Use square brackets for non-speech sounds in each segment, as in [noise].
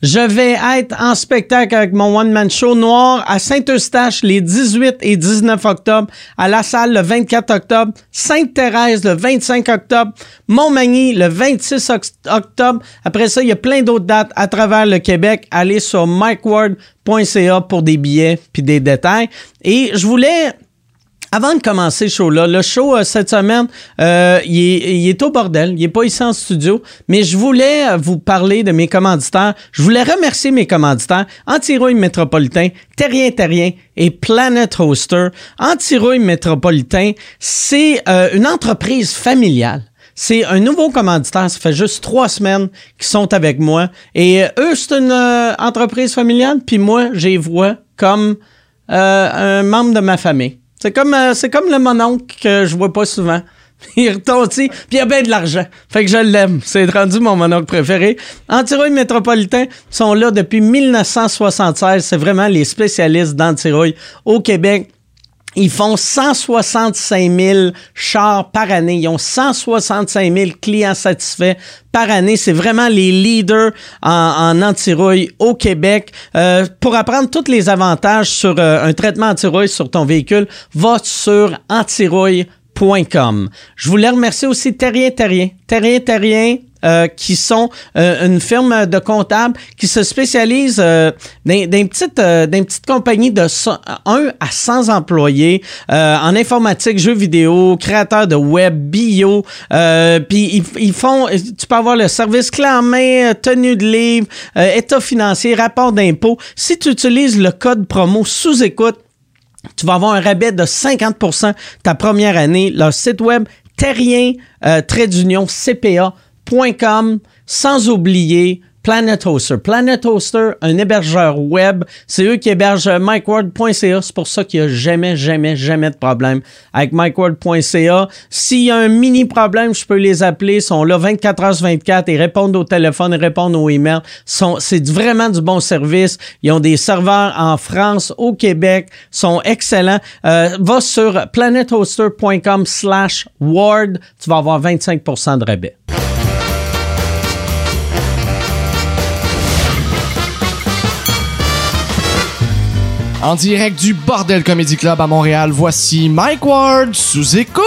Je vais être en spectacle avec mon one-man show noir à Saint-Eustache les 18 et 19 octobre, à La Salle le 24 octobre, Sainte-Thérèse le 25 octobre, Montmagny le 26 octobre. Après ça, il y a plein d'autres dates à travers le Québec. Allez sur mikeward.ca pour des billets puis des détails. Et je voulais avant de commencer ce show-là, le show euh, cette semaine, euh, il, est, au bordel. Il est pas ici en studio, mais je voulais euh, vous parler de mes commanditaires. Je voulais remercier mes commanditaires, Antirouille Métropolitain, Terrien Terrien et Planet Hoster. Antirouille Métropolitain, c'est une entreprise familiale. C'est un nouveau commanditaire. Ça fait juste trois semaines qu'ils sont avec moi. Et eux, c'est une entreprise familiale. Puis moi, j'y vois comme un membre de ma famille. C'est comme, euh, c'est comme le mononcle que je vois pas souvent. [laughs] Il retentit, puis il a bien de l'argent. Fait que je l'aime. C'est rendu mon mononcle préféré. Antirouille métropolitain sont là depuis 1976. C'est vraiment les spécialistes d'antirouille au Québec. Ils font 165 000 chars par année. Ils ont 165 000 clients satisfaits par année. C'est vraiment les leaders en, en antirouille au Québec. Euh, pour apprendre tous les avantages sur euh, un traitement antirouille sur ton véhicule, va sur antirouille.com. Je voulais remercier aussi Terrien Terrien. Terrien Terrien, euh, qui sont euh, une firme de comptables qui se spécialise euh, dans, dans, une petite, dans petite compagnie de 1 à 100 employés en informatique, jeux vidéo, créateurs de web, bio. Puis ils, font, tu peux avoir le service clé en main, tenue de livre, état financier, rapport d'impôt. Si tu utilises le code promo sous-écoute, tu vas avoir un rabais de 50% ta première année. Leur site web terrien, trait d'union, CPA sans oublier Planet Hoster. Planet Hoster, un hébergeur web, c'est eux qui hébergent MikeWard.ca. C'est pour ça qu'il n'y a jamais, jamais, jamais de problème avec MikeWard.ca. S'il y a un mini problème, je peux les appeler. Ils sont là 24 h 24 et répondent au téléphone, répondent aux emails. C'est vraiment du bon service. Ils ont des serveurs en France, au Québec, sont excellents. Euh, va sur planethoster.com slash ward. Tu vas avoir 25 de rabais. En direct du Bordel Comedy Club à Montréal, voici Mike Ward sous écoute.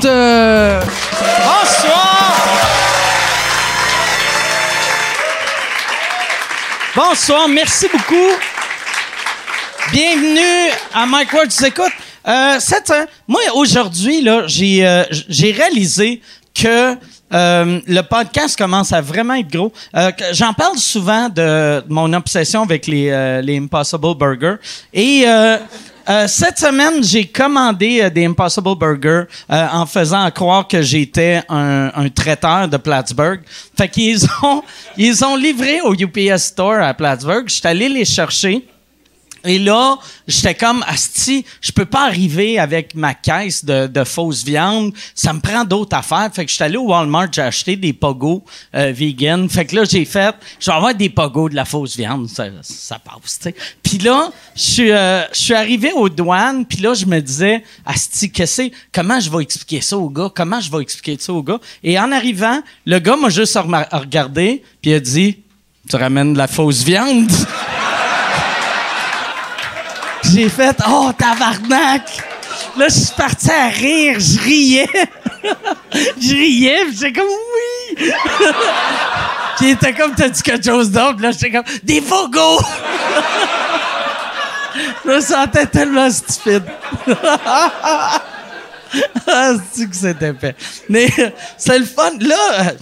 Bonsoir! Bonsoir, merci beaucoup. Bienvenue à Mike Ward sous écoute. Euh, moi, aujourd'hui, là, j'ai, euh, j'ai réalisé que euh, le podcast commence à vraiment être gros. Euh, j'en parle souvent de mon obsession avec les, euh, les Impossible Burgers. Et cette semaine, j'ai commandé des Impossible Burgers en faisant croire que j'étais un, un, traiteur de Plattsburgh. Fait qu'ils ont, ils ont livré au UPS Store à Plattsburgh. Je suis allé les chercher. Et là, j'étais comme, asti, je peux pas arriver avec ma caisse de, de fausse viande. Ça me prend d'autres affaires. Fait que je suis allé au Walmart, j'ai acheté des pogos euh, vegan. Fait que là, j'ai fait, je vais avoir des pogos de la fausse viande. Ça, ça passe, tu sais. Puis là, je suis, euh, arrivé aux douanes. Puis là, je me disais, asti, qu'est-ce comment je vais expliquer ça au gars? Comment je vais expliquer ça au gars? Et en arrivant, le gars m'a juste regardé, puis il a dit, tu ramènes de la fausse viande? J'ai fait Oh, tabarnak! Là, je suis parti à rire, je riais. [laughs] je riais, puis j'étais comme Oui! [laughs] puis il était comme T'as dit quelque chose d'autre? Là, j'étais comme Des fogos! [laughs] je me sentais tellement stupide. ah, c'est que c'était fait? Mais c'est le fun. Là,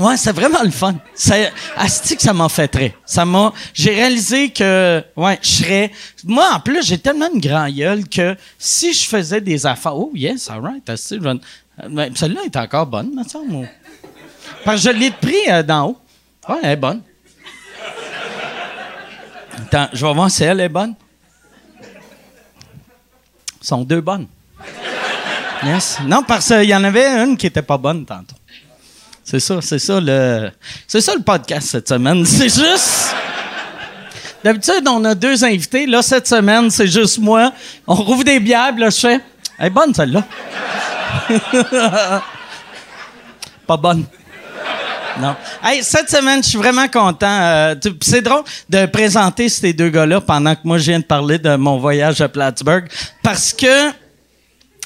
Ouais, c'est vraiment le fun. C'est asti que ça m'a fait très. Ça m'a j'ai réalisé que ouais, je serais moi en plus, j'ai tellement une grande gueule que si je faisais des affaires Oh yes, all right, asti, ben, celle-là est encore bonne, semble. Parce que je l'ai pris euh, d'en haut. Ouais, elle est bonne. Attends, je vais voir si elle est bonne. sont deux bonnes. Yes. Non, parce qu'il y en avait une qui était pas bonne tantôt. C'est ça, c'est ça le. C'est ça le podcast cette semaine. [laughs] C'est juste. D'habitude, on a deux invités. Là, cette semaine, c'est juste moi. On rouvre des bières, là, je fais. Elle est bonne, celle-là. [laughs] Pas bonne. Non. Hey, cette semaine, je suis vraiment content. Euh, c'est drôle de présenter ces deux gars-là pendant que moi, je viens de parler de mon voyage à Plattsburgh. Parce que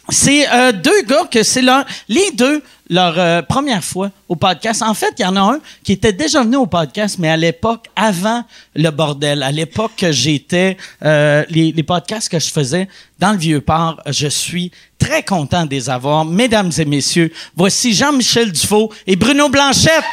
c'est euh, deux gars que c'est leur, les deux, leur euh, première fois au podcast. En fait, il y en a un qui était déjà venu au podcast, mais à l'époque, avant le bordel, à l'époque que j'étais, euh, les, les podcasts que je faisais dans le Vieux-Port, je suis très content de les avoir. Mesdames et messieurs, voici Jean-Michel Dufault et Bruno Blanchette.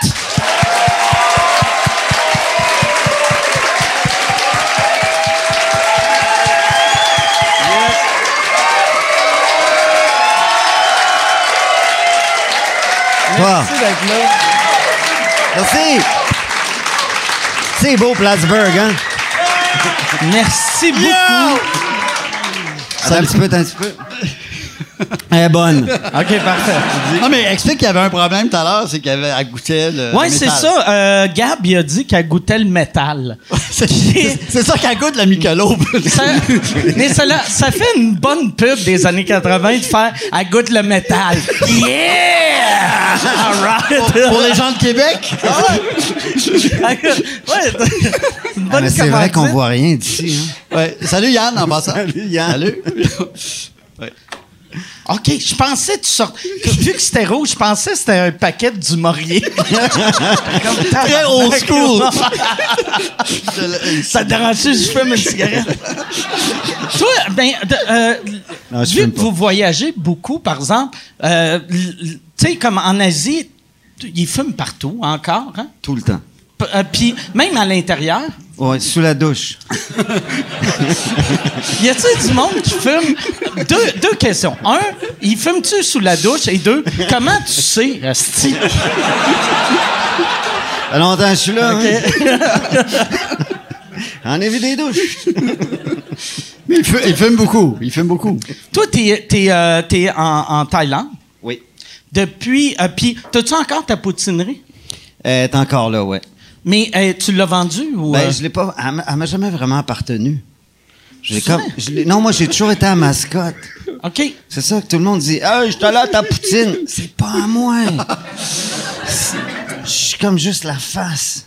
Quoi? Merci d'être là. Merci. C'est beau, Plattsburgh, hein? Merci beaucoup. Attends un petit peu, un petit peu. Elle est bonne. [laughs] OK, parfait. Non, mais explique qu'il y avait un problème tout à l'heure, c'est qu'elle avait- elle goûtait le. Oui, c'est métal. ça. Euh, Gab, il a dit qu'elle goûtait le métal. [laughs] c'est c'est ça qu'elle goûte, la Michelob. [laughs] Ça- mais ça, là, ça fait une bonne pub des années 80 de faire « Elle goûte le métal ». Yeah! All right. Pour les gens de Québec? ouais, c'est une bonne Ah, mais c'est vrai qu'on commandite. voit rien d'ici. Hein? Ouais. Salut Yann, en passant. Salut, Yann. Salut. OK, je pensais que tu sort... que vu que c'était rouge, je pensais que c'était un paquet du Maurier. [laughs] Comme Très old school. [laughs] Ça te dérange si je fume une cigarette? Toi, ben, de- euh, Non, vu que pas. vous voyagez beaucoup, par exemple, euh, tu sais, comme en Asie, ils fument partout encore, hein? Tout le temps. Euh, Puis même à l'intérieur, Ouais, sous la douche. [laughs] y a-t-il du monde qui fume? Deux, deux questions. Un, il fume-tu sous la douche? Et deux, comment tu sais, Asti? Ça fait longtemps je suis là. Hein? On a vu des douches. [laughs] Mais il, fume, il fume beaucoup. Il fume beaucoup. Toi, t'es, t'es, euh, t'es en, en Thaïlande? Oui. Depuis. Euh, Puis, t'as-tu encore ta poutinerie? Elle est encore là, ouais. Mais euh, tu l'as vendue ou. Ben, euh, je l'ai pas. Elle m'a- jamais vraiment appartenu. Comme. je non, moi, j'ai toujours été à mascotte. OK. C'est ça que tout le monde dit. Ah, je suis allé à ta poutine. C'est pas à moi. [laughs] Je suis comme juste la face.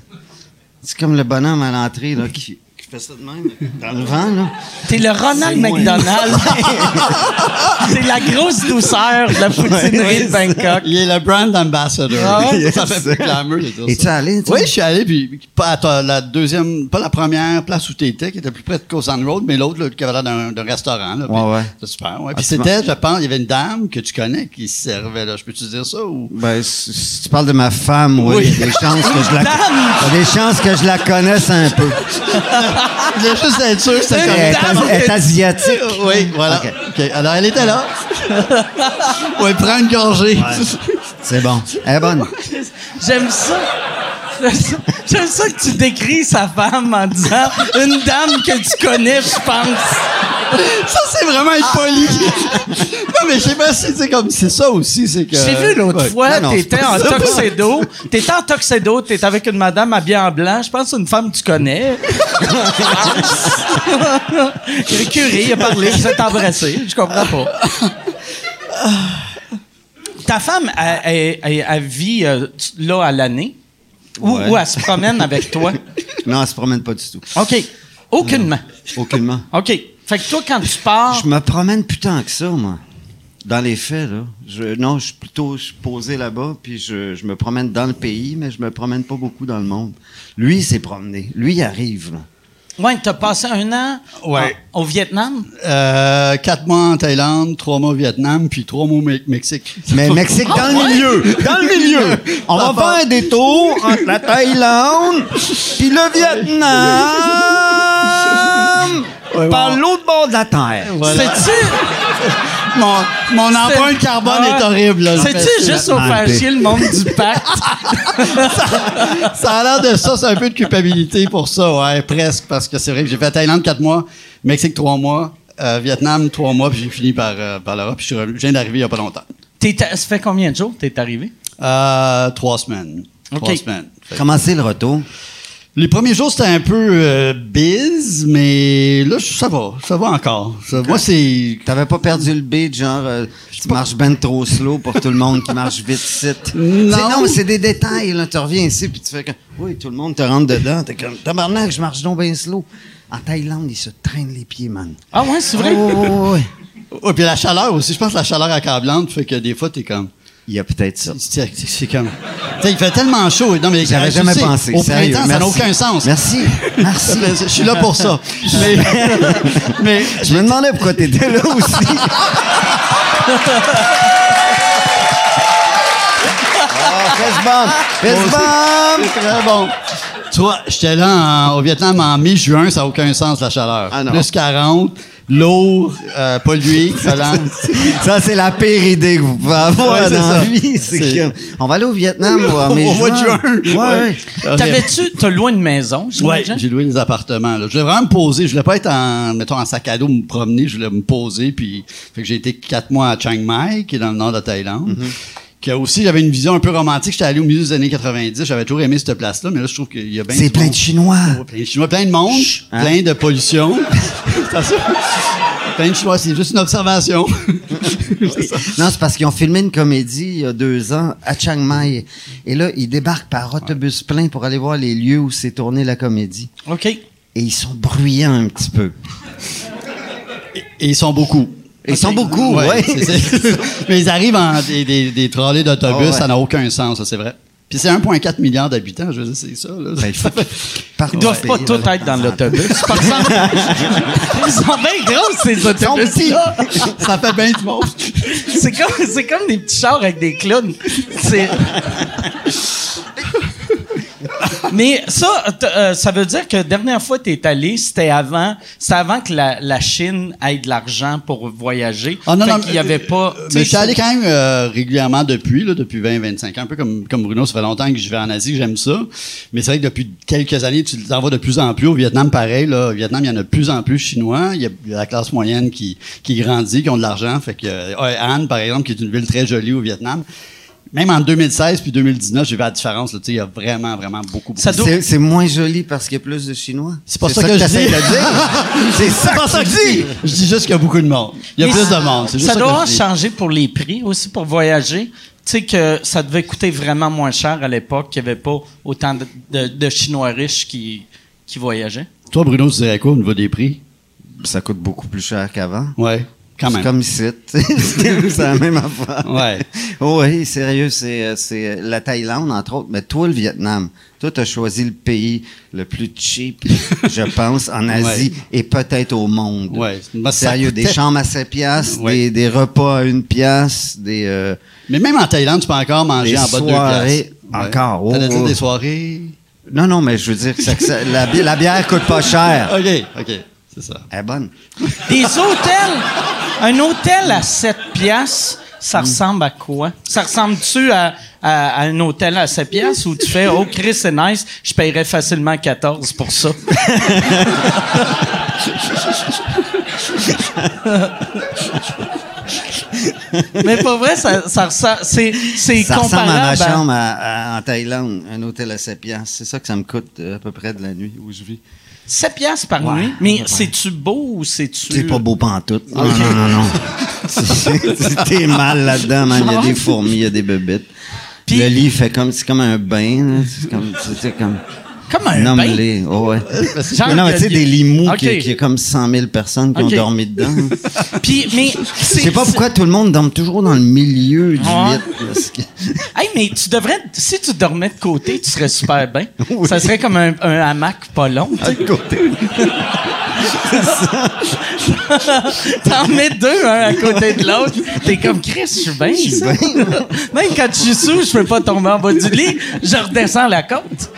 C'est comme le bonhomme à l'entrée, là, qui, qui fait ça de même, dans le vent, là. T'es le Ronald. McDonald. [laughs] c'est la grosse douceur de la poutinerie de Bangkok. Il est le brand ambassador. Ah ouais? Ça fait plus glamour de dire Es-tu ça. allé, toi? Oui, je suis allé, puis pas à ta- la deuxième, pas la première place où tu étais, qui était plus près de Cosan Road, mais l'autre, là, qui avait l'air d'un restaurant. Là, Ouais, ouais. C'était super. Ouais. Ah, Puis tu c'était, je pense, il y avait une dame que tu connais qui se servait là. Je peux-tu dire ça ou? Ben, si, si tu parles de ma femme, oui, Oui. il y a des chances que je la, Dame! il y a des chances que je la connaisse un peu. [laughs] [laughs] Je voulais juste être sûr que c'était est, correct. dame elle est que- asiatique. [laughs] Oui, voilà. Ok. OK. Alors, elle était là. [laughs] oui, prends une gorgée. C'est bon. Elle est bonne. J'aime ça. J'aime ça- que tu décris sa femme en disant une dame que tu connais, je pense. Ça, c'est vraiment être poli. non, mais je sais pas si c'est comme. C'est ça aussi, c'est que. J'ai vu l'autre Ouais. fois, t'étais en tuxedo. T'étais en tuxedo, t'étais avec une madame habillée en blanc. Je pense que c'est une femme que tu connais. Curé, il a parlé, vous êtes embrassé. Je comprends pas. Ta femme, elle, elle- elle- elle vit euh, là à l'année? Ou, Ouais. ou elle se promène avec toi? [laughs] Non, elle se promène pas du tout. OK. Aucunement. Aucunement. OK. Fait que toi, quand tu pars. Je me promène plus tant que ça, moi. Dans les faits, là. Je, non, je suis plutôt je suis posé là-bas, puis je, je me promène dans le pays, mais je me promène pas beaucoup dans le monde. Lui, il s'est promené. Lui, il arrive, là. Ouais, t'as passé un an Ouais. en- au Vietnam? Euh, quatre mois en Thaïlande, trois mois au Vietnam, puis trois mois au Me- Mexique. Mais [laughs] Mexique, dans le milieu! Dans le milieu! [laughs] On va faire un détour entre la Thaïlande puis le Vietnam! Ouais, par l'autre bord de la terre. Voilà. C'est-tu. [laughs] Mon, mon empreinte carbone Ah. est horrible. là. C'est-tu juste au Ah, faire chier le monde du pacte? [laughs] Ça a l'air de ça, c'est un peu de culpabilité pour ça, ouais, presque, parce que c'est vrai que j'ai fait Thaïlande quatre mois, Mexique trois mois, euh, Vietnam trois mois, puis j'ai fini par, euh, par l'Europe, puis je viens d'arriver il n'y a pas longtemps. Ça fait combien de jours que t'es arrivé? Euh, trois semaines. Trois semaines. Comment c'est le retour? Les premiers jours, c'était un peu euh, biz, mais là, ça va. Ça va encore. Ça- moi, c'est... T'avais pas perdu le beat, genre, euh, tu marches ben trop slow pour tout le monde qui marche vite ici. [laughs] Non. C'est- Non, mais c'est des détails, là. Tu reviens ici, puis tu fais comme, oui, tout le monde te rentre dedans. T'es comme, tabarnak, je marche donc bien slow. En Thaïlande, ils se traînent les pieds, man. Ah ouais, c'est vrai? Ouais, ouais. Ouais, puis la chaleur aussi. Je pense que la chaleur accablante fait que des fois, t'es comme... Il y a peut-être ça. C'est comme... Tu il fait tellement chaud. Non, mais J'avais tu jamais sais, pensé. Au sérieux. printemps, ça n'a aucun sens. Merci. Merci. [laughs] Je suis là pour ça. mais, [laughs] mais Je me demandais pourquoi t'étais là aussi. [laughs] Ah! Fist bump! C'est très bon. Tu vois, j'étais là en- au Vietnam en mi-juin, ça n'a aucun sens, la chaleur. Ah non. Plus 40, l'eau euh, polluée, [laughs] collant. Ça, c'est la pire idée que vous pouvez avoir Ouais, c'est dans la ça. vie. On va aller au Vietnam [laughs] ou en Au mois de juin. Ouais, ouais. T'avais-tu, t'as loué une maison, Ouais, j'imagine? j'ai loué des appartements. Là. Je voulais vraiment me poser. Je voulais pas être en, mettons, en sac à dos, me promener. Je voulais me poser. Puis, fait que j'ai été quatre mois à Chiang Mai, qui est dans le nord de la Thaïlande. Que aussi, j'avais une vision un peu romantique. J'étais allé au milieu des années 90. J'avais toujours aimé cette place-là. Mais là, je trouve qu'il y a bien C'est plein monde. de Chinois. Ouais, plein de Chinois, plein de monde, Hein? plein de pollution. [laughs] C'est ça. plein de Chinois, c'est juste une observation. [laughs] Non, c'est parce qu'ils ont filmé une comédie il y a deux ans à Chiang Mai. Et là, ils débarquent par autobus plein pour aller voir les lieux où s'est tournée la comédie. OK. Et ils sont bruyants un petit peu. Et ils sont beaucoup. Ils sont beaucoup, Ouais, ouais. [laughs] Mais ils arrivent en des, des, des trolley d'autobus, Ah ouais. ça n'a aucun sens, ça, c'est vrai. Puis c'est 1,4 milliard d'habitants, je veux dire, c'est ça. Là. Ben, il faut [laughs] Partout Ils doivent pas tous être dans l'autobus. [laughs] Par exemple, ils sont bien gros, ces autobus-là. ça fait bien du monde. C'est comme, c'est comme des petits chars avec des clowns. C'est... Mais ça, euh, ça veut dire que la dernière fois que tu es allé, c'était avant, c'était avant que la, la Chine ait de l'argent pour voyager. Ah non, Fait non, qu'il y avait pas. Mais tu sais, je suis allé quand même euh, régulièrement depuis, là, depuis 20-25 ans. Un peu comme, comme Bruno, ça fait longtemps que je vais en Asie, j'aime ça. Mais c'est vrai que depuis quelques années, tu en vois de plus en plus. Au Vietnam, pareil. Là, au Vietnam, il y en a de plus en plus chinois. Il y a, il la classe moyenne qui, qui grandit, qui ont de l'argent. Fait que euh, par exemple, qui est une ville très jolie au Vietnam. Même en 2016 puis 2019, j'ai vu la différence. là. Tu sais, Il y a vraiment, vraiment beaucoup, beaucoup Ça doit- C'est c'est moins joli parce qu'il y a plus de Chinois. C'est pas [laughs] ça que je dis. C'est ça C'est pas ça que je dis! Je dis juste qu'il y a beaucoup de monde. Il y a plus de monde. C'est juste Ça ça, doit changer pour les prix aussi pour voyager. Tu sais que ça devait coûter vraiment moins cher à l'époque, qu'il n'y avait pas autant de, de- de Chinois riches qui, qui voyageaient. Toi, Bruno, tu dirais quoi au niveau des prix? Ça coûte beaucoup plus cher qu'avant. Ouais, quand même. comme ici. [laughs] c'est la même affaire. Ouais. Oh oui, sérieux, c'est, euh, c'est euh, la Thaïlande, entre autres. Mais toi, le Vietnam, toi, tu as choisi le pays le plus cheap, je [laughs] pense, en Asie et peut-être au monde. Ouais. Ça Sérieux, des chambres à 7 piastres, Ouais. des, des repas à une pièce, des, euh, Mais même en Thaïlande, tu peux encore manger Des en bas de deux soirées, piastres. encore, oh, T'allais dire oh. des soirées? Non, non, mais je veux dire que, ça- que ça- la, bi- la bière coûte pas cher. [laughs] OK, OK. C'est ça. Elle est bonne. Des hôtels, un hôtel à 7 piastres, ça ressemble à quoi? Ça ressemble-tu à, à- à un hôtel à 7 piastres où tu fais, oh Chris, c'est nice, je paierais facilement 14 pour ça? Mais pas vrai, ça, c'est, ressemble à ma chambre à- à- en Thaïlande, un hôtel à 7 piastres. C'est ça que ça me coûte euh, à peu près de la nuit où je vis. 7 piastres par Ouais. nuit. Mais c'est-tu beau ou c'est-tu... C'est pas beau pantoute. Non, non, non, non. [laughs] C'est- c'est- T'es mal là-dedans, man. Il y a des fourmis, il y a des bébites. Puis- le lit fait comme, c'est comme un bain, là. C'est comme, c'est comme, Comme un bain. nomme-les. Oh, ouais. Genre, Mais non, mais tu sais, des lits mous, Ok. qui, y a comme 100 000 personnes qui Ok. ont dormi dedans. [laughs] Puis, mais... Je sais pas pourquoi tout le monde dorme toujours dans le milieu du lit. parce que- [laughs] Hey, mais tu devrais... Si tu dormais de côté, tu serais super bien. [laughs] Ça serait comme un, un hamac pas long, tu sais. de côté. T'en mets deux, un à côté de l'autre. T'es comme Chris, je suis bien. Même quand je suis sous, je peux pas tomber en bas du lit. Je redescends la côte.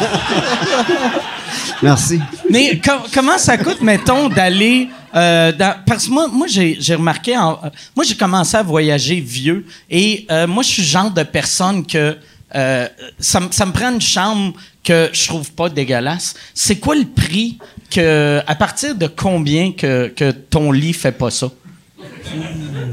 [laughs] Merci. Mais com- comment ça coûte, mettons, d'aller euh, dans- parce que moi, moi j'ai, remarqué, en- euh, moi j'ai commencé à voyager vieux et euh, moi je suis le genre de personne que euh, ça, me- ça me prend une chambre que je trouve pas dégueulasse. C'est quoi le prix que, à partir de combien que, que ton lit fait pas ça?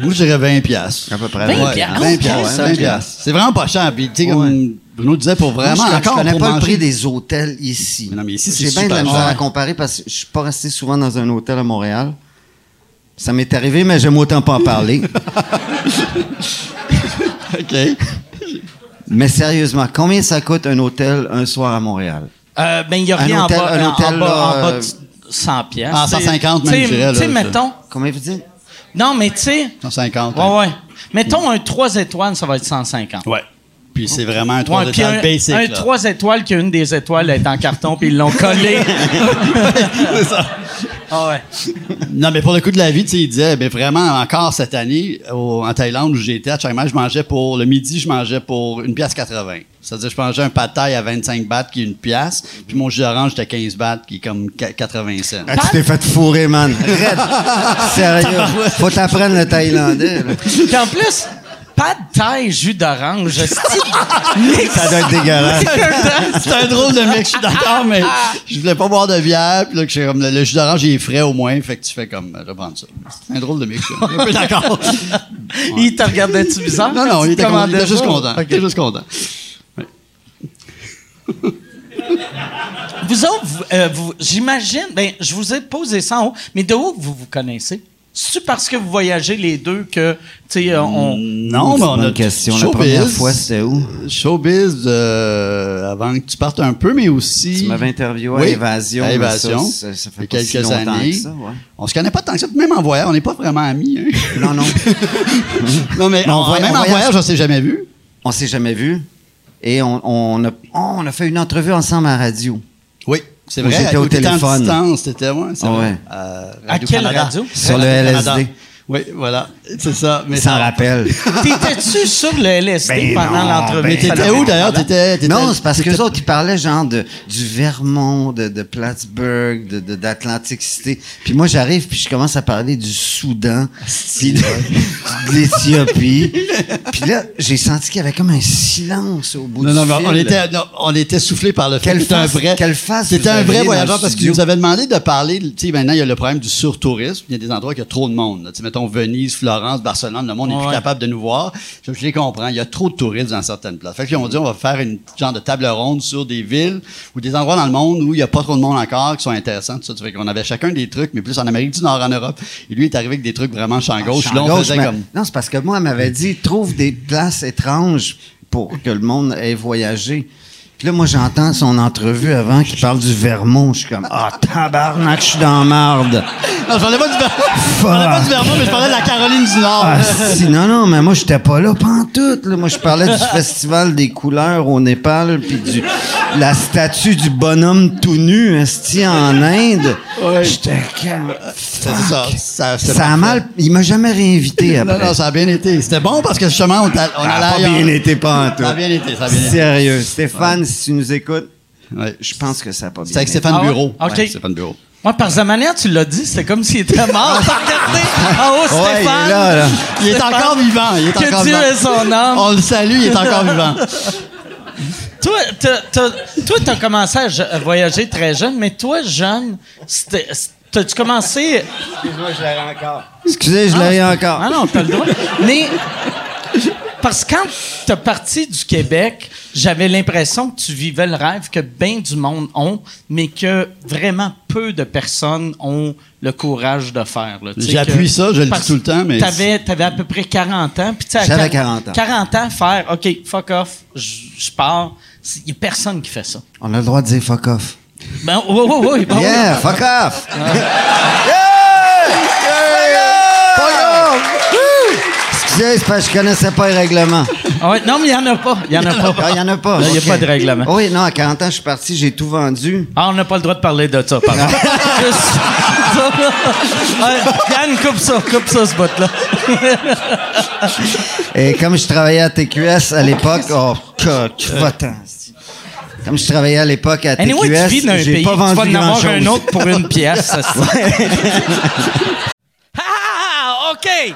Moi, je dirais 20 piastres. À peu près. 20 ouais. piastres? 20 ok, piastres, ça, 20 ok. piastres. C'est vraiment pas cher. Puis, tu sais, comme Bruno disait pour vraiment je, je encore connais pour pas le prix des hôtels ici. Non, mais ici, c'est J'ai bien de la misère à comparer parce que je suis pas resté souvent dans un hôtel à Montréal. Ça m'est arrivé, mais j'aime autant pas en parler. [laughs] OK. mais sérieusement, combien ça coûte un hôtel un soir à Montréal? Euh, ben, il n'y a Un rien hôtel- en bas, un en- hôtel, en bas, là, en bas euh, de 100 pièces. Ah, 150 même, je Tu sais, mettons... Combien vous dites? Non, mais tu sais... 150. Ouais, ouais. Mettons un 3 étoiles, ça va être 150. Ouais. Puis c'est vraiment un 3 Ouais, étoiles un, basic. un là. 3 étoiles qui a une des étoiles est en carton puis ils l'ont collé. [laughs] C'est ça. Ah ouais. Non, mais pour le coup de la vie, tu sais, il disait, ben vraiment, encore cette année, au- en Thaïlande où j'étais, à Chiang Mai, je mangeais pour, le midi, je mangeais pour une pièce 80. C'est-à-dire, je mangeais un pad thai à 25 bahts, qui est une pièce, puis mon jus d'orange, était 15 bahts, qui est comme qu- 80 cents. Ah, tu t'es fait fourrer, man. [laughs] Sérieux. Faut t'apprendre le thaïlandais. Puis en plus, pas de taille, jus d'orange. [laughs] Ça doit être dégueulasse. C'est un drôle de mix, je suis d'accord, mais je voulais pas boire de bière, puis là, que j'ai comme, le, le jus d'orange, il est frais au moins, fait que tu fais comme, je vais prendre ça. C'est un drôle de mix, je suis un peu d'accord. [laughs] Il te regardait-tu bizarre? Non, non, il était, commandais il était juste content. Ok. Il était juste content. Vous autres, vous- euh, j'imagine, ben, je vous ai posé ça en haut, mais de où vous vous connaissez? C'est-tu parce que vous voyagez les deux que, tu sais, euh, on... Non, C'est mais une on a question. La Showbiz. première fois, c'était où? Showbiz, euh, avant que tu partes un peu, mais aussi. Tu m'avais interviewé à Oui, Évasion. à Évasion. Ça, ça, ça fait si quelques longtemps années. que ça, ouais. On se connaît pas tant que ça, même en voyage, on n'est pas vraiment amis. hein. Non, non. [laughs] non, mais on on- même on en voyage- on s'est jamais vu. On s'est jamais vus. Et on, on, a, oh, on a fait une entrevue ensemble à la radio. Oui, c'est vrai. j'étais au téléphone. distance, ouais, vrai. ouais. Euh, À quelle radio? Sur le. LSD. Oui, voilà. C'est ça. Mais ça- rappel. [laughs] T'étais-tu sur le LSD Ben pendant l'entrevue? Mais t'étais où d'ailleurs? Non, c'est parce que les autres, ils parlaient genre de, du Vermont, de, de Plattsburgh, de, de- d'Atlantic City. Puis moi, j'arrive, puis je commence à parler du Soudan, puis de, [laughs] de l'Éthiopie. puis là, j'ai senti qu'il y avait comme un silence au bout Non, du non, fil. on était, non, on était soufflé par le fait que un face- vrai. quelle face C'était un vrai voyageur parce qu'il studio? nous avait demandé de parler. Tu sais, maintenant, il y a le problème du surtourisme. Il y a des endroits où il y a trop de monde. Tu sais, mettons Venise, Florence, Barcelone, le monde n'est Ouais. plus capable de nous voir. Je, je les comprends. Il y a trop de touristes dans certaines places. Fait qu'ils ont dit, on va faire une genre de table ronde sur des villes ou des endroits dans le monde où il n'y a pas trop de monde encore qui sont intéressants. Tout ça. Ça fait qu'on avait chacun des trucs, mais plus en Amérique du Nord, en Europe. Et lui est arrivé avec des trucs vraiment champ gauche. Champ Là, on gauche, faisait mais- comme. Non, c'est parce que moi, elle m'avait dit trouve des places étranges pour que le monde ait voyagé. Puis là, moi, j'entends son entrevue avant qui parle du Vermont. Je suis comme Ah, tabarnak, je suis dans la marde. Non, je parlais pas du Vermont. Je parlais pas du Vermont, mais je parlais de la Caroline du Nord. Ah, si, non, non, mais moi, j'étais pas là pantoute. Là. Moi, je parlais du Festival des couleurs au Népal, puis du la statue du bonhomme tout nu, esti, en Inde. J'étais comme... C'est ça. Ça, Ça a mal... Il m'a jamais réinvité après. Non, non, ça a bien été. C'était bon parce que justement, on, t'a- on Ça a allait pas ailleurs. bien été pantoute. Ça a bien été, ça a bien été. Sérieux. Stéphane, si tu nous écoutes, Ouais. je pense que ça a pas bien C'était avec été. Stéphane Ah ouais? Bureau. OK. Ouais, Stéphane Bureau. Moi, par sa manière, tu l'as dit, c'était comme s'il était mort. T'as regardé en haut, Ouais, il est Stéphane. là, là. Il est Stéphane, encore vivant. Il est Que encore Dieu vivant. ait son âme. On le salue, il est encore vivant. [laughs] Toi, t'as- toi, t'as commencé à je- voyager très jeune, mais toi, jeune, c'était- t'as-tu commencé... Excusez, je l'ai eu encore. Ah non, t'as le droit. Mais parce que quand t'es parti du Québec, j'avais l'impression que tu vivais le rêve que bien du monde ont, mais que vraiment peu de personnes ont le courage de faire. là. Tu sais J'appuie que- ça, je le dis parce tout le temps, mais- T'avais, t'avais à peu près 40 ans. puis tu sais, à J'avais quar- 40 ans. 40 ans, faire OK, fuck off, je je pars. Il n'y a personne qui fait ça. On a le droit de dire fuck off. Ben, oui, oui, oui. ben. Yeah, fuck off! [laughs] C'est parce que je connaissais pas les règlements. Ah ouais, non, mais il n'y en a pas. Il n'y en a pas. Ah, il y en a pas. Il n'y a pas de règlement. Oui, non, à 40 ans, je suis parti, j'ai tout vendu. Ah, on n'a pas le droit de parler de ça, pardon. [laughs] Juste- Ouais, Yann, coupe ça, coupe ça, ce bout-là. Et comme je travaillais à TQS à l'époque, oh, coq, va-t'en. Comme je travaillais à l'époque à Anyway, TQS, un j'ai pas tu vas vendu en avoir un autre pour une pièce. ça, c'est- [laughs] Ah, [laughs] OK!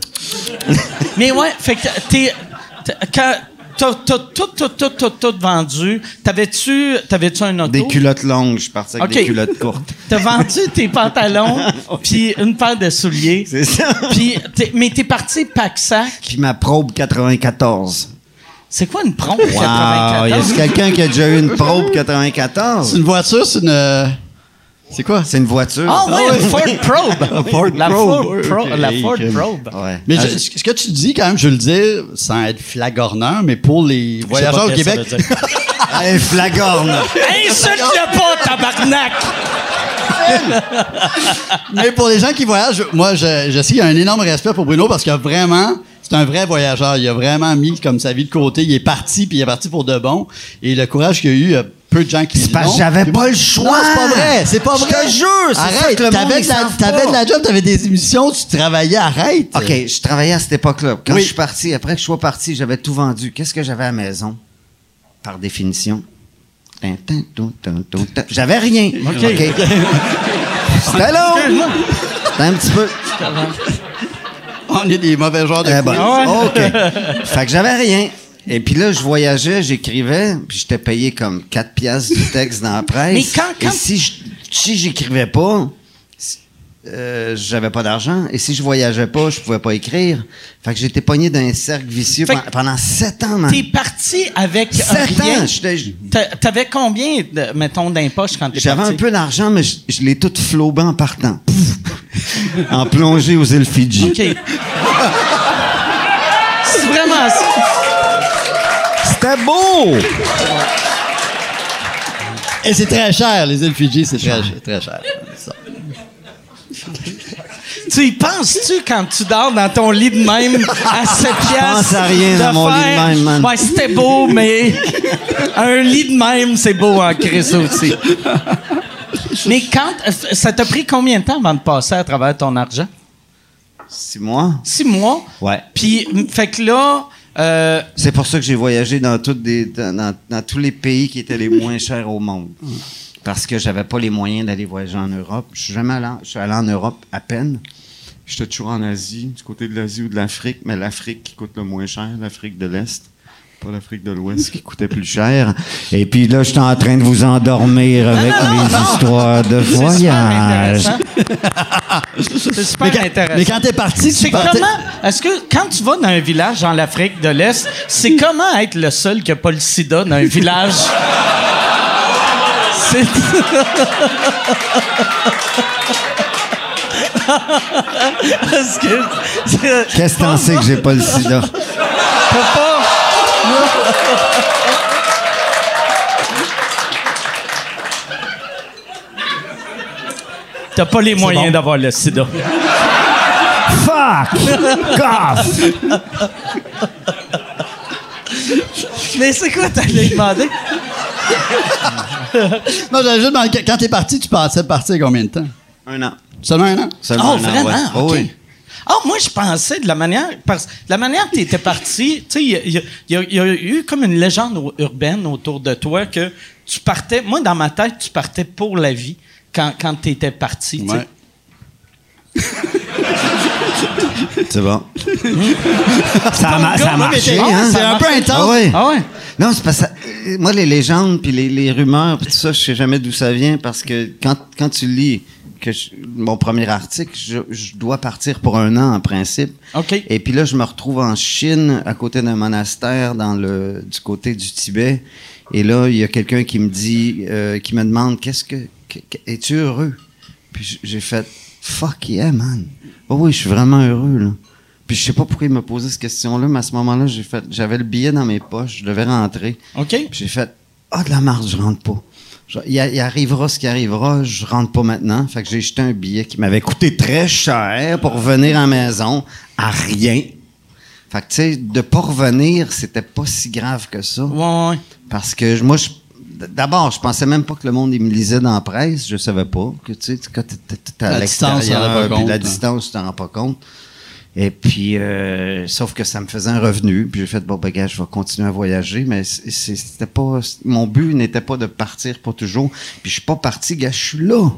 [laughs] Mais ouais, fait que t'es. Quand. T'as tout, tout, tout, tout, tout vendu. T'avais-tu t'avais-tu un auto? Des culottes longues. Je suis parti avec des culottes courtes. [laughs] T'as vendu tes pantalons, [laughs] puis une paire de souliers. C'est ça. Puis, t'es- mais t'es parti pack-sac. Puis ma probe 94. C'est quoi une pompe Wow, y 94? a quelqu'un qui a déjà eu une probe C'est 94? une voiture, c'est une. C'est quoi? C'est une voiture. Ah oui, une Ford Probe. [laughs] Ford la Probe, Ford, oui, Pro- ok. la Ford. Probe. Ouais. Mais Ah, je- ce que tu dis, quand même, je veux le dire, sans être flagorneur, mais pour les voyageurs au Québec. [laughs] Hey, flagorne! Insulte-le pas, tabarnak! mais pour les gens qui voyagent, moi, je, je sais qu'il y a un énorme respect pour Bruno parce qu'il a vraiment, c'est un vrai voyageur. Il a vraiment mis comme sa vie de côté. Il est parti, puis il est parti pour de bon. Et le courage qu'il a eu, peu de gens qui C'est parce que j'avais pas le choix. Non, c'est pas vrai. C'est pas Je vrai. te jure, c'est ça Arrête. T'avais de la, savent t'avais pas. de la job, t'avais des émissions, tu travaillais. Arrête. OK, je travaillais à cette époque-là. Quand Oui. je suis parti, après que je sois parti, j'avais tout vendu. Qu'est-ce que j'avais à la maison? Par définition. J'avais rien. OK. [laughs] C'était long. C'était un petit peu. On est des mauvais joueurs de Eh ben, OK. [laughs] Fait que j'avais rien. Et puis là, je voyageais, j'écrivais, puis j'étais payé comme 4 piastres du texte dans la presse. Mais quand- quand- Et si je- si j'écrivais pas, euh, j'avais pas d'argent. Et si je voyageais pas, je pouvais pas écrire. Fait que j'étais pogné dans un cercle vicieux pendant, pendant 7 ans, man. T'es parti avec 7 rien. ans! T'avais combien, de, mettons, d'impoches quand t'es parti? J'avais un peu d'argent, mais je, je l'ai tout flobé en partant. [laughs] en plongée aux îles Fidji. OK. [laughs] C'est vraiment ça. C'était beau! Et c'est très cher, les îles Fidji, c'est très, très cher. Ça. Tu y penses-tu quand tu dors dans ton lit de même à 7 piastres? pense à rien dans mon lit de même, man. Ouais, c'était beau, mais un lit de même, c'est beau en crise aussi. mais quand... Ça t'a pris combien de temps avant de passer à travers ton argent? Six mois? Six mois? Ouais. Puis, fait que là... euh, C'est pour ça que j'ai voyagé dans, toutes des, dans, tous les pays qui étaient les moins chers au monde. Parce que j'avais pas les moyens d'aller voyager en Europe. Je suis jamais allé, en- je suis allé en Europe à peine. J'étais toujours en Asie, du côté de l'Asie ou de l'Afrique, mais l'Afrique qui coûte le moins cher, l'Afrique de l'Est. Pas l'Afrique de l'Ouest qui coûtait plus cher. Et puis là, j'étais en train de vous endormir avec mes histoires de voyage. C'est super Mais quand, intéressant. mais quand t'es parti, C'est partais... comment. Est-ce que quand tu vas dans un village dans l'Afrique de l'Est, c'est comment être le seul qui n'a pas le sida dans un village? C'est. Qu'est-ce que t'en sais que j'ai pas le sida? T'as pas. T'as pas les moyens bon. d'avoir le sida. Fuck! Off! Mais c'est quoi t'allais demander? Non, j'avais juste demandé, quand t'es parti, tu pensais partir combien de temps? Un an. Seulement un an? Seulement Oh, un an, vraiment? ouais. Oh, OK. oui. Ah, moi, je pensais de la manière. Parce, de la manière que tu étais parti, tu sais, il y y, a- il y a eu comme une légende urbaine autour de toi que tu partais. Moi, dans ma tête, tu partais pour la vie quand, quand tu étais parti. Ouais. C'est bon. ça a, ça marché, hein? C'est un peu intense. Ah ouais? Ah ouais? Non, c'est parce que moi, les légendes, puis les, les rumeurs, puis tout ça, je sais jamais d'où ça vient parce que quand, quand tu lis que je- mon premier article, je, je dois partir pour un an en principe. OK. Et puis là, je me retrouve en Chine, à côté d'un monastère, dans le du côté du Tibet. Et là, il y a quelqu'un qui me dit, euh, qui me demande, qu'est-ce que, que- que- es-tu heureux? Puis j'ai fait, fuck yeah, man. Oh oui, je suis vraiment heureux là. Puis je sais pas pourquoi il m'a posé cette question-là, mais à ce moment-là, j'ai fait, j'avais le billet dans mes poches, je devais rentrer. OK. Puis j'ai fait, ah de la marde, je rentre pas. il, arrivera ce qui arrivera, je rentre pas maintenant. Fait que j'ai jeté un billet qui m'avait coûté très cher pour revenir à la maison à rien. Fait que, tu sais, de pas revenir, c'était pas si grave que ça. Ouais, ouais. Parce que moi, je- d'abord, je pensais même pas que le monde il me lisait dans la presse. Je savais pas que, tu sais, quand t'es- à l'extérieur, puis la hein. distance, tu t'en rends pas compte. Et puis, euh, sauf que ça me faisait un revenu. Puis j'ai fait, bon, ben, gars, je vais continuer à voyager. Mais c'était pas, mon but n'était pas de partir pour toujours. Puis je suis pas parti, gars, je suis là.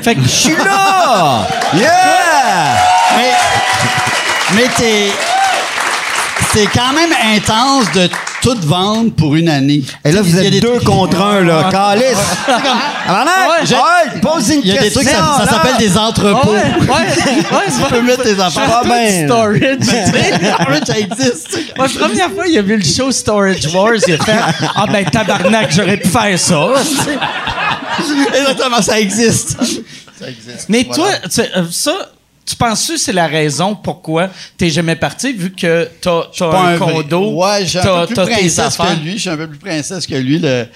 Fait que Je suis là! Yeah! Mais, mais t'es. C'est quand même intense de tout vendre pour une année. Et là, vous êtes deux trucs- contre un, là. [laughs] Calice! Ouais, pose une Il y a des question. trucs, ça, s'appelle des entrepôts. ouais, ouais, [laughs] Tu peux mettre tes affaires. Storage, tu sais. ça existe. Moi, la première fois, il a vu le show Storage Wars, il a fait Ah ben tabarnak, j'aurais pu faire ça. Exactement, ça existe. Ça existe. Mais toi, tu sais, euh, ça, tu penses que c'est la raison pourquoi t'es jamais parti, vu que t'as t'as Pas un, vrai- condo, Ouais, j'ai un t'as peu plus t'as tes princesse affaires? que lui. Je suis un peu plus princesse que lui. Le,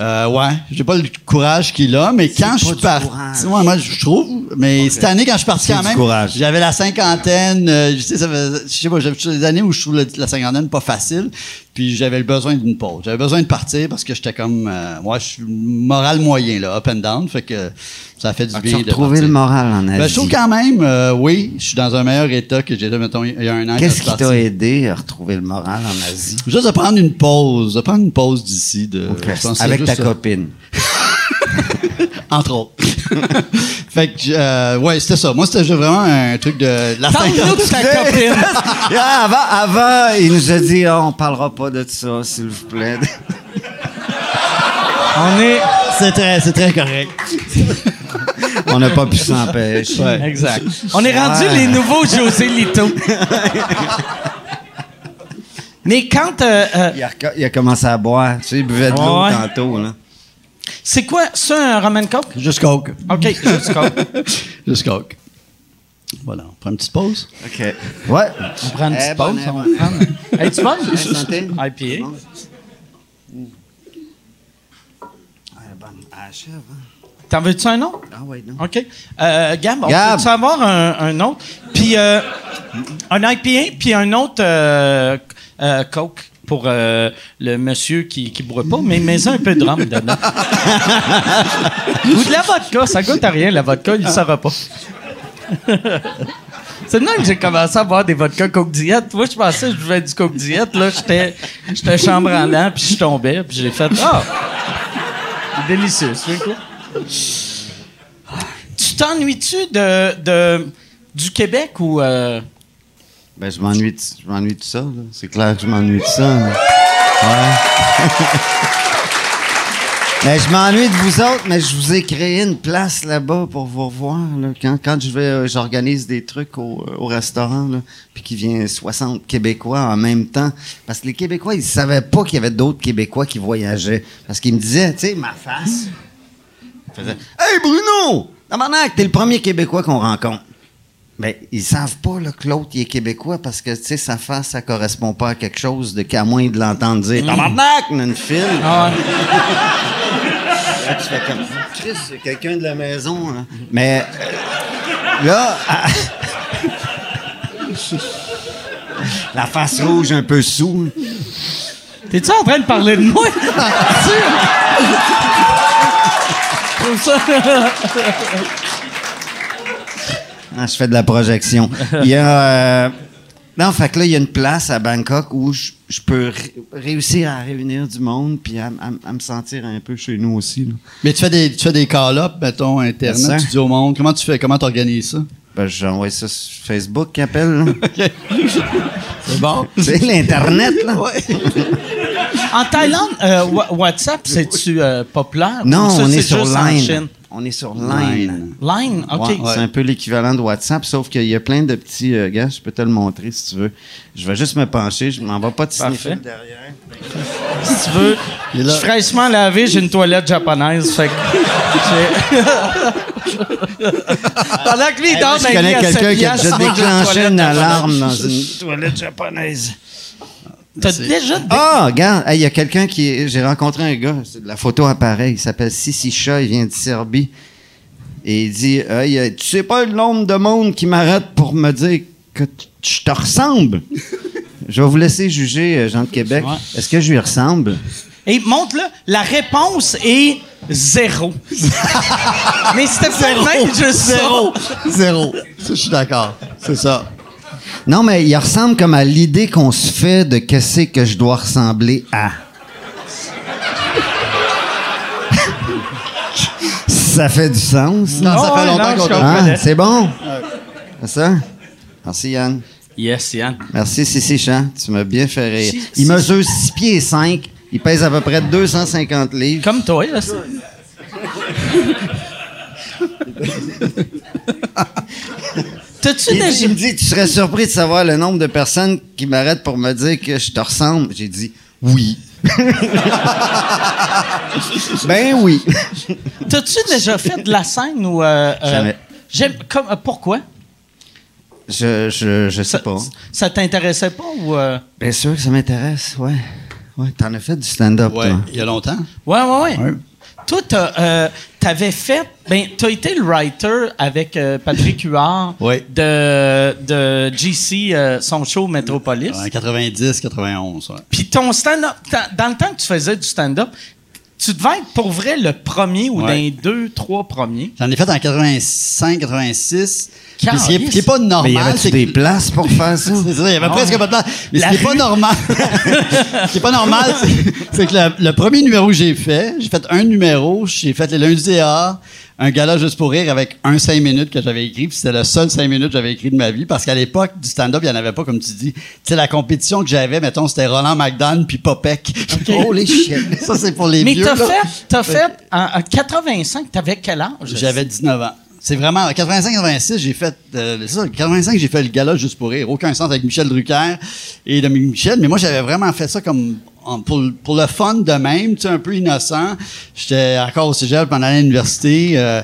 euh, ouais, j'ai pas le courage qu'il a, mais quand je suis parti, ouais, moi je trouve, mais cette année quand je suis parti quand même, j'avais la cinquantaine, euh, je sais, ça faisait- je sais pas, j'avais des années où je trouve la cinquantaine pas facile, puis j'avais le besoin d'une pause, j'avais besoin de partir parce que j'étais comme, euh, moi je suis moral moyen là, up and down, fait que ça fait du As-tu bien de retrouvé le moral en Asie? Ben, je trouve quand même, euh, oui, je suis dans un meilleur état que j'étais, mettons, il y a un an. Qu'est-ce qui t'a aidé à retrouver le moral en Asie? Juste de prendre une pause, de prendre une pause d'ici. De, Avec ta ça. copine. [laughs] Entre autres. [laughs] fait que, euh, ouais, c'était ça. Moi, c'était juste vraiment un truc de la [laughs] [laughs] avant, avant, il nous a dit, Ah, on parlera pas de ça, s'il vous plaît. On est. C'est très, c'est très correct. on n'a pas pu s'empêcher. Ouais. Exact. On est rendu Ouais. les nouveaux José Lito. Mais quand. euh, euh, Il, a, reco- il a commencé à boire. Tu sais, il buvait de l'eau Ouais. tantôt. Là. C'est quoi? C'est un Roman Coke? Juste coke. OK, juste Coke. [laughs] Juste coke. Voilà, on prend une petite pause. OK. Ouais. On prend une Eh, petite bonne, pause. eh, on prendre. Hey, tu bonne? santé. IPA. Ah, bonne. Ah. T'en veux-tu un autre? Ah, ouais, non. OK. Euh, Gab, on Gab. peut-tu avoir un, un autre? Puis euh, un IPA, puis un autre euh, euh, Coke pour euh, le monsieur qui ne boit pas, mais mets un peu de rhum dedans. Ou de la vodka, ça goûte à rien, la vodka, il ne saura pas. C'est même que j'ai commencé à boire des vodka Coke Diète. Moi, je pensais que je buvais du Coke Diète. Là, j'étais, j'étais chambranlant, puis je tombais, puis j'ai fait « Ah! C'est délicieux, c'est quoi? » Tu t'ennuies-tu de, de, du Québec ou... euh, Ben, je m'ennuie de, je m'ennuie de ça. là. C'est clair que je m'ennuie de ça. Ouais. [laughs] Je m'ennuie de vous autres, mais je vous ai créé une place là-bas pour vous revoir. Quand, je euh, j'organise des trucs au, euh, au restaurant, puis qu'il vient 60 Québécois en même temps. Parce que les Québécois, ils savaient pas qu'il y avait d'autres Québécois qui voyageaient. Parce qu'ils me disaient, tu sais, ma face. Ils faisaient Hey Bruno! Tabarnak, t'es le premier Québécois qu'on rencontre. Ben, ils savent pas là, que l'autre il est québécois parce que tu sais sa face ça correspond pas à quelque chose de qu'à moins de l'entendre dire tabarnak dans une file. ah, Là, tu fais comme Chris, c'est quelqu'un de la maison là. Mais euh, là à- la face rouge un peu sous. T'es-tu en train de parler de moi? [laughs] [laughs] Je trouve ça- [laughs] Ah, je fais de la projection. Il y a. euh, Non, fait que là, il y a une place à Bangkok où je, je peux ré- réussir à réunir du monde puis à, à- à me sentir un peu chez nous aussi. là. Mais tu fais des, tu fais des call-ups, mettons, Internet, tu dis au monde. Comment tu fais? Comment tu organises ça? Ben, j'envoie ça sur Facebook qui appelle. [laughs] [laughs] C'est bon. C'est l'Internet, là. [laughs] En Thaïlande, euh, Wa- WhatsApp, c'est-tu euh, populaire? Non, Ou ça, on est c'est sur juste en Line. On est sur Line. Line, OK. Ouais, C'est un peu l'équivalent de WhatsApp, sauf qu'il y a plein de petits euh, gars. Je peux te le montrer si tu veux. Je vais juste me pencher. Je m'en vais pas te Parfait. sniffer derrière. Si tu veux. Il est Je suis fraîchement lavé, j'ai une toilette japonaise. Fait que j'ai- [laughs] Pendant que lui, il dort Je dans le connais à quelqu'un qui a piastres, déjà moi, j'ai déclenché toilette une japonaise. alarme dans une toilette japonaise. T'as déjà... dé- Ah, regarde, hey, il y a quelqu'un qui. J'ai rencontré un gars, c'est- la photo apparaît, il s'appelle Sissi Chat, il vient de Serbie. Et il dit Hey, euh, Tu sais pas le nombre de monde qui m'arrête pour me dire que je te ressemble? [laughs] Je vais vous laisser juger, euh, Jean de Québec. Ouais. Est-ce que je lui ressemble? Et montre-le. La réponse est zéro. [laughs] Mais c'était peut-être juste Zéro. Zéro. Je suis d'accord. C'est ça. Non, mais il ressemble comme à l'idée qu'on se fait de qu'est-ce que je dois ressembler à. [laughs] ça fait du sens. Non, ça fait longtemps qu'on. Ah, c'est bon? C'est ça? Merci, Yann. Yes, Yann. Merci, Sissi Chan. Tu m'as bien fait rire. Si- Il si- mesure 6 pieds et 5. Il pèse à peu près 250 livres. Comme toi, là. [laughs] T'as-tu Il, déjà... il me dit, tu serais surpris de savoir le nombre de personnes qui m'arrêtent pour me dire que je te ressemble. J'ai dit, oui. [laughs] ben oui. T'as-tu déjà fait de la scène ou... euh, euh, Jamais. j'aime- comme, euh, pourquoi? Je, je, je sais Ça, pas. ça t'intéressait pas ou... euh? Bien sûr que ça m'intéresse, ouais. Ouais, t'en as fait du stand-up, Ouais. toi. Il y a longtemps. Ouais, ouais, ouais. Ouais. Toi, euh, t'avais fait... Ben, t'as été le writer avec euh, Patrick Huard de, de GC, euh, son show Metropolis. En 90, 91. Ouais. Puis ton stand-up, ta- dans le temps que tu faisais du stand-up, tu devais être pour vrai le premier ou Ouais. dans les deux, trois premiers. J'en ai fait en 85, 86. Puis Calisse. ce qui est, qui est pas normal, Mais y avait-tu c'est des que- places pour faire ça? [laughs] C'est ça, il y avait Ah. presque pas de place. Mais La [laughs] ce qui est pas normal, ce qui est pas normal, c'est- que le, le premier numéro que j'ai fait, j'ai fait un numéro, j'ai fait les lundis A, un gala juste pour rire avec un cinq minutes que j'avais écrit, puis c'était le seul cinq minutes que j'avais écrit de ma vie, parce qu'à l'époque du stand-up, il y en avait pas, comme tu dis. Tu sais, la compétition que j'avais, mettons, c'était Roland McDonald puis Popek. Holy shit. [laughs] ça, c'est pour les Mais vieux. t'as là. fait, t'as fait en, en 85, t'avais quel âge? J'avais 19 ans. C'est vraiment, en 85-86, j'ai fait, euh, c'est ça, 85, j'ai fait le gala juste pour rire. Aucun sens avec Michel Drucker et Dominique Michel. Mais moi, j'avais vraiment fait ça comme, pour, le fun de même, tu sais, un peu innocent. J'étais encore au cégep pendant l'université, euh,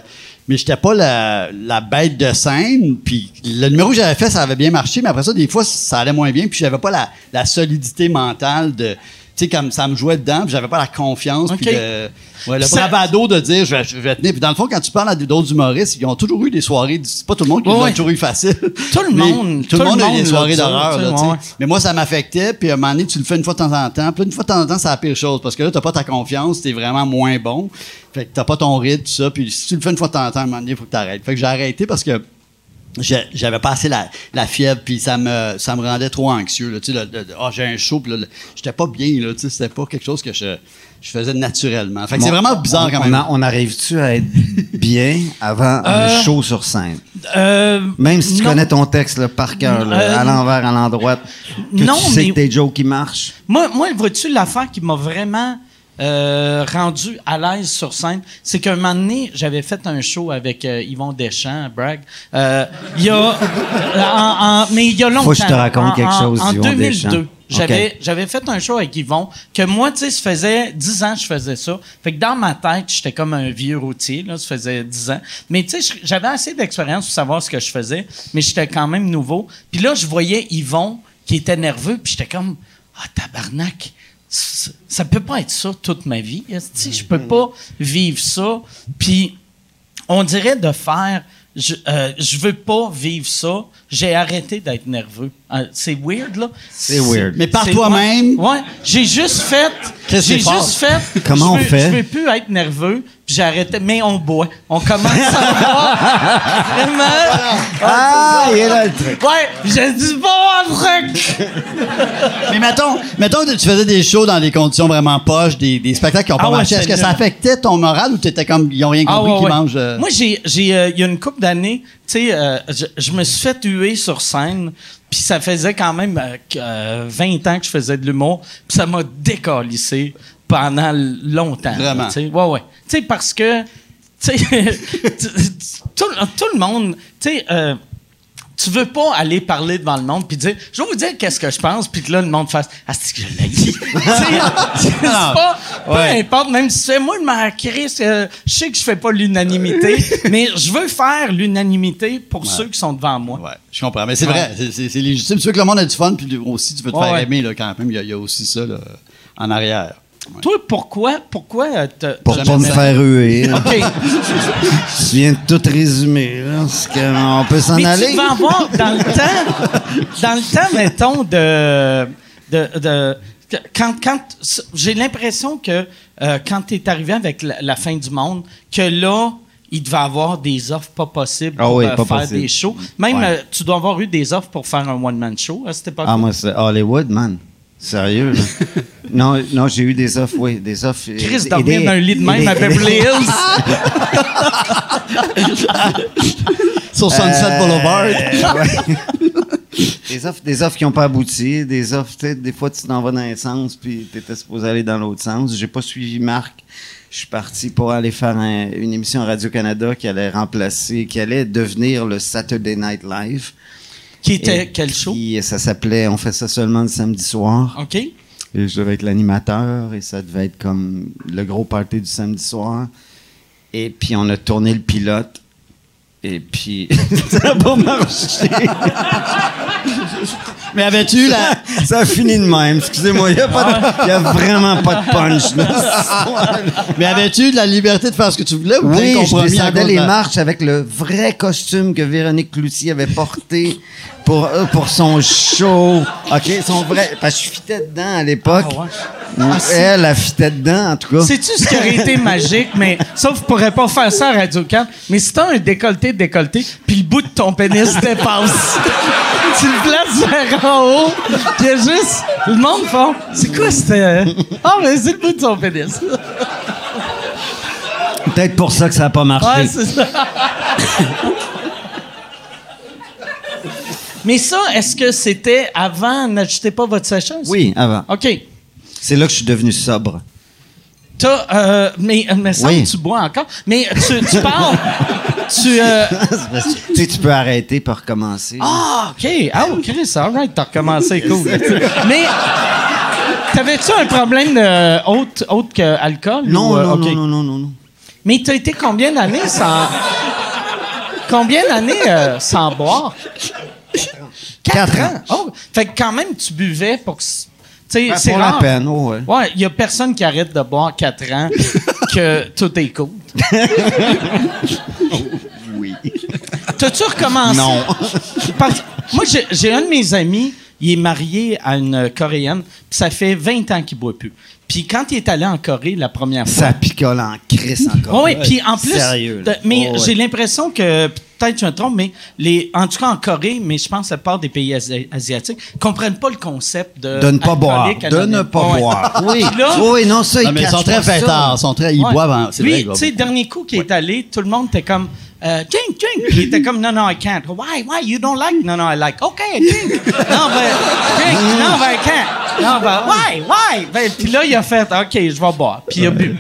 mais j'étais pas la, bête de scène. Puis le numéro que j'avais fait, ça avait bien marché, mais après ça, des fois, ça allait moins bien. Puis j'avais pas la solidité mentale de, tu sais, comme ça me jouait dedans, puis j'avais pas la confiance, puis Ok. le, ouais, le Ça- bravado de dire je vais, je vais tenir. Puis dans le fond, quand tu parles à d'autres humoristes, ils ont toujours eu des soirées. C'est pas tout le monde qui Ouais, l'a ouais. toujours eu facile. Tout le [laughs] monde- Tout le monde a eu des soirées d'horreur. Mais moi, ça m'affectait. Puis à un moment donné, tu le fais une fois de temps en temps. Puis une fois de temps en temps, c'est la pire chose. Parce que là, t'as pas ta confiance, t'es vraiment moins bon. Fait que t'as pas ton rythme, tout ça. Puis si tu le fais une fois de temps en temps, à un moment donné, il faut que t'arrêtes. Fait que j'ai arrêté parce que j'avais pas assez la, la fièvre puis ça me ça me rendait trop anxieux là tu sais ah j'ai un show puis j'étais pas bien là tu sais c'était pas quelque chose que je, je faisais naturellement fait que c'est vraiment bizarre on- quand on même a- On, arrive-tu à être bien avant un show sur scène? Euh, Même si tu non. connais ton texte là, par cœur, là, Euh, à l'envers, à l'endroit, que non, tu sais mais- que tes jokes qui marchent. Moi, moi vois-tu, l'affaire qui m'a vraiment euh, rendu à l'aise sur scène, c'est qu'un moment donné, j'avais fait un show avec euh, Yvon Deschamps, brag. Euh, Il y a, en- en- mais il y a longtemps. Faut que je te raconte En- quelque chose, En Yvon 2002, Deschamps. j'avais, j'avais fait un show avec Yvon que moi, tu sais, ça faisait 10 ans que je faisais ça. Fait que dans ma tête, j'étais comme un vieux routier, là, ça faisait 10 ans. Mais tu sais, j'avais assez d'expérience pour savoir ce que je faisais, mais j'étais quand même nouveau. Puis là, je voyais Yvon qui était nerveux, puis j'étais comme, ah, tabarnak, ça, peut pas être ça toute ma vie. esti. Je peux pas vivre ça. Puis on dirait de faire, je, euh, veux pas vivre ça. J'ai arrêté d'être nerveux. Euh, c'est weird, là. C'est weird. Mais par toi-même? Ouais, j'ai juste fait. Qu'est-ce J'ai juste fait. Comment on veux- fait? Je veux plus être nerveux. Puis j'ai arrêté. Mais on boit. On commence à boire. [laughs] Vraiment? Ah, il est là le truc. Ouais, j'ai dit bon truc. [laughs] Mais mettons, mettons que tu faisais des shows dans des conditions vraiment poches, des, des spectacles qui ont pas Ah ouais, marché. Est-ce que ça affectait ton moral ou t'étais comme, ils ont rien Ah, compris ouais, qu'ils ouais. mangent? euh, Moi, j'ai, j'ai, euh, il y a une couple d'années, sais, euh, je, je me suis fait huer sur scène, puis ça faisait quand même euh, que, euh, 20 ans que je faisais de l'humour, puis ça m'a décalissé pendant longtemps. Vraiment? Sais, ouais, ouais. Tu sais, parce que, tu sais, [laughs] tout, tout le monde, tu sais, euh, tu veux pas aller parler devant le monde puis dire, je vais vous dire qu'est-ce que je pense, puis que là, le monde fasse, ah, c'est que je l'ai [laughs] dit. C'est pas, peu importe, même si fais, moi, m'en crisse, euh, je sais que je fais pas l'unanimité, [laughs] mais je veux faire l'unanimité pour ceux qui sont devant moi. Ouais, je comprends. Mais c'est vrai, c'est- c'est c'est légitime. Tu veux que le monde ait du fun, puis aussi, tu veux te faire aimer, là, quand même. Il y a, y a aussi ça, là, en arrière. Ouais. Toi, pourquoi, pourquoi euh, t'as- Pour pas me faire huer. là. OK. [laughs] Tu viens de tout résumer. là. C'est qu'on peut s'en Mais aller. tu vas avoir dans le temps, dans le temps, mettons, de. de, de- que- quand, quand j'ai l'impression que euh, quand tu es arrivé avec la, la fin du monde, que là, il devait avoir des offres pas possibles Ah pour oui, euh, pas faire possible. des shows. Même, Ouais. euh, tu dois avoir eu des offres pour faire un one-man show à cette époque. Ah, moi, c'est Hollywood, man. Sérieux, là. [laughs] non, non j'ai eu des offres, oui. Des offres. Chris des- dans un lit de même à Beverly [laughs] Hills. Sur Sunset Euh, Boulevard. ouais. des offres, des offres qui n'ont pas abouti, des offres, des fois tu t'en vas dans un sens puis tu étais supposé aller dans l'autre sens. J'ai pas suivi Marc. Je suis parti pour aller faire un- une émission à Radio-Canada qui allait remplacer, qui allait devenir le Saturday Night Live. Qui était Et quel show? puis, ça s'appelait On fait ça seulement le samedi soir. OK. Et je devais être l'animateur et ça devait être comme le gros party du samedi soir. Et puis on a tourné le pilote. Et puis [laughs] ça n'a pas marché. [laughs] Mais avais-tu la. ça a fini de même. Excusez-moi, il n'y a, pas de- y a vraiment pas de punch. là. Mais avais-tu de la liberté de faire ce que tu voulais ou Oui, je descendais les marches avec le vrai costume que Véronique Cloutier avait porté pour, euh, pour son show. OK, son vrai. Parce que je fitais dedans à l'époque. Ah ouais. Ou Elle, elle fitait dedans, en tout cas. Sais-tu ce qui aurait été magique, mais sauf que je pourrais pas faire ça à Radio 4, mais si t'as un décolleté décolleté, puis le bout de ton pénis dépasse, [laughs] tu le places en haut, puis juste, le monde font, c'est quoi c'était? Ah, mais c'est le bout de son pénis. Peut-être pour ça que ça n'a pas marché. Ouais, c'est ça. mais ça, est-ce que c'était avant, n'ajoutez pas votre sécheuse? Oui, avant. OK. C'est là que je suis devenu sobre. T'as, euh, mais, euh, me semble Oui. tu bois encore. Mais tu, tu parles, [laughs] tu, euh, tu tu peux arrêter pour recommencer. Ah, OK. Ah, oh, Chris, all right, t'as recommencé, cool. Mais, t'avais-tu un problème de autre, autre que alcool? non, ou, euh, non, non, non, non, non. Mais t'as été combien d'années sans... Combien d'années euh, sans boire? Quatre, Quatre ans. Oh, fait que quand même, tu buvais pour que... Ben, c'est pour la rare. peine, oh, ouais. Ouais, il y a personne qui arrête de boire quatre ans que tout est cool. [laughs] Oui. T'as-tu recommencé? Non. Parce- moi, j'ai- un de mes amis, il est marié à une Coréenne, puis ça fait 20 ans qu'il boit plus. Puis quand il est allé en Corée la première fois... Ça picole en crisse encore. Oui, puis en plus, Sérieux. de- mais Oh, ouais. j'ai l'impression que peut-être je me trompe, mais les, en tout cas en Corée, mais je pense que la part des pays asi- asiatiques comprennent pas le concept de De ne pas boire. De ne pas Ouais. boire. [laughs] Oui. Puis là- oui, non, ça, Non, ils mais ils sont très fêtards. Sont très, ils Ouais. boivent Lui, tu sais, dernier coup qui est allé, tout le monde était comme euh, drink, il était comme non, non, I can't. Why, why, you don't like? Non, non, I like. OK, drink. non, ben, drink. Non, ben, I can't. Non, ben, why, why? Ben, puis là, il a fait, OK, je vais boire. Puis il a bu.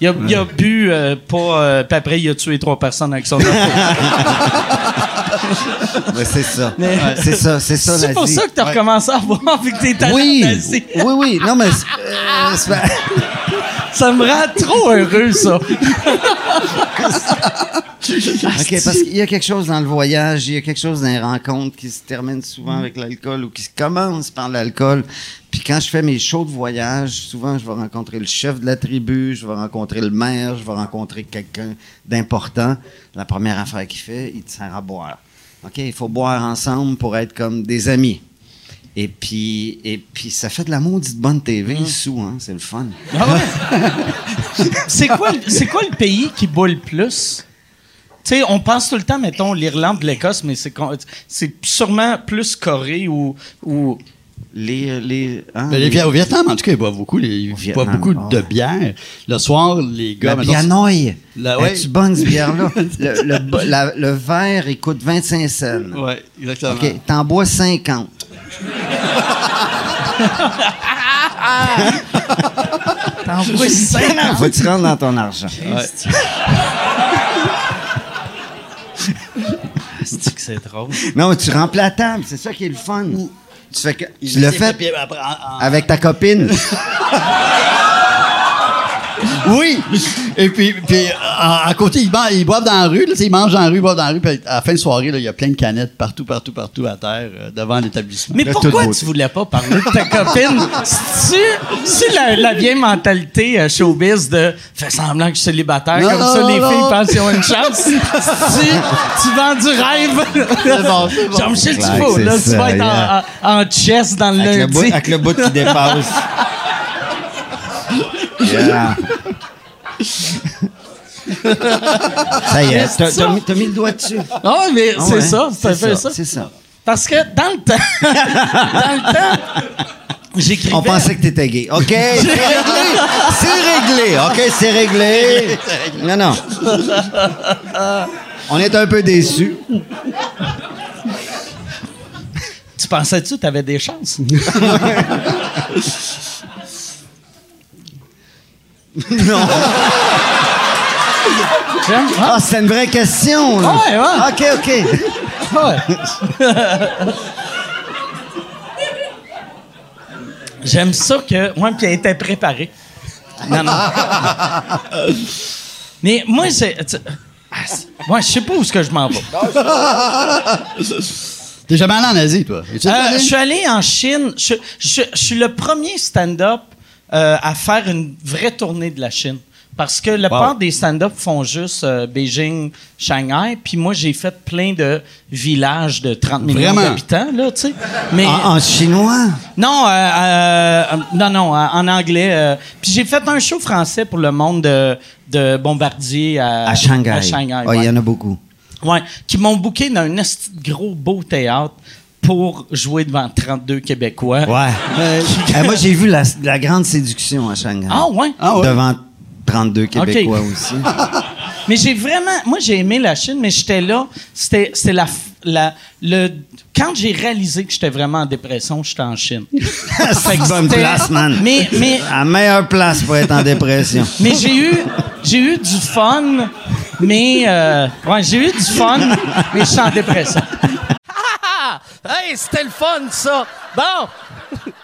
Il a, il a bu, euh, pas. euh, puis après, il a tué trois personnes avec son [laughs] Mais c'est ça. Mais- C'est ça, c'est ça, C'est pour ça que t'as recommencé à boire vu que t'es allé Oui, oui, oui. Non, mais euh, Ça me rend trop heureux, ça. [laughs] [laughs] OK, parce qu'il y a quelque chose dans le voyage, il y a quelque chose dans les rencontres qui se terminent souvent avec l'alcool ou qui se commencent par l'alcool. Puis quand je fais mes shows de voyage, souvent je vais rencontrer le chef de la tribu, je vais rencontrer le maire, je vais rencontrer quelqu'un d'important. La première affaire qu'il fait, il te sert à boire. OK, il faut boire ensemble pour être comme des amis. Et puis, et puis ça fait de la maudite bonne TV, sous, hein, c'est le fun. [laughs] C'est quoi, le- c'est quoi le pays qui boit le plus? Tu sais, on pense tout le temps, mettons, l'Irlande, l'Écosse, mais c'est, c'est sûrement plus Corée ou. ou Les, les, hein, Mais les au Vietnam, en tout cas, ils boivent beaucoup, les- ils boivent beaucoup ah de ouais. bière. Le soir, les gars. La Bianoï. La- ouais. Es-tu bonne, cette bière-là? [laughs] le, le, la- le verre, il coûte 25 cents. Ouais, exactement. OK, t'en bois 50. T'en cinq ans. Faut que tu rentres dans ton argent? C'est que c'est drôle. Non, mais tu remplis la table, c'est ça qui est le fun. Tu fais que. Tu en- en- avec ta copine. [laughs] [laughs] Oui! Et puis, puis à, à côté, ils, boivent- ils boivent dans la rue, là, tu ils mangent dans la rue, ils boivent dans la rue, puis à la fin de soirée, là, il y a plein de canettes partout, partout, partout à terre, euh, devant l'établissement. Mais pourquoi tu voulais pas parler de ta copine? Si, si la, la vieille mentalité euh, showbiz de fais semblant que je suis célibataire, Non, comme non, ça les non, filles non. pensent qu'ils ont une chance. si tu vends du rêve? C'est bon, c'est bon. Jean-Michel Dufault, là, c'est tu vas être en- yeah. en, en chess dans le Avec le, bout, lundi. avec le bout qui [laughs] dépasse. Yeah. Ça y est, t'as, t'as mis, t'as mis le doigt dessus. Ah, mais Ah c'est ouais, ça, c'est ça. C'est ça. Parce que dans le temps, [laughs] dans le temps, j'écrivais. On pensait que t'étais gay. OK, c'est [laughs] réglé. C'est réglé. OK, c'est réglé. Non, non. On est un peu déçus. Tu pensais-tu que tu avais des chances? [laughs] [laughs] Non. J'aime- Ah, c'est une vraie question. là. Ouais, ouais. OK, OK. Ouais. J'aime ça que. Moi, puis elle était préparée. Non, non. Mais moi, c'est. tu- ah, Moi, je sais pas où est-ce que je m'en vais. T'es jamais allé en Asie, toi? Euh, je suis allé en Chine. Je suis le premier stand-up euh, à faire une vraie tournée de la Chine. Parce que la plupart des stand-up font juste euh, Beijing, Shanghai. Puis moi, j'ai fait plein de villages de 30 millions d'habitants, là, tu sais. Mais. En, en chinois? Non, euh, euh, non, non, en anglais. Puis j'ai fait un show français pour le monde de, de Bombardier à, À Shanghai. à Shanghai, Ah, Il ouais. y en a beaucoup. Ouais, qui m'ont booké dans un gros beau théâtre pour jouer devant 32 Québécois. Ouais. Eh, [laughs] moi, j'ai vu la, la grande séduction à Shanghai. Ah ouais? Ah ouais? Devant 32 Québécois aussi. [laughs] Mais j'ai vraiment... Moi, j'ai aimé la Chine, mais j'étais là. C'était la, la... Le... Quand j'ai réalisé que j'étais vraiment en dépression, j'étais en Chine. [laughs] c'est une bonne place, man. Mais, mais, La meilleure place pour être en dépression. mais j'ai eu... J'ai eu du fun, mais... euh, ouais, j'ai eu du fun, mais je suis en dépression. Ah! Hey, c'était fun, ça! Bon! [laughs]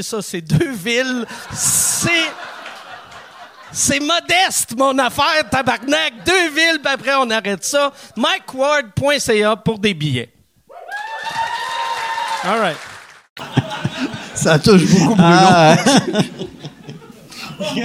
ça. C'est deux villes. C'est... C'est modeste, mon affaire, tabarnak. Deux villes, puis après, on arrête ça. MikeWard.ca pour des billets. All right. Ça touche beaucoup Bruno. Ah, [laughs]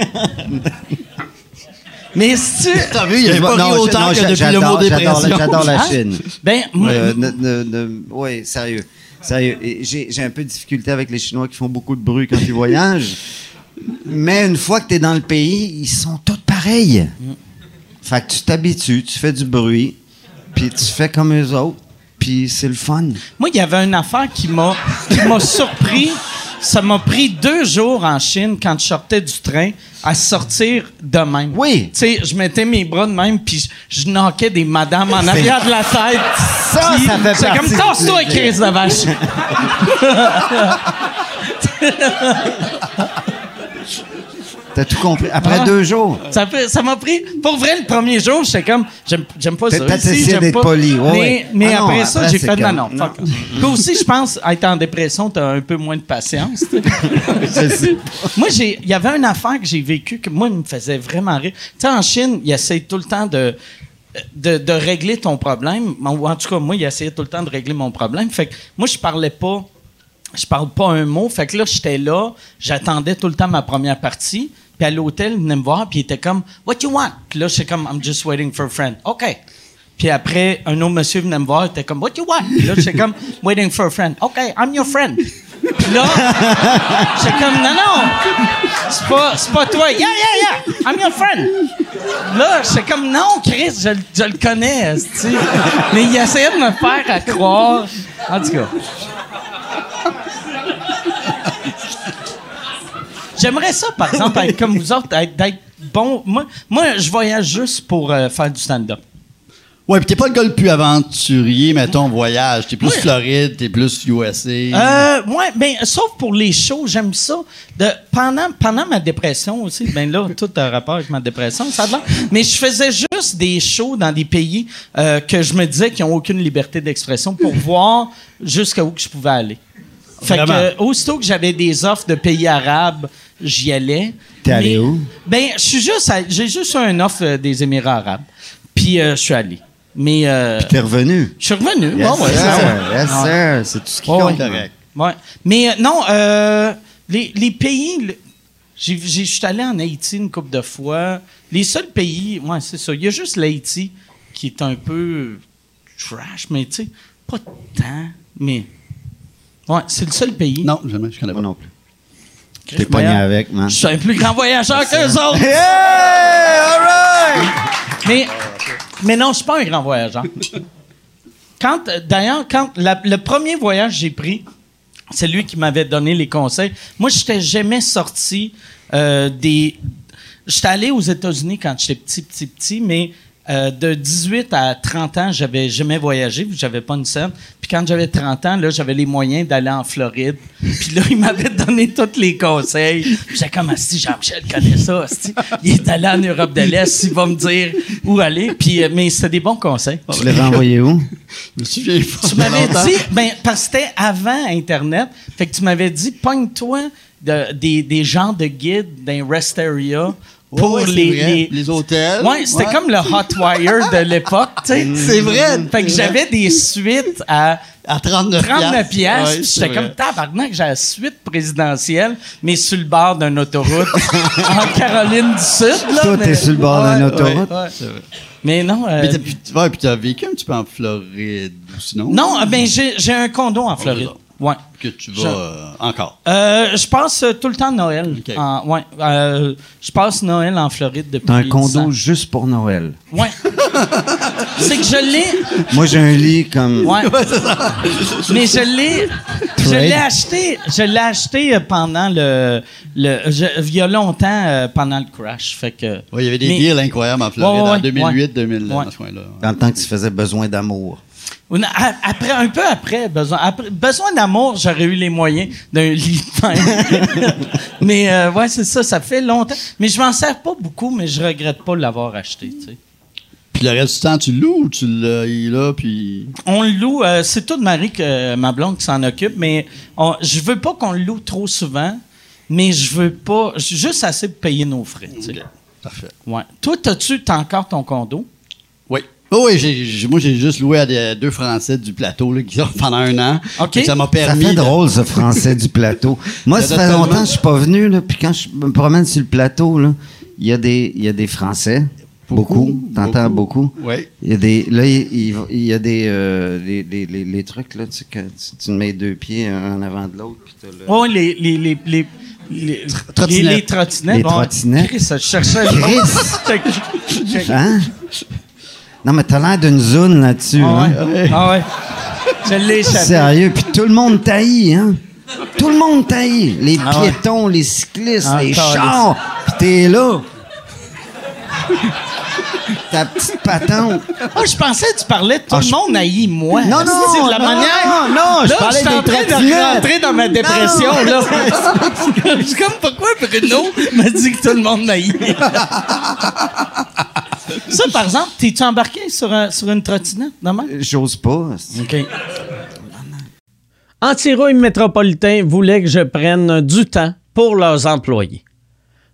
Mais si tu... T'as vu, il a pas non, autant non, que depuis le mot dépression. la- J'adore la? Chine. Ben, moi- Euh, ne- ne- ne- oui, sérieux. Sérieux. J'ai un peu de difficulté avec les Chinois qui font beaucoup de bruit quand ils [laughs] voyagent. Mais une fois que tu es dans le pays, ils sont tous pareils. Fait que tu t'habitues, tu fais du bruit, puis tu fais comme eux autres, puis c'est le fun. Moi, il y avait une affaire qui m'a qui m'a surpris. [laughs] Ça m'a pris deux jours en Chine quand je sortais du train à sortir de même. Oui. Tu sais, je mettais mes bras de même puis je, je knockais des madames en arrière de la tête. Ça, Puis ça fait C'est comme plaisir. Chris de vache. [laughs] T'as tout compris. Après Ah. deux jours. Ça fait- ça m'a pris. Pour vrai, le premier jour, j'étais comme. J'aime, j'aime pas ça. T'as essayé d'être pas. poli, ouais, mais ouais. mais Ah non, après ça, j'ai fait non, comme- non. non. fuck. Aussi, je pense, être en dépression, t'as un peu moins de patience. [laughs] moi, il y avait une affaire que j'ai vécue que moi, il me faisait vraiment rire. Tu sais, en Chine, ils essayent tout le temps de, de, de régler ton problème. En tout cas, moi, ils essayaient tout le temps de régler mon problème. Fait que moi, je parlais pas. Je parle pas un mot. Fait que là, j'étais là, j'attendais tout le temps ma première partie. Puis à l'hôtel, il venait me voir, puis il était comme, What you want? Puis là, j'étais comme, I'm just waiting for a friend. OK. Puis après, un autre monsieur venait me voir, il était comme, What you want? Puis là, j'étais comme, Waiting for a friend. OK, I'm your friend. Puis là, j'étais comme, Non, non, c'est pas, pas toi. Yeah, yeah, yeah, I'm your friend. Là, j'étais comme, non, Chris, je, le- je le connais. Mais il essayait de me faire à croire. En tout cas. J'aimerais ça, par exemple, être comme vous autres, être- d'être bon. Moi, moi, je voyage juste pour euh, faire du stand-up. Ouais, puis t'es pas le gars le plus aventurier, mettons, voyage. T'es plus Floride, t'es plus USA. Euh, ouais, ben, sauf pour les shows, j'aime ça. De, pendant, pendant ma dépression aussi, ben là, tout a rapport avec ma dépression, ça a l'air. Mais je faisais juste des shows dans des pays euh, que je me disais qu'ils n'ont aucune liberté d'expression pour [laughs] voir jusqu'à où que je pouvais aller. Fait que, Vraiment? euh, aussitôt que j'avais des offres de pays arabes, j'y allais. T'es allé Mais- où? Ben, je suis juste, à- j'ai juste eu un offre euh, des Émirats arabes. Puis euh, je suis allé. Mais euh, T'es revenu. je suis revenu. Yes, Bon, ouais, sir. ça, ouais. Yes, Ouais. sir. C'est tout ce qui compte. ouais. Correct. Ouais. Mais euh, non, euh, les, les pays. le- j'ai- j'ai- Je suis allé en Haïti une couple de fois. Les seuls pays, ouais, c'est ça. Il y a juste l'Haïti qui est un peu trash, mais tu sais, pas tant. Mais. Ouais, c'est le seul pays. Non, jamais, je connais Moi pas. non plus. T'es pogné Voyons. avec, man. Je suis un plus grand voyageur qu'eux autres. All right! Mais, mais non, je suis pas un grand voyageur. Quand, d'ailleurs, quand la- le premier voyage que j'ai pris, c'est lui qui m'avait donné les conseils. Moi, je n'étais jamais sorti euh, des. J'étais allé aux États-Unis quand j'étais petit, petit, petit, mais euh, de 18 à 30 ans, j'avais jamais voyagé, j'avais pas une scène. Puis quand j'avais 30 ans, là, j'avais les moyens d'aller en Floride. Puis là, il m'avait donné tous les conseils. J'étais comme, si Jean-Michel connaît ça, asti. Il est allé en Europe de l'Est, il va me dire où aller. Puis, euh, mais c'était des bons conseils. Tu l'avais envoyé où? Je me souviens pas. Tu m'avais dit, ben, parce que c'était avant Internet, fait que tu m'avais dit, pogne-toi de- des, des gens de guides d'un rest area pour Ouais, les, les, Les hôtels. Ouais, c'était Ouais. comme le Hotwire de l'époque, tu sais. C'est vrai. Fait que j'avais des suites à À 39 39 piastres. Ouais, J'étais comme tabarnak, j'ai la suite présidentielle, mais sur le bord d'une autoroute [laughs] en Caroline du Sud. Là, Toi, mais- t'es sur le bord d'une autoroute? ouais. C'est vrai. Mais non. euh, Mais t'as, puis, ouais, puis t'as vécu un petit peu en Floride, ou sinon? non, euh, ben j'ai j'ai un condo en Floride. Ouais. Que tu vas Je- euh, encore. Euh, je passe euh, tout le temps Noël. En- ouais, euh, je passe Noël en Floride depuis. T'as un 10 condo ans. juste pour Noël. Ouais. [laughs] C'est que je l'ai. Moi, j'ai un lit comme. Ouais. [laughs] Mais je l'ai. Je l'ai acheté. Je l'ai acheté pendant le. le je- il y a longtemps euh, pendant le crash. Fait que. Ouais, il y avait des Mais- deals incroyables en Floride Ouais, ouais, en 2008, 2000, Ouais. dans ce coin-là. Dans le temps que tu faisais besoin d'amour. Après, un peu après, besoin, après, besoin d'amour, j'aurais eu les moyens d'un lit de [laughs] mais euh, ouais, c'est ça, ça fait longtemps. Mais je m'en sers pas beaucoup, mais je regrette pas de l'avoir acheté. tu sais. Puis le reste du temps, tu le loues ou tu est là, puis... On le loue, euh, c'est toute Marie, que, ma blonde, qui s'en occupe, mais on- je veux pas qu'on le loue trop souvent, mais je veux pas, juste assez pour payer nos frais. tu sais. Ok, Parfait. Ouais. Toi, t'as-tu t'as encore ton condo? Oui. Oh oui, j'ai- j'ai- moi, j'ai juste loué à des- deux Français du plateau là, qui sont [laughs] pendant un an. Ça m'a Ça permis... fait de- drôle, ce français du plateau. [laughs] Moi, ça Ça fait longtemps que je suis pas venu, là, puis quand je me promène sur le plateau, là, il y, a des- il y a des Français. Beaucoup. T'entends beaucoup. Oui. Il y a des, là, il, il- il y a des, euh, les, les, les, les trucs, là, tu sais, que tu, tu mets deux pieds un en avant de l'autre, puis t'as le... Oh, les. les, les, les les, trottinettes. les, les trottinettes. Les bon, trottinettes. Chris, je cherchais Chris! [laughs] Hein? Non, mais t'as l'air d'une zone là-dessus, Ah hein? ouais. Ah ouais. Je l'ai [laughs] échappé. Sérieux, puis tout le monde taillit, hein? Tout le monde taillit. Les Ah ouais. piétons, les cyclistes, Ah, les chars. Puis t'es là. Ta petite patente. Ah, je pensais que tu parlais de tout Ah, le je- monde haït moi. Non, non, C'est de la non, manière. non, non, je Là, parlais suis en train de rentrer dans ma dépression, là. [laughs] je suis comme, pourquoi Bruno m'a dit que tout le monde m'haït? [laughs] Ça, par exemple, t'es-tu embarqué sur, un- sur une trottinette, demain? J'ose pas. OK. Antirouille Métropolitain voulait que je prenne du temps pour leurs employés.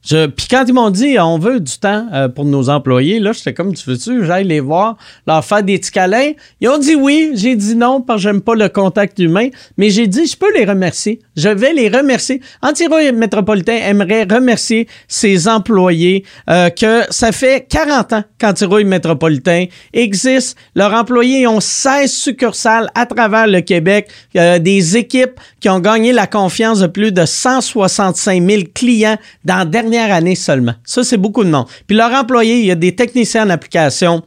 Je, puis quand ils m'ont dit on veut du temps euh, pour nos employés, là, j'étais comme tu veux-tu, j'aille les voir, leur faire des petits câlins? Ils ont dit oui, j'ai dit non parce que j'aime pas le contact humain, mais j'ai dit je peux les remercier. Je vais les remercier. Antirouille Métropolitain aimerait remercier ses employés euh, que ça fait 40 ans qu'Antirouille Métropolitain existe. Leurs employés ont 16 succursales à travers le Québec, euh, des équipes qui ont gagné la confiance de plus de 165 000 clients dans dernière année seulement. Ça, c'est beaucoup de monde. Puis leurs employés, il y a des techniciens en application,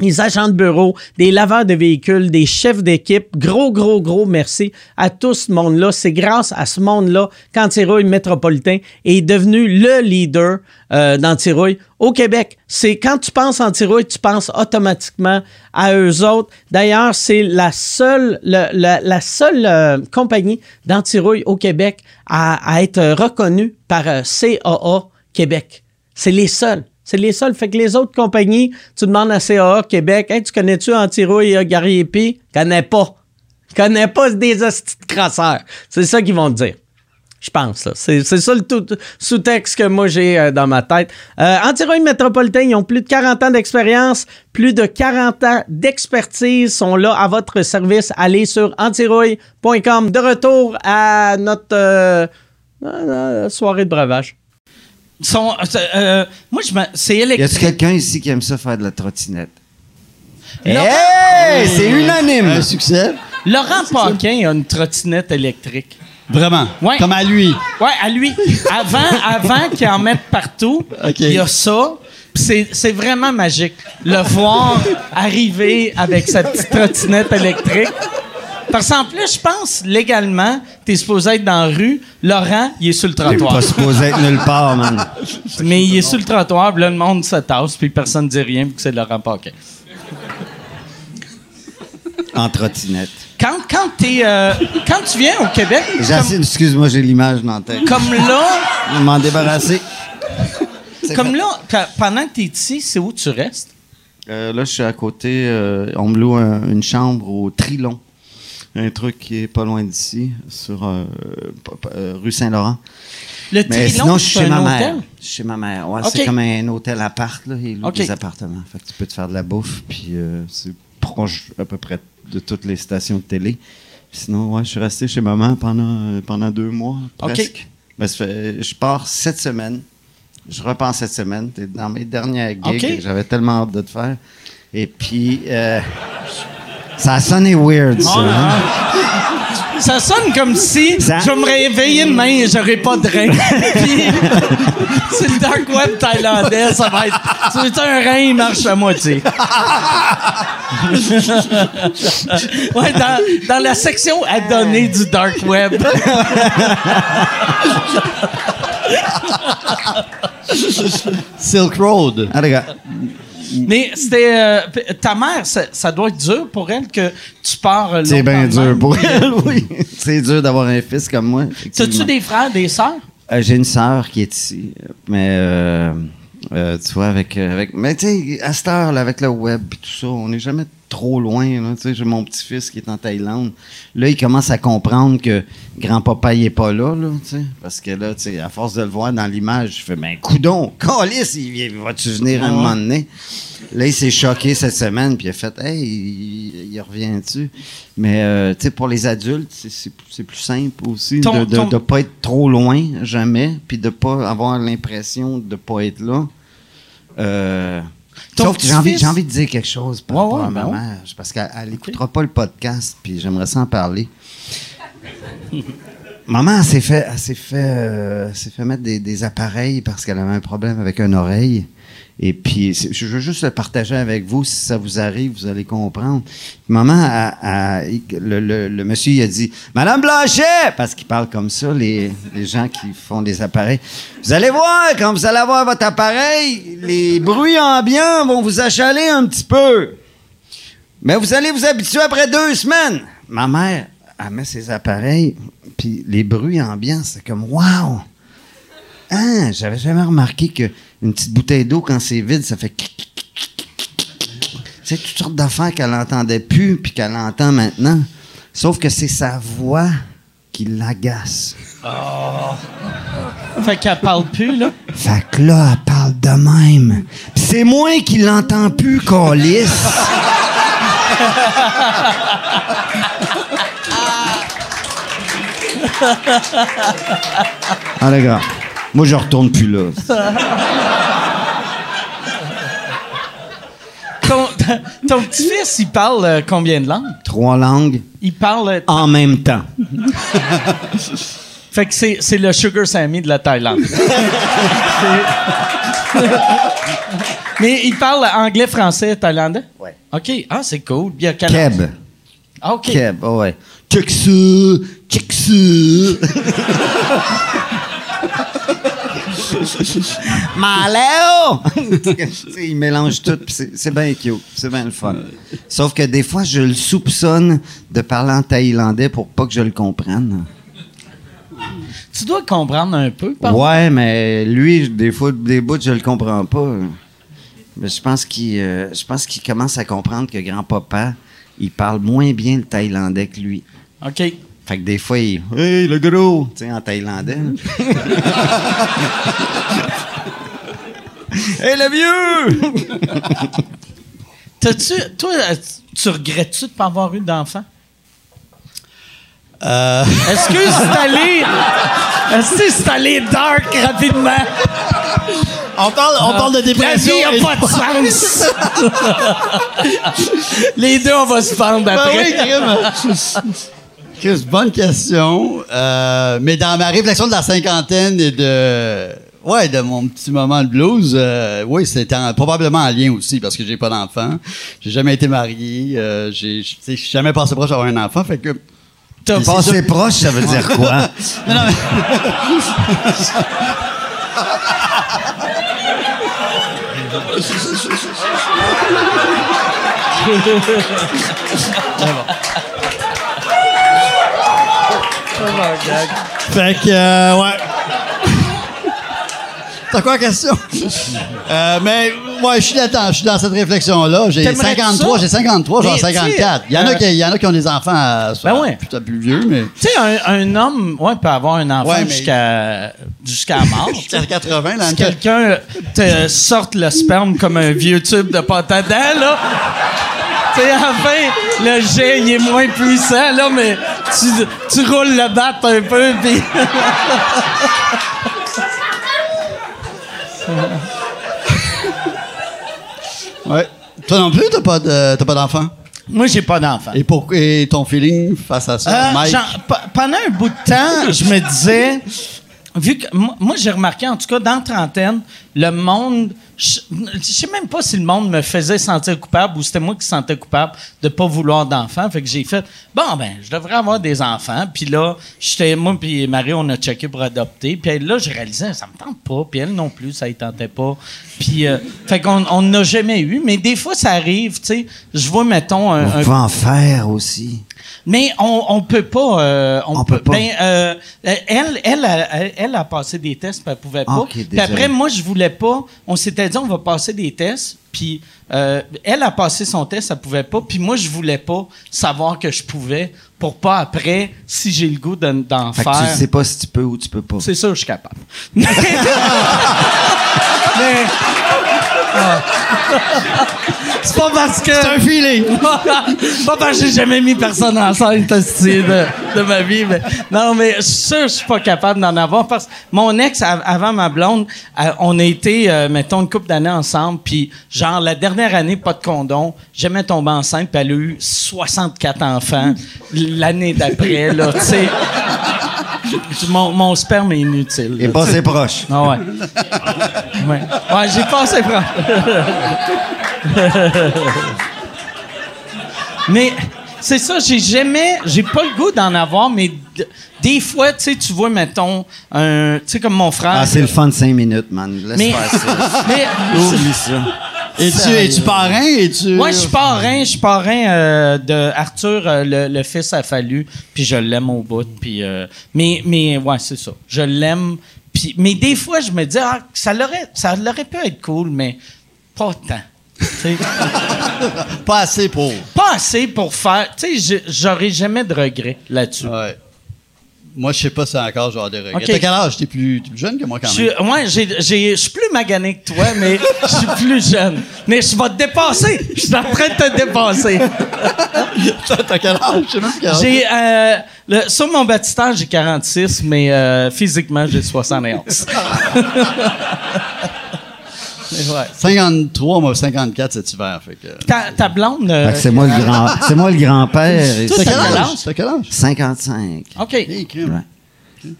des agents de bureau, des laveurs de véhicules, des chefs d'équipe. Gros, gros, gros merci à tout ce monde-là. C'est grâce à ce monde-là qu'Antirouille Métropolitain est devenu le leader euh, d'Antirouille au Québec. C'est quand tu penses Antirouille, tu penses automatiquement à eux autres. D'ailleurs, c'est la seule, le- la, la seule euh, compagnie d'Antirouille au Québec à, à être reconnue par euh, CAA Québec. C'est les seuls. C'est les seuls. Fait que les autres compagnies, tu demandes à CAA Québec, hey, tu connais-tu Antirouille et Garriépi? Connais pas. Connais pas des hosties de crasseurs. C'est ça qu'ils vont te dire. Je pense, c'est ça le tout sous-texte que moi j'ai euh, dans ma tête. Euh, Antirouille Métropolitain, ils ont plus de 40 ans d'expérience, plus de 40 ans d'expertise sont là à votre service. Allez sur antirouille.com. De retour à notre euh, euh, soirée de breuvage. Sont- euh, euh, moi, je me- c'est Y a-tu électrique. quelqu'un ici qui aime ça faire de la trottinette? Hey! C'est unanime! Un succès. Laurent Paquin a une trottinette électrique. Vraiment? Ouais. Comme à lui? Ouais, à lui. Avant, avant qu'il en mette partout, il y a ça. C'est vraiment magique. Le voir arriver avec sa petite trottinette électrique. Parce qu'en plus, je pense, légalement, t'es supposé être dans la rue. Laurent, il est sur le T'es trottoir. pas supposé être nulle part, man. Mais il est sur le trottoir, puis là, le monde se tasse, puis personne ne dit rien, puis que c'est Laurent Paquin. En trottinette. Quand, quand, t'es, euh, quand tu viens au Québec, assez- Excuse-moi, j'ai l'image dans la tête. comme, comme là, m'en débarrasser. Comme fait. là, quand- pendant que t'es ici, c'est où tu restes? Euh, là, je suis à côté. euh, on me loue un- une chambre au Trilon. Un truc qui est pas loin d'ici, sur euh, euh, rue Saint-Laurent. Le Mais sinon, je suis chez ma mère. Je suis chez ma mère. Ouais, c'est comme un hôtel appart, là. Il loue des appartements. Fait que tu peux te faire de la bouffe, puis euh, c'est proche à peu près de toutes les stations de télé. Sinon, ouais, je suis resté chez maman pendant, pendant deux mois, presque. Ben, fait- je pars cette semaine. Je repars cette semaine. T'es dans mes dernières gigs. Ok. J'avais tellement hâte de te faire. Et puis, euh, ça a sonné weird, ça. hein? Ça sonne comme si Ça- je vais me réveiller demain et j'aurai pas de rein. [laughs] Puis, c'est le dark web thaïlandais, ça va être. C'est un rein, il marche à moitié. [laughs] ouais, dans, dans la section à donner du dark web. Silk Road. Ah, les gars. Mais c'était. euh, ta mère, ça, ça doit être dur pour elle que tu pars. euh, C'est bien dur pour elle, [laughs] oui. C'est dur d'avoir un fils comme moi. T'as-tu effectivement. des frères, des sœurs? Euh, J'ai une sœur qui est ici, mais euh, tu vois, avec, avec mais tu sais, à cette heure, là, avec le web et tout ça, on n'est jamais trop loin. là. Tu sais, j'ai mon petit-fils qui est en Thaïlande. Là, il commence à comprendre que grand-papa, il est pas là, là, tu sais. Parce que là, tu sais, à force de le voir dans l'image, je fais, ben, coudon, calice, il, va-tu venir un moment donné? Là, il s'est choqué cette semaine, puis il a fait, hey, il, il revient-tu? Mais, euh, tu sais, pour les adultes, c'est- c'est c'est plus simple aussi Ton- de, ton- de pas être trop loin, jamais, puis de pas avoir l'impression de pas être là. Euh, Ton sauf que j'ai envie, j'ai envie de dire quelque chose par Ouais, à ma ben mère, parce qu'elle elle écoutera pas le podcast, puis j'aimerais ça en parler. [laughs] Maman, elle s'est fait, elle s'est fait, euh, fait mettre des, des appareils parce qu'elle avait un problème avec une oreille. Et puis, je veux juste le partager avec vous. Si ça vous arrive, vous allez comprendre. Maman, le, monsieur, il a dit Madame Blanchet Parce qu'il parle comme ça, les, gens qui font des appareils. Vous allez voir, quand vous allez avoir votre appareil, les bruits ambiants vont vous achaler un petit peu. Mais vous allez vous habituer après deux semaines. Ma mère, elle met ses appareils, puis les bruits ambiants, c'est comme Wow! Ah, j'avais jamais remarqué que une petite bouteille d'eau, quand c'est vide, ça fait. sais, toutes sortes d'affaires qu'elle n'entendait plus, puis qu'elle entend maintenant. Sauf que c'est sa voix qui l'agace. Fait qu'elle parle plus, là. Fait que là, elle parle de même. C'est moi qui l'entends plus, Calice. [laughs] ah, les gars, moi, je retourne plus là. Ton, ton petit-fils, il parle euh, combien de langues? Trois langues Il parle. euh, en même temps. Fait que c'est, c'est le Sugar Sammy de la Thaïlande. C'est- [laughs] Mais il parle anglais, français, thaïlandais? Ouais. OK. Ah, c'est cool. Il y a quel âge? Keb. Ah, OK. Keb, oh ouais. Ça. [laughs] Maléo! Il mélange tout, c'est bien cute, c'est bien le fun. Sauf que des fois, je le soupçonne de parler en thaïlandais pour pas que je le comprenne. Tu dois comprendre un peu, par Ouais, mais lui, des fois, des bouts, je le comprends pas. Mais je pense qu'il euh, je pense qu'il commence à comprendre que grand-papa, il parle moins bien le thaïlandais que lui. OK. Fait que des fois, il Hey, le gros! Tu sais, en thaïlandais. [laughs] hey, le vieux! [laughs] T'as-tu, toi, tu regrettes-tu de pas avoir eu d'enfant? Euh, Est-ce que c'est allé. Est-ce que c'est allé dark rapidement? on, parle, on parle de La dépression. vie et- a pas de sens! [laughs] Les deux, on va se pendre Ben après. oui. Chris, bonne question. Euh, mais dans ma réflexion de la cinquantaine et de. Ouais, de mon petit moment de blues, euh, oui, c'était en- probablement en lien aussi parce que j'ai pas d'enfant. J'ai jamais été marié. Euh, j'ai, jamais passé proche d'avoir un enfant. Fait que. T'as sûr- proche, ça veut dire quoi? [laughs] Non, non, mais- [laughs] Fait que, euh, ouais. T'as quoi la question? Euh, mais, ouais, je suis là-dedans, je suis dans cette réflexion-là. J'ai T'aimerais 53, ça? j'ai 53, genre Mais, tu sais, 54. Il y, en a euh, qui, il y en a qui ont des enfants à, Ben ouais. plutôt plus vieux, mais. Tu sais, un, un homme ouais, peut avoir un enfant Ouais, mais- jusqu'à jusqu'à la mort. [laughs] Jusqu'à 80, là. Si quelqu'un te sorte le sperme comme un vieux tube de pâte à dents, là. Sais, enfin, le jet, il est moins puissant, là, mais tu, tu roules le bat un peu, puis... [laughs] Ouais. Toi non plus, t'as pas de- t'as pas d'enfant? Moi, j'ai pas d'enfant. Et, pour, et ton feeling face à ça, Euh, Mike? pendant un bout de temps, je me disais, vu que moi, j'ai remarqué, en tout cas, dans la trentaine, le monde, je je sais même pas si le monde me faisait sentir coupable ou c'était moi qui sentais coupable de pas vouloir d'enfants. Fait que j'ai fait, bon, ben, je devrais avoir des enfants. Puis là, j'étais, moi puis Marie, on a checké pour adopter. Puis là, j'ai réalisé, ça me tente pas. Puis elle non plus, ça ne tentait pas. Puis, euh, fait qu'on on n'a jamais eu. Mais des fois, ça arrive, tu sais. Je vois, mettons, un, On un peut en faire aussi. Mais on, on peut pas. euh, on, On peut, peut pas. ben, euh, elle, elle, elle, elle a passé des tests, puis elle pouvait pas. Puis après, moi, je voulais pas. On s'était dit, on va passer des tests. Puis euh, elle a passé son test, elle pouvait pas. Puis moi, je voulais pas savoir que je pouvais pour pas après, si j'ai le goût d'en, Fait que faire. tu sais pas si tu peux ou tu peux pas. C'est sûr, je suis capable. [laughs] Mais. [laughs] C'est pas parce que. C'est un feeling. [laughs] pas parce que j'ai jamais mis personne enceinte hostie, de, de ma vie. Mais, non, mais je suis sûr que je suis pas capable d'en avoir parce que mon ex, av- avant ma blonde, euh, on a été, euh, mettons, une couple d'années ensemble. Puis, genre, la dernière année, pas de condom. Jamais tombé enceinte. Puis, elle a eu 64 enfants l'année d'après, là, tu sais. Mon, mon sperme est inutile. Et pas c'est proche. Ah ouais. ouais. Ouais, j'ai passé franc. [laughs] mais c'est ça, j'ai jamais, j'ai pas le goût d'en avoir, mais des fois, tu sais, tu vois, mettons, un, tu sais, comme mon frère. Ah, c'est le fun de 5 minutes, man. Laisse mais, faire ça. [laughs] mais Oublie ça. Es-tu es-tu parrain? Es-tu... moi, je suis parrain, je suis parrain euh, de Arthur, euh, le, le fils a fallu, puis je l'aime au bout, puis euh, mais mais ouais, c'est ça. Je l'aime, puis mais des fois je me dis ah, ça l'aurait ça l'aurait pu être cool, mais pas tant. [laughs] Pas assez pour. pas assez pour faire, tu sais, j'aurais jamais de regrets là-dessus. Ouais. Moi, je sais pas si encore genre de regrets. Ok. T'as quel âge? T'es plus, t'es plus jeune que moi, quand même. ouais, j'ai- je suis plus magané que toi, mais [laughs] je suis plus jeune. Mais je vais te dépasser. Je suis en train de te dépasser. T'as quel âge? Je sais même quel âge. J'ai euh, le- sur mon baptistère, j'ai 46, mais euh, physiquement, j'ai 71. [laughs] Mais ouais. 53, moi, 54 cet hiver. Fait que... Ta, ta blonde. euh, c'est moi le grand, c'est moi le grand-père. T'as t'as quel quel âge? âge? T'as quel âge? 55. OK. Hey. Ouais. [laughs]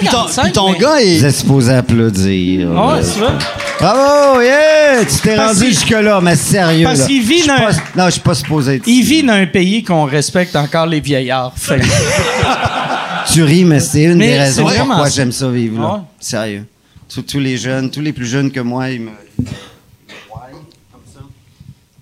Puis ton, 55, puis ton mais- gars Vous est. êtes supposé applaudir. Ah, Euh, tu vois? Bravo, yeah! Tu t'es rendu jusque-là, mais sérieux. parce là. qu'il vit dans- pas- Non, je suis pas supposé être Il ici. vit dans un pays qu'on respecte encore les vieillards. Fait [laughs] Tu ris, mais c'est une Mais des c'est raisons pourquoi j'aime ça vivre là. Ouais. Sérieux. Tous, tous les jeunes, tous les plus jeunes que moi, ils me. ils me voient comme ça.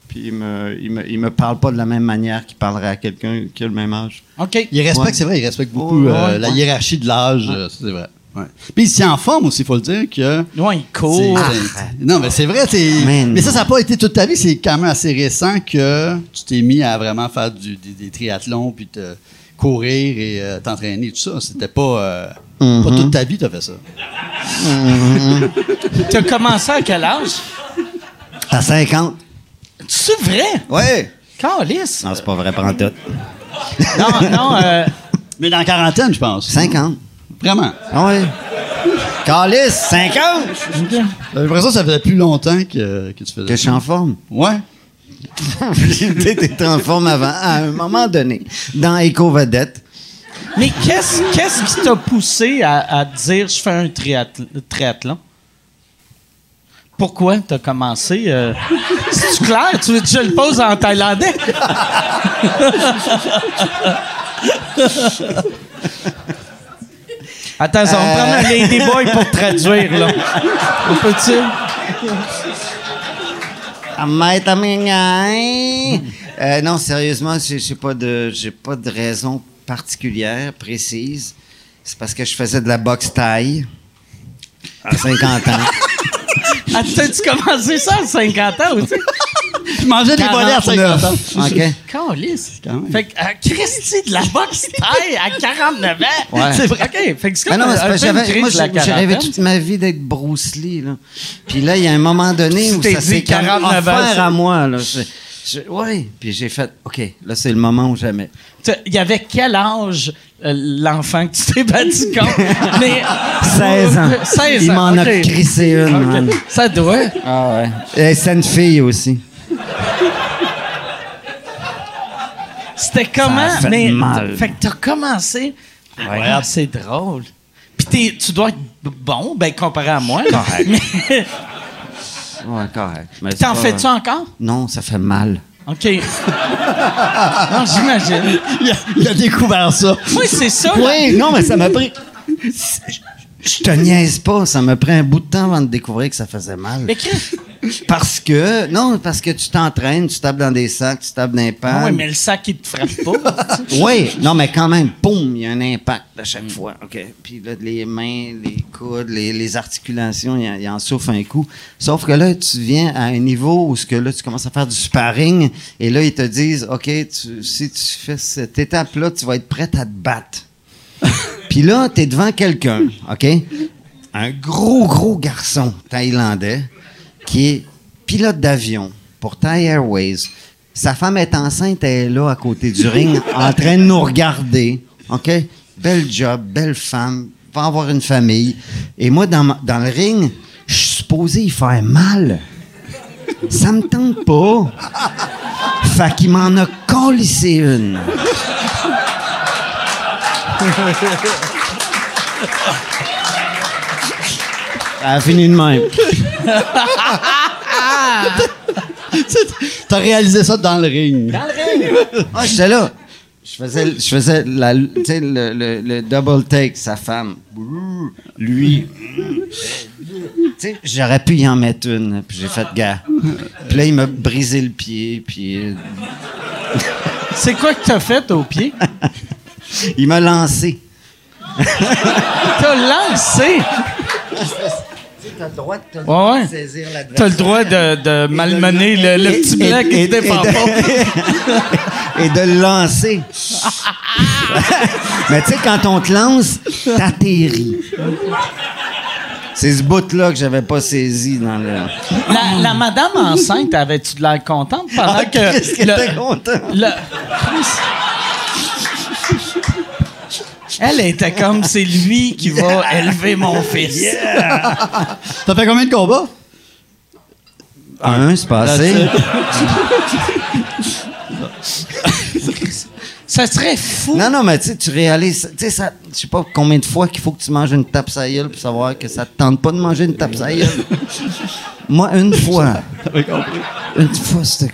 Puis ils me, ils, me, ils me parlent pas de la même manière qu'ils parleraient à quelqu'un qui a le même âge. OK. Il respecte, Ouais. c'est vrai, il respecte beaucoup Ouais, euh, ouais, la hiérarchie de l'âge, euh, c'est vrai. Ouais. Puis il s'y en forme aussi, il faut le dire que. Ouais, il court. c'est- non, mais c'est vrai. Man. Mais ça, ça n'a pas été toute ta vie, c'est quand même assez récent que tu t'es mis à vraiment faire du- des, des triathlons, puis te courir et euh, t'entraîner, tout ça. C'était pas. euh, Mhm. Pas toute ta vie, t'as fait ça. Tu as commencé à quel âge? À 50. C'est vrai? Ouais. Calice. Non, c'est pas vrai, prends tout. Non, non, euh, Mais dans la quarantaine, je pense. 50. Vraiment? Ah ouais. Calice, 50! J'ai l'impression que ça faisait plus longtemps que, que tu faisais Que je suis en forme. Ouais. [laughs] T'étais en forme avant, à un moment donné, dans Eco Vedette. Mais qu'est-ce qu'est-ce qui t'a poussé à, dire je fais un triathl- triathlon? Pourquoi t'as commencé? Euh, [laughs] C'est-tu clair? Tu veux que je le pose en thaïlandais? [laughs] Attends, on va prendre un ladyboy pour te traduire, là. On peut-tu? Amingai. Euh, non, sérieusement, j'ai j'ai pas de j'ai pas de raison particulière, précise. C'est parce que je faisais de la boxe taille à 50 ans. Ah, T'as-tu commencé ça à 50 ans aussi? Je mangeais des volets à 50 ans. OK? Calice. Quand même. Fait que, euh, Christy, de la boxe taille à 49 ans. Ouais. C'est vrai. OK. Fait que c'est Ah comme non, un j'avais- moi, j'ai rêvé toute ma vie d'être Bruce Lee. Là. Puis là, il y a un moment donné Tu où ça s'est comme 49 ans, offert ça. à moi. Là. Ouais. Puis j'ai fait, OK, là, c'est le moment ou jamais. Il y avait quel âge euh, l'enfant que tu t'es battu contre? [laughs] Mais, 16 ans. [laughs] 16 Il m'en a crissé une. OK. man. Ça doit. Ah ouais. Et c'est une fille aussi. C'était comment? Ça a fait mais, mal. Fait que t'as commencé. Ah, c'est drôle. Puis t'es- tu dois être bon, ben comparé à moi. [laughs] Mais Ouais, correct. T'en pas- fais-tu encore? Non, ça fait mal. OK. [laughs] non, j'imagine. Il a, il a découvert ça. Moi, c'est ça. Oui, non, mais ça m'a pris. Je te niaise pas, ça m'a pris un bout de temps avant de découvrir que ça faisait mal. Mais Parce que, non, parce que tu t'entraînes, tu tapes dans des sacs, tu tapes dans pannes. ouais, mais le sac, il te frappe pas. Oui, non, mais quand même, boum, il y a un impact à chaque fois. OK. Puis là, les mains, les coudes, les, les articulations, il en, souffre un coup. Sauf que là, tu viens à un niveau où ce que là, tu commences à faire du sparring et là, ils te disent, OK, tu- si tu fais cette étape-là, tu vas être prête à te battre. [laughs] Puis là, tu es devant quelqu'un, OK? Un gros, gros garçon thaïlandais qui est pilote d'avion pour Thai Airways. Sa femme est enceinte, elle est là à côté du ring, [laughs] en train de nous regarder. OK? Bel job, belle femme, va avoir une famille. Et moi, dans, ma- dans le ring, je suis supposé y faire mal. Ça me tente pas. Fait qu'il m'en a collissé une. [laughs] Ça a fini de même. T'as réalisé ça dans le ring. Ah, j'étais là. Je faisais, je faisais la, tu sais, le, le- le double take, sa femme. Lui. Tu sais, j'aurais pu y en mettre une. Puis j'ai fait gars. Puis là, il m'a brisé le pied. Puis euh, c'est quoi que t'as fait au pied? il m'a lancé. T'as lancé? T'as le droit de te Ouais, ouais. saisir la T'as le droit de, de malmener le, le petit Et- blanc qui et- et- pas. [laughs] et de le lancer. [laughs] Mais tu sais, quand on te lance, t'atterris. C'est ce bout-là que j'avais pas saisi dans le. La, la madame enceinte, avais-tu de l'air contente pendant Ah, que. Qu'est-ce qu'elle le- était contente? le- Elle était comme c'est lui qui va élever mon fils. T'as fait combien de combats? Un, c'est passé. Ça serait fou. Non, non, mais tu sais, tu réalises, tu sais, ça, je sais pas combien de fois qu'il faut que tu manges une tape gueule pour savoir que ça te tente pas de manger une tape gueule. Moi, une fois. [laughs] Une fois, c'était.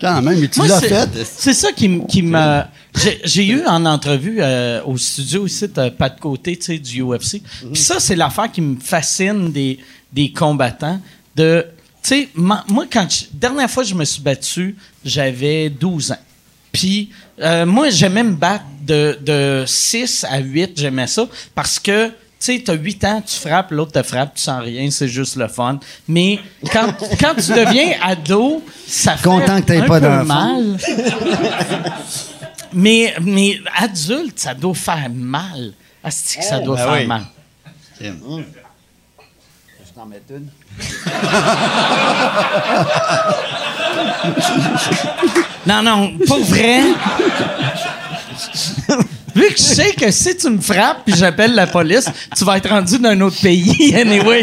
Quand même, mais tu l'as fait. C'est ça qui, qui m'a. J'ai- eu en entrevue euh, au studio ici, pas de côté, tu sais, du UFC. Mhm. Puis ça, c'est l'affaire qui me fascine des, des combattants. De, tu sais, moi, quand je- dernière fois que je me suis battu, j'avais 12 ans. Puis euh, moi, j'aimais me battre de, de 6 à 8, j'aimais ça, parce que tu sais, t'as 8 ans, tu frappes, l'autre te frappe, tu sens rien, c'est juste le fun. Mais quand, quand tu deviens ado, ça fait Content que t'aies un pas peu mal. mais, mais adulte, ça doit faire mal. Asti que ça doit Ben faire oui. mal. Je t'en mets une. Non, non, pas vrai. [laughs] Vu que je sais que si tu me frappes puis j'appelle la police, tu vas être rendu dans un autre pays, [laughs] anyway.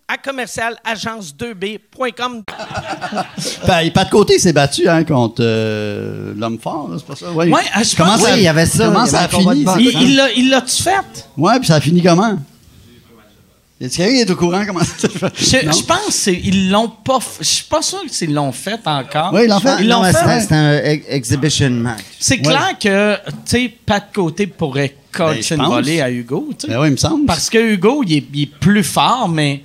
à commercial agence2b.com. [laughs] Ben, pas de côté, il s'est battu hein, contre euh, l'homme fort, c'est pas ça? Oui. Ouais, ah, je comment pense- ça, Oui, il y avait ça, Comment il ça a fini? boxe. Il il l'a- il l'a-tu fait? Ouais, puis ça a fini comment? Est-ce qu'il est au courant comment ça s'est fait? Je, pense qu'ils l'ont pas f- Je suis pas sûr qu'ils l'ont fait encore. Oui, ils l'ont fait. Ils l'ont fait. c'était- C'était un ex- exhibition match. C'est clair que, tu sais, pas de côté pourrait Ben, coacher une volée à Hugo, tu sais. Ben oui, il me semble. Parce que Hugo, il est, il est plus fort, mais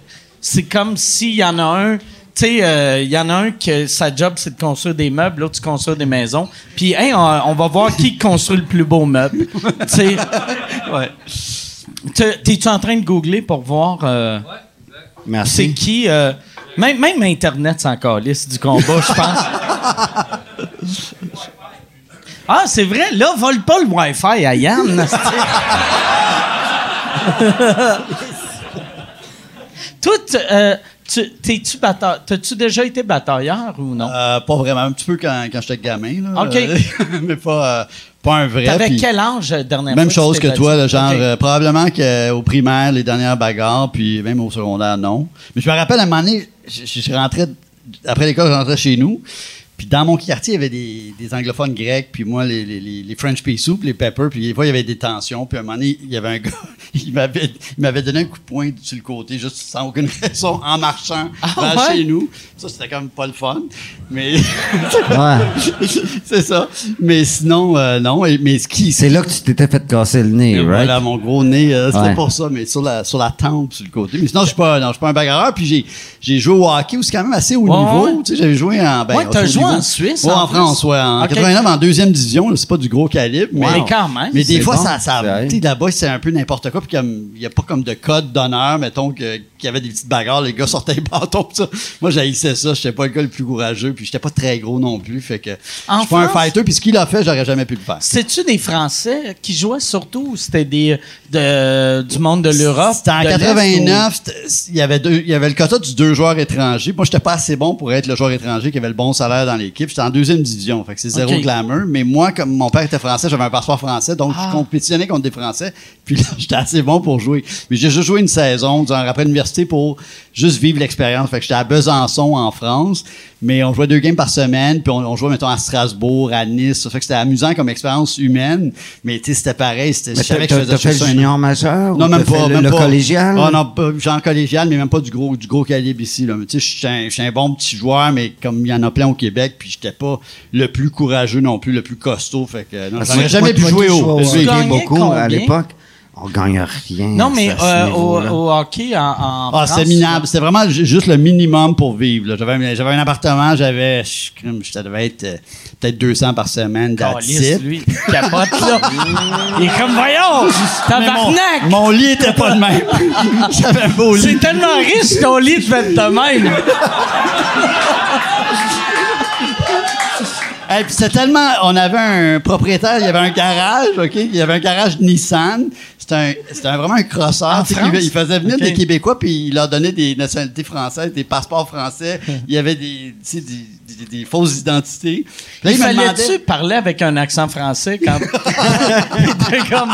c'est comme s'il y en a un. Tu sais, euh, il y en a un que sa job, c'est de construire des meubles, l'autre, tu construire des maisons. Puis, hey, on, on va voir qui [laughs] construit le plus beau meuble. tu sais. [laughs] Ouais. T'es- T'es-tu en train de googler pour voir euh, c'est Merci. qui? euh, même, même Internet s'en calisse du combat, je pense. [laughs] Ah, c'est vrai, là, vole pas le Wi-Fi à Yann. Toi, tu- euh, tu- t'es-tu? T'as-tu déjà été batailleur ou non? Euh, pas vraiment, un petit peu quand, quand j'étais gamin. Là, OK. [laughs] Mais pas, euh, pas un vrai. T'avais puis quel âge euh, dernière Même fois chose que toi, là, genre, euh, probablement qu'au primaire, les dernières bagarres, puis même au secondaire, non. Mais je me rappelle, à un moment donné, je, je- je rentrais, après l'école, je rentrais chez nous, puis dans mon quartier, il y avait des, des anglophones grecs, puis moi, les, les, les, les French pea soup, les peppers, puis des fois, il y avait des tensions, puis à un moment donné, il y avait un gars, [laughs] il m'avait, il m'avait donné un coup de poing sur le côté, juste sans aucune raison, [laughs] en marchant Ah, vers ouais? chez nous. Ça, c'était comme pas le fun, mais... Ouais. [laughs] c'est ça. Mais sinon, euh, non. Mais ce qui... C'est là que tu t'étais fait casser le nez, right? Voilà, mon gros nez, euh, c'était Ouais. pour ça, mais sur la, sur la tempe, sur le côté. Mais sinon, je suis pas, non, je suis pas un bagarreur. Puis j'ai, j'ai joué au hockey aussi quand même assez haut Ouais, niveau. ouais. Tu sais, j'avais joué en, ben, En Suisse, Ouais, en en, France, ouais. En Ok. 89, en deuxième division, là, c'est pas du gros calibre. Mais, Mais quand même, Mais des fois, bon. ça, ça, C'est tu sais, là-bas, c'est un peu n'importe quoi. Puis comme, il y a pas comme de code d'honneur, mettons, que, qu'il y avait des petites bagarres, les gars sortaient les bâtons, pis ça. Moi, j'haïssais ça. J'étais pas le gars le plus courageux, puis j'étais pas très gros non plus. Fait que, je suis pas un fighter, puis ce qu'il a fait, j'aurais jamais pu le faire. C'était-tu des Français qui jouaient surtout ou c'était des de, du monde de l'Europe? C'était en de l'Est, 89, c'était- il y avait deux, il y avait le quota du deux joueurs étrangers. Moi, j'étais pas assez bon pour être le joueur étranger qui avait le bon salaire dans l'équipe. J'étais en deuxième division, fait que c'est zéro glamour. Mais moi, comme mon père était français, j'avais un passeport français, donc Ah. je compétitionnais contre des Français. Puis là, [laughs] j'étais assez bon pour jouer. Mais j'ai juste joué une saison, genre après l'université, pour juste vivre l'expérience. Fait que j'étais à Besançon, en France. Mais on jouait deux games par semaine, puis on, on jouait, mettons, à Strasbourg, à Nice. Ça fait que c'était amusant comme expérience humaine. Mais tu sais, c'était pareil. C'était, Mais je savais t'as que je faisais fait le junior majeur? non, ou même pas. le, même le pas. collégial? Ah, non, pas, genre collégial, mais même pas du gros, du gros calibre ici. Là. Mais Tu sais, je suis un, bon petit joueur, mais comme il y en a plein au Québec, puis j'étais pas le plus courageux non plus, le plus costaud. Fait que non, j'aurais jamais pu jouer jouais gagnais beaucoup à l'époque? On gagne rien. Non, mais euh, au, hockey en, en Ah, France, c'était minable. C'était vraiment ju- juste le minimum pour vivre. J'avais, un- j'avais un appartement, j'avais. Ça devait être euh, peut-être 200 par semaine it. lui, il capote, là. [laughs] il est comme, voyons, tabarnak! Mon, mon lit était pas de même. [laughs] J'avais un beau lit. C'est tellement riche, ton lit devait être de même. [laughs] Hey, puis c'était tellement. On avait un propriétaire, il y avait un garage, OK? Il y avait un garage Nissan. C'était un, c'était un- vraiment un crosseur. Qui- Il faisait venir des Québécois, puis il leur donnait des nationalités françaises, des passeports français. il y avait des, tu sais, des, des- des fausses identités. Là, Il il fallait-tu parler avec un accent français quand. [laughs] il comme.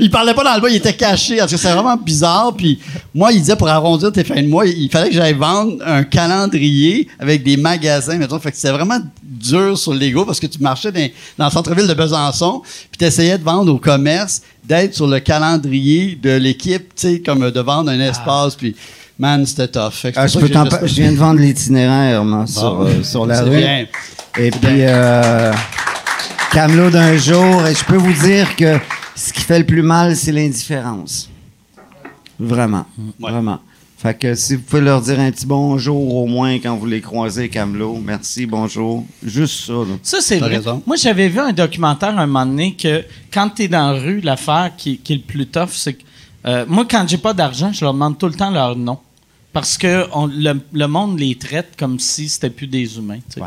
Il parlait pas dans le bas, il était caché. Parce que c'était vraiment bizarre. Puis moi, il disait pour arrondir tes fins de mois, il fallait que j'aille vendre un calendrier avec des magasins. Mettons. Fait que c'était vraiment dur sur l'ego parce que tu marchais dans, dans le centre-ville de Besançon, puis tu essayais de vendre au commerce, d'être sur le calendrier de l'équipe, tu sais, comme de vendre un espace. Puis, man, c'était tough. Fait que Ah, je, peux viens de vendre l'itinéraire moi, sur, Bon. euh, sur la C'est rue. bien. Et puis, euh, Camelot d'un jour, et je peux vous dire que ce qui fait le plus mal, c'est l'indifférence. Vraiment. Ouais. Vraiment. Fait que si vous pouvez leur dire un petit bonjour au moins quand vous les croisez, Camelot. Merci, bonjour. Juste ça. là. Ça, c'est vrai. raison. Moi, j'avais vu un documentaire un moment donné que quand tu es dans la rue, l'affaire qui, qui est le plus tough, c'est que euh, moi, quand j'ai pas d'argent, je leur demande tout le temps leur nom. Parce que on- le, le monde les traite comme si c'était plus des humains. tu sais. Ouais.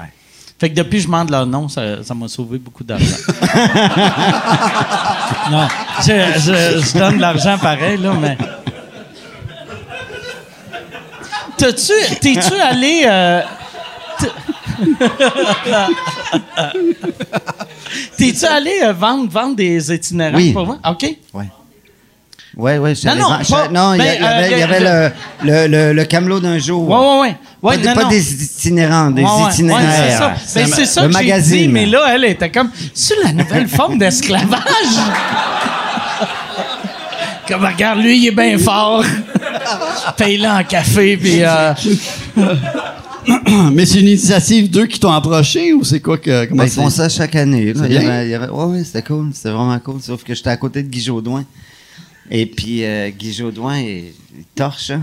Fait que depuis que je demande leur nom, ça ça m'a sauvé beaucoup d'argent. [laughs] non, je, je- je donne de l'argent pareil, là, mais. T'as-tu. T'es-tu allé. euh, T'es-tu allé euh, vendre, vendre des itinérants Oui. pour moi? OK. Ouais. Ouais, ouais, j'allais non, vendre- pas- non, il y, a- ben, il y avait, euh, il y avait le, le, le, le camelot d'un jour. Ouais, ouais, ouais. Ouais, pas non, pas non. des itinérants, des Ouais, ouais, itinéraires. ouais, c'est ça. Ben, c'est ça le que j'ai magazine. dit, mais là, elle était comme sur la nouvelle forme d'esclavage. [laughs] comme regarde, lui, il est bien fort. Paye-le en café, puis euh, [coughs] Mais c'est une initiative d'eux qui t'ont approché ou c'est quoi que. Comment Ben, ils font ça chaque année. là. C'est Il y bien? avait, il y avait- ouais, ouais, c'était cool. C'était vraiment cool. Sauf que j'étais à côté de Guy Jodoin. Et puis, euh, Guy Jodoin, il, il torche. hein.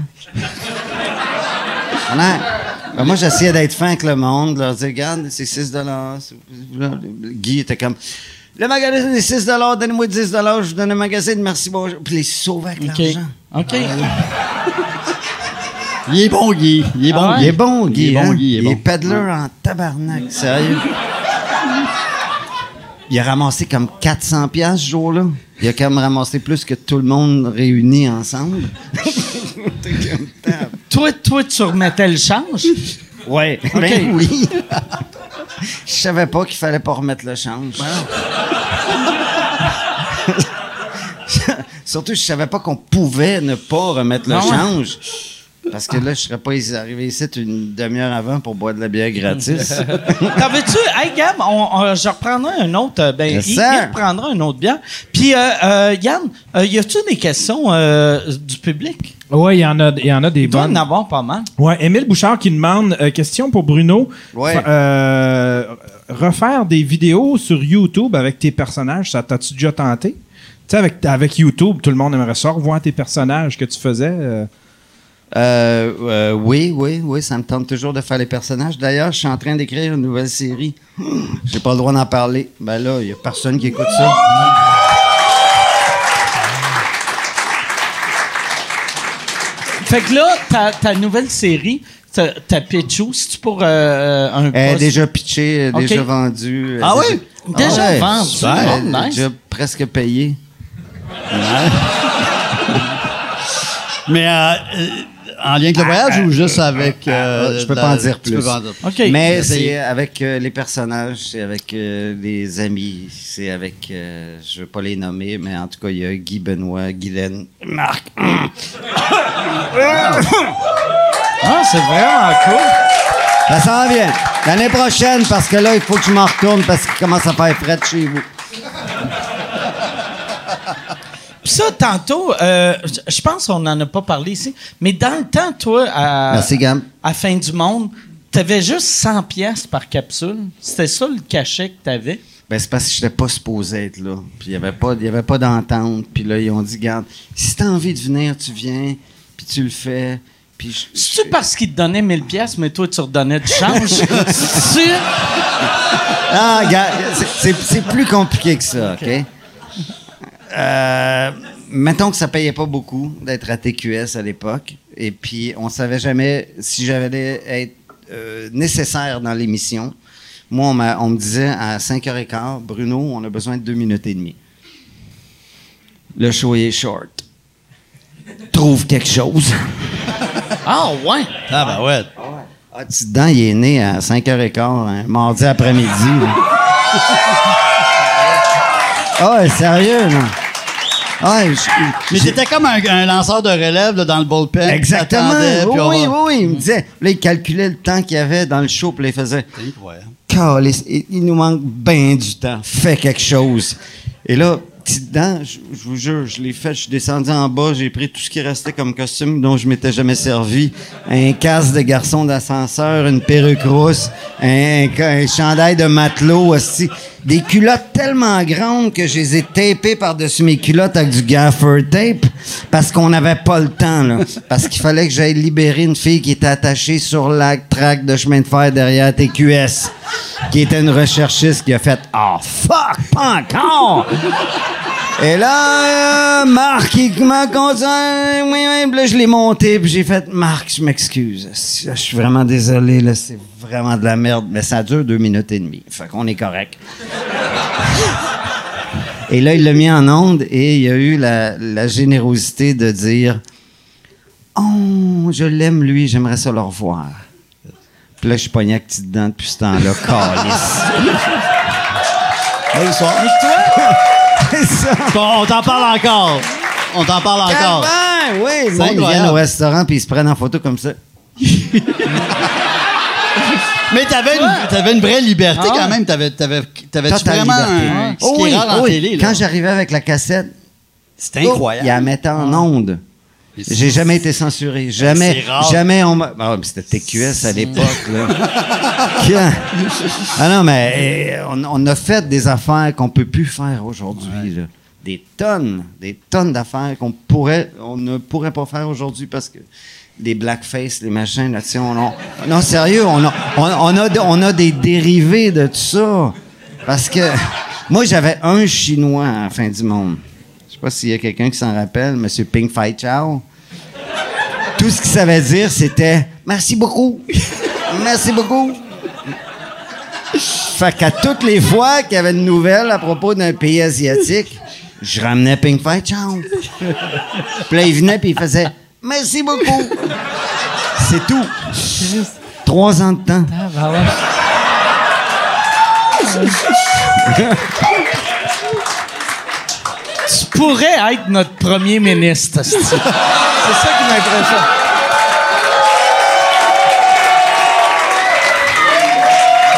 Voilà. Ben, moi, j'essayais d'être fin avec le monde, leur dire, regarde, c'est 6 Guy était comme, le magasin est 6 donnez-moi 10 je vous donne un magazine, merci, bonjour. Puis les sauver avec l'argent. OK. Il est bon, Guy. Il est bon, Ah ouais? Il est bon, Guy. Il est bon? Guy, il est bon. en tabarnak, sérieux? Il a ramassé comme 400 pièces ce jour-là. Il a quand même ramassé plus que tout le monde réuni ensemble. Toi, toi, tu remettais le change? Ouais. Ben oui. [laughs] Je savais pas qu'il fallait pas remettre le change. [laughs] Surtout, je savais pas qu'on pouvait ne pas remettre le ouais. change. Parce que là, je serais pas arrivé ici une demi-heure avant pour boire de la bière gratis. [laughs] T'en veux-tu? Hey, Gab, on, on- je reprendrai un autre. euh, Ben, il, il reprendra un autre bière. Puis, euh, euh, Yann, euh, y a-tu des questions euh, du public? Ouais, il y en a, il y en a des Il doit bonnes. en avoir pas mal. Ouais, Émile Bouchard qui demande euh, question pour Bruno. Ouais. Fa- euh, refaire des vidéos sur YouTube avec tes personnages, ça t'as-tu déjà tenté? Tu sais, avec, avec YouTube, tout le monde aimerait ça, revoir tes personnages que tu faisais. Euh. Euh, oui, oui, oui, ça me tente toujours de faire les personnages. D'ailleurs, je suis en train d'écrire une nouvelle série. J'ai pas le droit d'en parler. Ben là, il y a personne qui écoute ça. Fait que là, ta, ta nouvelle série, ta, pitchou, c'est-tu pour euh, un Elle est déjà pitchée, Ok. déjà vendue. Ah déjà- oui? Déjà ouais, vendue? super. Oh, nice. Déjà presque payée. [laughs] Mais euh, en lien avec le voyage ou juste avec. euh, Ah, je peux la- pas en dire plus. pas en dire plus. OK. Mais c'est avec euh, les personnages, c'est avec euh, les amis, c'est avec, euh, je veux pas les nommer, mais en tout cas, il y a Guy Benoît, Guylaine, Marc. [coughs] Ah, c'est vraiment cool. Ça s'en vient. L'année prochaine, parce que là, il faut que je m'en retourne parce qu'il commence à faire frais de chez vous. Ça, tantôt, euh, je pense qu'on n'en a pas parlé ici, mais dans le temps, toi, à, Merci, à Fin du Monde, t'avais juste 100 pièces par capsule. C'était ça le cachet que t'avais? Ben, c'est parce que j'étais pas supposé être là. Puis il n'y avait pas, il y avait pas d'entente. Puis là, ils ont dit, garde, si t'as envie de venir, tu viens, puis tu le fais. Puis je- C'est-tu parce qu'il te donnait 1000 pièces mais toi, tu redonnais du change? [laughs] Ah, regarde, c'est- c'est c'est plus compliqué que ça, OK? Euh, mettons que ça payait pas beaucoup d'être à TQS à l'époque. Et puis, on savait jamais si j'allais être euh, nécessaire dans l'émission. Moi, on, on me disait à 5h15, Bruno, on a besoin de deux minutes et demie. Le show est short. Trouve quelque chose. [laughs] Ah, ouais. Ah, ben ouais. Ah, tu dedans, il est né à 5h15, un mardi après-midi. [laughs] Ah ouais, sérieux, là. Ah, je- Mais t'étais comme un, un lanceur de relève là, dans le bullpen. Exactement. Oui, va- oui, oui. Il me disait, là, il calculait le temps qu'il y avait dans le show, puis il faisait, C'est incroyable. Il nous manque bien du temps. Fais quelque chose. Et là, je, vous jure, je l'ai fait. Je suis descendu en bas, j'ai pris tout ce qui restait comme costume dont je m'étais jamais servi. Un casque de garçon d'ascenseur, une perruque rousse, un, un- chandail de matelot aussi. Des culottes tellement grandes que je les ai tapées par-dessus mes culottes avec du gaffer tape parce qu'on n'avait pas le temps, là. Parce qu'il fallait que j'aille libérer une fille qui était attachée sur la traque de chemin de fer derrière TQS qui était une recherchiste qui a fait Ah, fuck, pas encore! Et là, euh, Marc, il m'a conduit. Oui, oui, puis là, je l'ai monté, puis j'ai fait Marc, je m'excuse. Je suis vraiment désolé, là, c'est vraiment de la merde. Mais ça dure deux minutes et demie. Fait qu'on est correct. Et là, il l'a mis en onde et il a eu la, la générosité de dire Oh, je l'aime, lui, j'aimerais ça le revoir. Puis là, je suis pogné avec petite dent depuis ce temps-là. [laughs] Calice. Bonsoir. C'est [laughs] Bon, on t'en parle encore. On t'en parle encore. Calvaire, oui. Le monde, au restaurant puis ils se prennent en photo comme ça. [laughs] Mais t'avais une, t'avais une vraie liberté quand même. T'avais, t'avais, Totale vraiment liberté. un, ce qui oui, est rare en oui. télé. Là? Quand j'arrivais avec la cassette, C'était incroyable. il la mettait en onde. J'ai jamais été censuré. Jamais, c'est rare. jamais on m'a. Ah, c'était TQS à l'époque, là. [laughs] Ah non, mais eh, on, on a fait des affaires qu'on peut plus faire aujourd'hui. Des tonnes, des tonnes d'affaires qu'on pourrait, on ne pourrait pas faire aujourd'hui parce que les blackface, les machins, là, tu on, on- non, sérieux, on a, on, on a, on a des dérivés de tout ça. Parce que moi, j'avais un Chinois à la fin du monde. Je sais pas s'il y a quelqu'un qui s'en rappelle, M. Ping Fai Chao. Tout ce qu'il savait dire, c'était merci beaucoup. Merci beaucoup. Fait qu'à toutes les fois qu'il y avait une nouvelle à propos d'un pays asiatique, je ramenais Ping Fai Chao. Puis là, il venait puis il faisait merci beaucoup. C'est tout. Trois ans de temps. Tu [laughs] pourrais être notre premier ministre. C'est ça qui m'impressionne.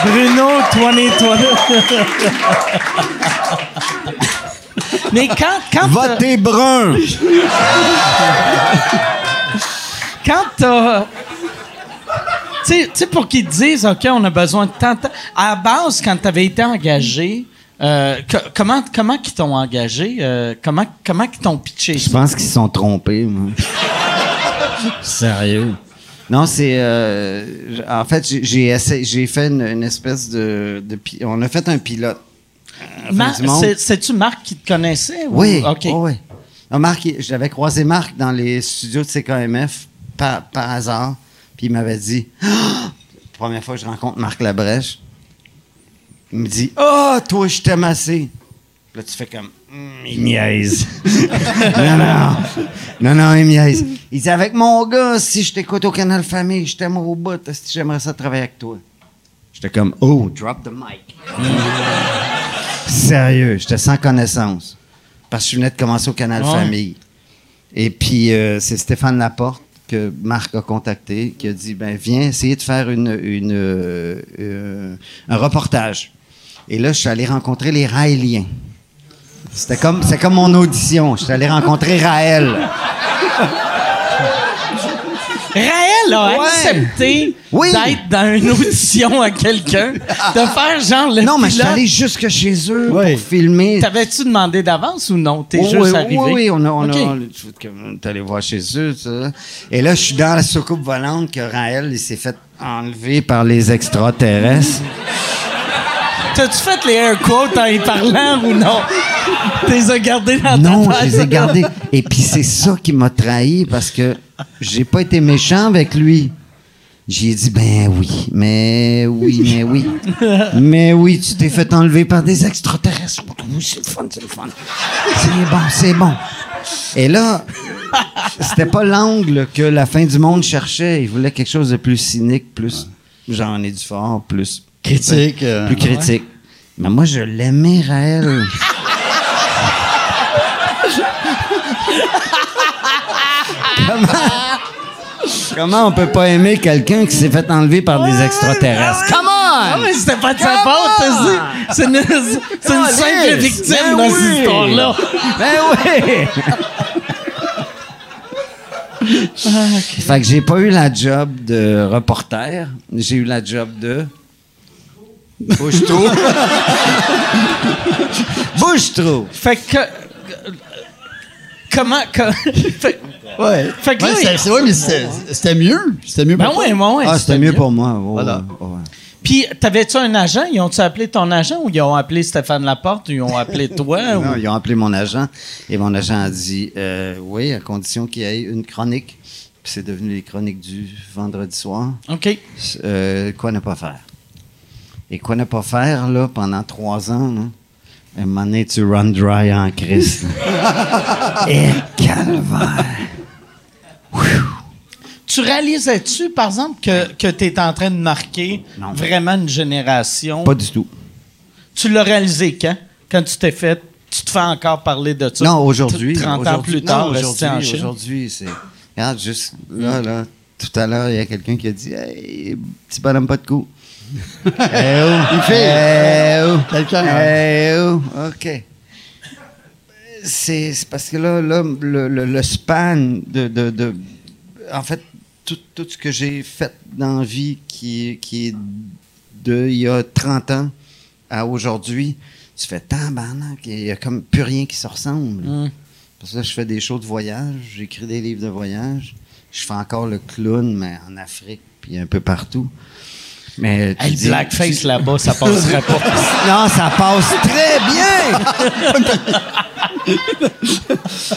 Bruno 2020. Mais quand, quand Votez brun. quand t'as. Tu sais- pour qu'ils disent, OK, on a besoin de tant. À la base, quand tu avais été engagé, euh, co- comment, comment qu'ils t'ont engagé? Euh, comment, comment qu'ils t'ont pitché Je pense qu'ils se sont trompés, moi. Sérieux? Non, c'est. euh, en fait, j'ai- fait une, une espèce de, On a fait un pilote. C'est-tu Marc qui te connaissait? ou- Oui. OK. oh oui. Marc, j'avais croisé Marc dans les studios de CKMF par, par hasard. Puis il m'avait dit! [gasps] Première fois que je rencontre Marc Labrèche. Il me dit Ah, toi, je t'aime assez. Là, tu fais comme Hum, Il niaise. [laughs] non, non. Non, non, il niaise. Il dit Avec mon gars, si je t'écoute au Canal Famille, je t'aime au bout. Si j'aimerais ça travailler avec toi. J'étais comme Oh, drop the mic. [laughs] Sérieux, j'étais sans connaissance. Parce que je venais de commencer au Canal Ouais. Famille. Et puis, euh, c'est Stéphane Laporte que Marc a contacté, qui a dit ben viens essayer de faire une, une, euh, euh, un reportage. Et là, je suis allé rencontrer les Raéliens. C'était comme, c'est comme mon audition. Je suis allé rencontrer Raël. Raël a Ouais. accepté Oui. d'être dans une audition à quelqu'un, de faire genre le Non, mais je suis allé jusque chez eux Oui. pour filmer. T'avais-tu demandé d'avance ou non? T'es Oui, juste oui, arrivé? Oui, oui, on a, on OK. a, on est allé voir chez eux, ça. Et là, je suis dans la soucoupe volante que Raël, il s'est fait enlever par les extraterrestres. T'as-tu fait les air quotes en y parlant ou non? T'es les as gardés dans Non, ta je les ai gardés. Et puis c'est ça qui m'a trahi parce que j'ai pas été méchant avec lui. J'ai dit, ben oui, mais oui, mais oui. Mais oui, tu t'es fait enlever par des extraterrestres. Oui, c'est le fun, c'est le fun. C'est bon, c'est bon. Et là, c'était pas l'angle que la fin du monde cherchait. Il voulait quelque chose de plus cynique, plus j'en ai du fort, plus Critique. euh, plus critique. Mais moi, je l'aimais, Raël. Comment? Comment on peut pas aimer quelqu'un qui s'est fait enlever par des extraterrestres? Come Ah, on! mais c'était pas de sa faute, t'as dit. C'est une, c'est une simple victime Ben dans cette oui. histoire-là. Ben oui! Fait que j'ai pas eu la job de reporter, j'ai eu la job de. Bouge-trou. [laughs] Bouge-trou. Fait que. Comment. que- [laughs] fait, Ouais. Fait que Ouais, là, il- ouais, mais c'était mieux. C'était mieux ben pour ouais, toi. ben ouais. Ah, c'était mieux pour moi. Voilà. ouais. Puis, t'avais-tu un agent? Ils ont-tu appelé ton agent ou ils ont appelé Stéphane Laporte ou ils ont appelé [laughs] toi? ou- Non, ils ont appelé mon agent et mon agent a dit euh, oui, à condition qu'il y ait une chronique. Puis c'est devenu les chroniques du vendredi soir. OK. Euh, quoi ne pas faire? Et quoi ne pas faire, là, pendant trois ans, là, à un moment donné, tu run dry en Christ. [laughs] et calvaire! Tu réalisais-tu, par exemple, que, que tu es en train de marquer Non. vraiment une génération? Pas du tout. Tu l'as réalisé quand? Quand tu t'es fait. Tu te fais encore parler de ça? Non, aujourd'hui. 30 ans plus tard, aujourd'hui, Chine? aujourd'hui, c'est. Regarde, juste là, là, tout à l'heure, il y a quelqu'un qui a dit Hey, petit bonhomme, pas de coup. Eh oh, fille. Eh oh, Quelqu'un, Eh oh, OK. C'est parce que là, là le, le- le span de, de, de- En fait, tout, tout ce que j'ai fait dans la vie qui, qui est de il y a 30 ans à aujourd'hui, tu fais tant il n'y a comme plus rien qui se ressemble. Mm. Parce que là, je fais des shows de voyage, j'écris des livres de voyage, je fais encore le clown, mais en Afrique, puis un peu partout. Mais tu Hey, le dis- blackface tu- là-bas, ça passerait pas. [laughs] Non, ça passe très bien! [laughs]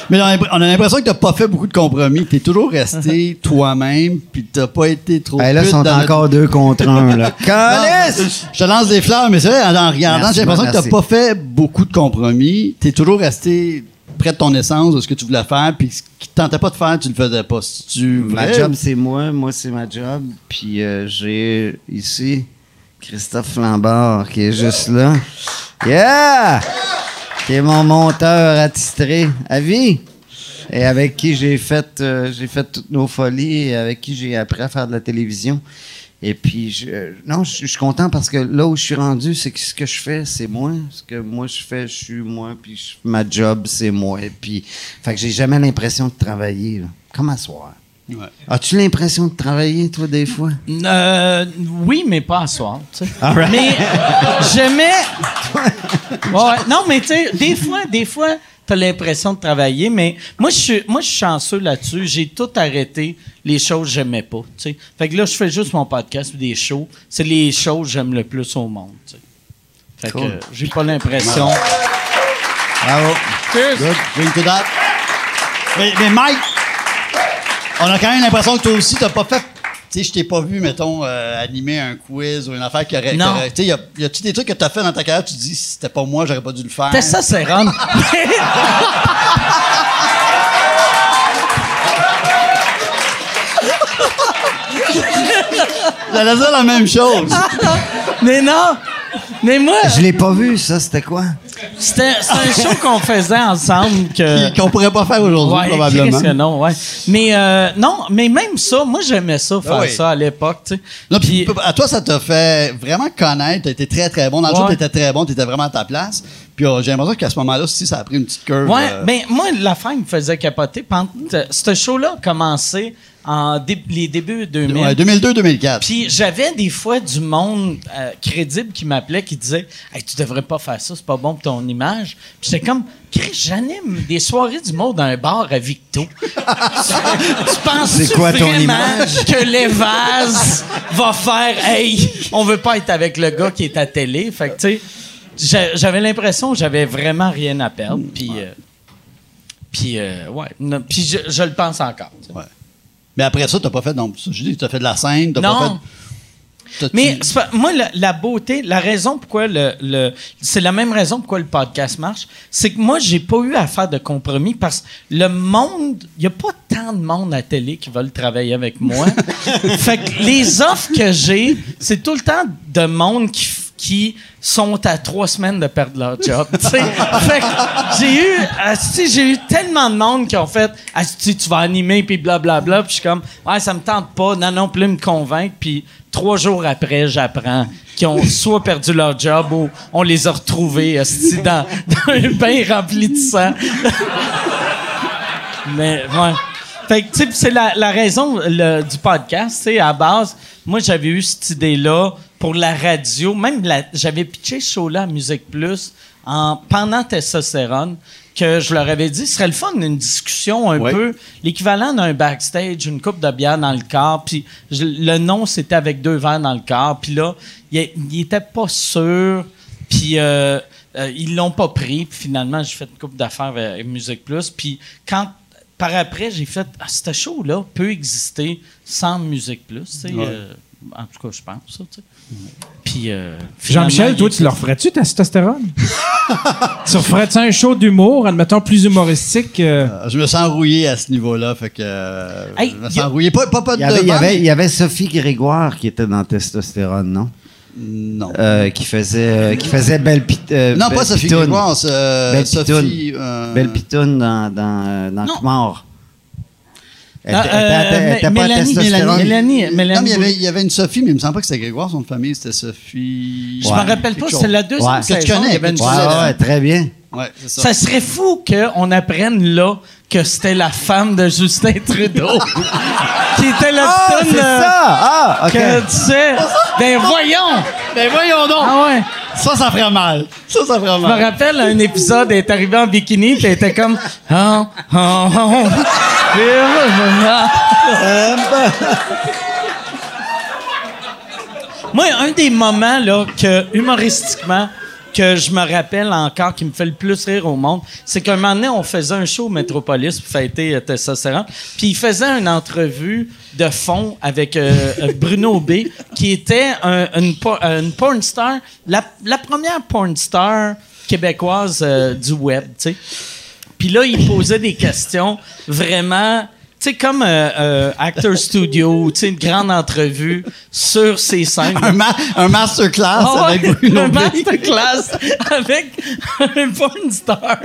Mais on a on a l'impression que t'as pas fait beaucoup de compromis. T'es toujours resté [laughs] toi-même, puis t'as pas été trop. Hey, là, ils sont dans encore deux contre un, là. Je te lance des fleurs, mais c'est vrai, en, regardant, j'ai l'impression que t'as pas fait beaucoup de compromis. T'es toujours resté près de ton essence, de ce que tu voulais faire, puis ce qui te tentait pas de faire, tu le faisais pas. Si tu Ma job, c'est moi. Moi, c'est ma job. Puis euh, j'ai ici Christophe Flambard qui est juste là. Yeah! Qui est mon monteur attitré à vie. Et avec qui j'ai fait, euh, j'ai fait toutes nos folies et avec qui j'ai appris à faire de la télévision. Et puis, je, euh, non, je je suis content parce que là où je suis rendu, c'est que ce que je fais, c'est moi. Ce que moi je fais, je suis moi. Puis je- ma job, c'est moi. Et puis, fait que j'ai jamais l'impression de travailler. là. Comme à soir. Ouais. As-tu l'impression de travailler, toi, des fois? Euh, oui, mais pas à soir. sais. Mais j'aimais. [laughs] Ouais, non, mais tu sais, des fois, des fois, t'as l'impression de travailler, mais moi, je suis, moi, je suis chanceux là-dessus. J'ai tout arrêté les choses que j'aimais pas. tu sais. Fait que là, je fais juste mon podcast ou des shows. C'est les choses que j'aime le plus au monde. tu sais. Fait Cool. que euh, j'ai pas l'impression. Bravo. Good. Drink to that. Mais, mais Mike, on a quand même l'impression que toi aussi, t'as pas fait. Sais, je t'ai pas vu, mettons, euh, animer un quiz ou une affaire qui aurait. Non. Tu sais, y a-tu des trucs que t'as fait dans ta carrière, tu te dis, si c'était pas moi, j'aurais pas dû le faire? T'es ça, c'est run. J'allais dire la même chose. mais non! Mais moi, Je l'ai pas vu, ça. C'était quoi? c'était un show qu'on faisait ensemble que. Qu'on pourrait pas faire aujourd'hui, Ouais, probablement. Que non, ouais. Mais euh, non, mais même ça, moi j'aimais ça faire oui. ça à l'époque, tu sais. Non, puis Puis- à toi, ça t'a fait vraiment connaître. T'as été très, très bon. Dans le Ouais. show, t'étais très bon. T'étais vraiment à ta place. Puis euh, j'ai l'impression qu'à ce moment-là, si ça a pris une petite curve. Ouais, euh, ben moi, l'affaire me faisait capoter. Pendant, ce show-là a commencé en dé- les débuts 2000. ouais, 2002-2004. Puis j'avais des fois du monde euh, crédible qui m'appelait, qui disait hey, Tu devrais pas faire ça, c'est pas bon pour ton image. Puis j'étais comme Chris, j'anime des soirées du monde dans un bar à Victo. [laughs] tu penses C'est quoi ton image? que les vases va faire Hey, on veut pas être avec le gars qui est à télé. Fait que tu sais, j'a- j'avais l'impression que j'avais vraiment rien à perdre. Puis. euh, puis, euh, ouais. Puis, je, je le pense encore. Ouais. Mais après ça, t'as pas fait. Donc, je dis, t'as fait de la scène, t'as pas Non. fait. Mais pas- moi, la, la beauté, la raison pourquoi le, le- c'est la même raison pourquoi le podcast marche, c'est que moi, j'ai pas eu à faire de compromis parce que le monde, il y a pas tant de monde à télé qui veulent travailler avec moi. [laughs] fait que les offres que j'ai, c'est tout le temps de monde qui, qui sont à trois semaines de perdre leur job. [laughs] fait j'ai eu, j'ai eu tellement de monde qui ont fait, tu vas animer puis blablabla. Puis je suis comme, ouais, ça me tente pas. Non, non, plus me convaincre. Puis trois jours après, j'apprends qu'ils ont soit perdu leur job ou on les a retrouvés dans, un bain rempli de sang. [laughs] Mais, ouais. Fait c'est la, raison du podcast, sais, à base, moi, j'avais eu cette idée-là pour la radio. Même, la- j'avais pitché ce show-là à Musique Plus en, pendant Testostérone, que je leur avais dit, ce serait le fun d'une discussion un Ouais. peu, l'équivalent d'un backstage, une coupe de bière dans le corps, puis je- le nom, c'était avec deux verres dans le corps, puis là, il il était pas sûr, puis euh, euh, ils l'ont pas pris, puis finalement, j'ai fait une coupe d'affaires avec Musique Plus, puis quand par après, j'ai fait ah, ce show-là peut exister sans Musique Plus, tu sais, euh, en tout cas, je pense ça, tu sais. Puis euh, Jean-Michel, toi, tu leur ferais-tu testostérone? tu referais-tu un show d'humour, admettons, plus humoristique? euh, Euh, Je me sens rouillé à ce niveau-là, fait que. euh, Hey, je me sens a- rouillé. Pas, pas, pas Il de y, avait, il, y devant, avait, il y avait Sophie Grégoire qui était dans Testostérone, non? Non. Euh, qui faisait, euh, qui faisait Belle euh, non, Belle pas Sophie Pitoune. Grégoire, c'est, euh, Belle Sophie. euh, Belle Pitoune dans, dans, dans Non. Elle était- euh, pas à Mélanie. Mélanie, Non, Mélanie mais il y, avait, Boulay. il y avait une Sophie, mais il me semble pas que c'était Grégoire, son de famille, c'était Sophie. Je me rappelle pas, c'est la deuxième Ouais. Que tu saison. connais, il y avait une que tu Ouais, saison. très bien. Ouais, ça. Ça serait fou qu'on apprenne là que c'était la femme de Justin Trudeau. [laughs] qui était la Ah, c'est euh, ça! Ah, OK. Que tu sais. Ben voyons! Ben voyons donc! Ah ouais. Ça, ça ferait mal. Ça, ça ferait Je me mal. rappelle un épisode, elle est arrivée en bikini, puis elle était comme. Ah, ah. Moi, un des moments là que humoristiquement que je me rappelle encore qui me fait le plus rire au monde, c'est qu'un moment donné, on faisait un show au Metropolis pour fêter euh, Testostérone, puis il faisait une entrevue de fond avec euh, euh, Bruno B, qui était un- une, une porn star, la, première porn star québécoise du web, tu sais. Puis là, il posait des questions vraiment, tu sais, comme euh, euh, Actor Studio, tu sais, une grande entrevue sur ces scènes. Un, ma- un masterclass Ah avec ouais, Bruno un masterclass avec un porn star.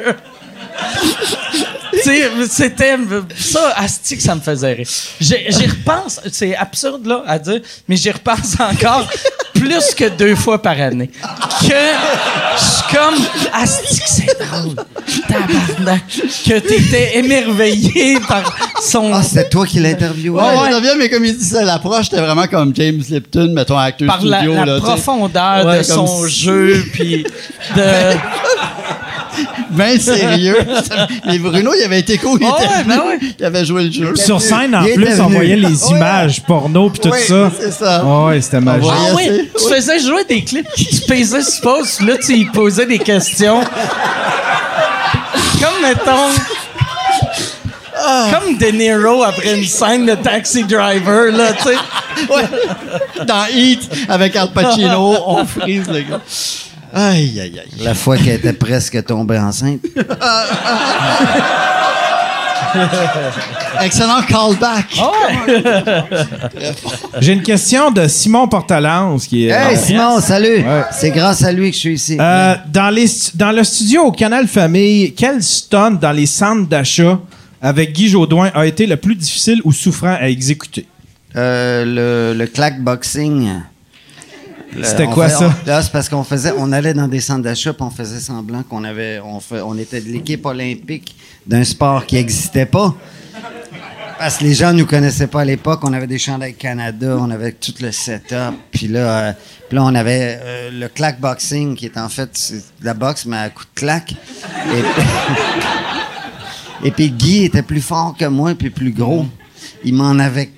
C'était ça, asti que ça me faisait rire. J'y repense, c'est absurde là à dire, mais j'y repense encore plus que deux fois par année. Que je suis comme asti que c'est drôle, tabarnak, que t'étais émerveillé par son Ah, c'était toi qui l'interviewais? Ouais, ouais. reviens, mais comme il dit ça, l'approche, c'était vraiment comme James Lipton, mettons, acteur par la, studio. la là, tu sais. profondeur Ouais, de son si- jeu puis de [laughs] Ben sérieux. [laughs] Mais Bruno, il avait été cool. Il, Ah était ouais, venu, ben ouais. il avait joué le jeu. Sur scène, en Il plus, on voyait les images porno puis tout ça. c'est ça. Ah ouais, c'était magique. Ah oui, tu faisais jouer des clips, tu pesais sur pause, là, tu y posais des questions. Comme, mettons... Comme De Niro après une scène de Taxi Driver, là, tu sais. Ouais. Dans Heat, avec Al Pacino, on frise le gars. Aïe, aïe, aïe. La fois qu'elle était presque tombée enceinte. Excellent callback. J'ai une question de Simon Portalance qui est. Hey, Simon, salut! Ouais. C'est grâce à lui que je suis ici. Euh, dans, les, stu- dans le studio au Canal Famille, quel stunt dans les centres d'achat avec Guy Jodoin a été le plus difficile ou souffrant à exécuter? Euh, le, le clackboxing. Là, C'était on quoi fait- ça? on- Là, c'est parce qu'on faisait, on allait dans des centres d'achat, on faisait semblant qu'on avait, on, fait, on était de l'équipe olympique d'un sport qui n'existait pas. Parce que les gens nous connaissaient pas à l'époque. On avait des chandails Canada, on avait tout le setup. Puis là, euh, puis là on avait euh, le clack boxing, qui est en fait de la boxe, mais à coup de claque. Et, [laughs] et puis Guy était plus fort que moi, puis plus gros. Il m'en avait,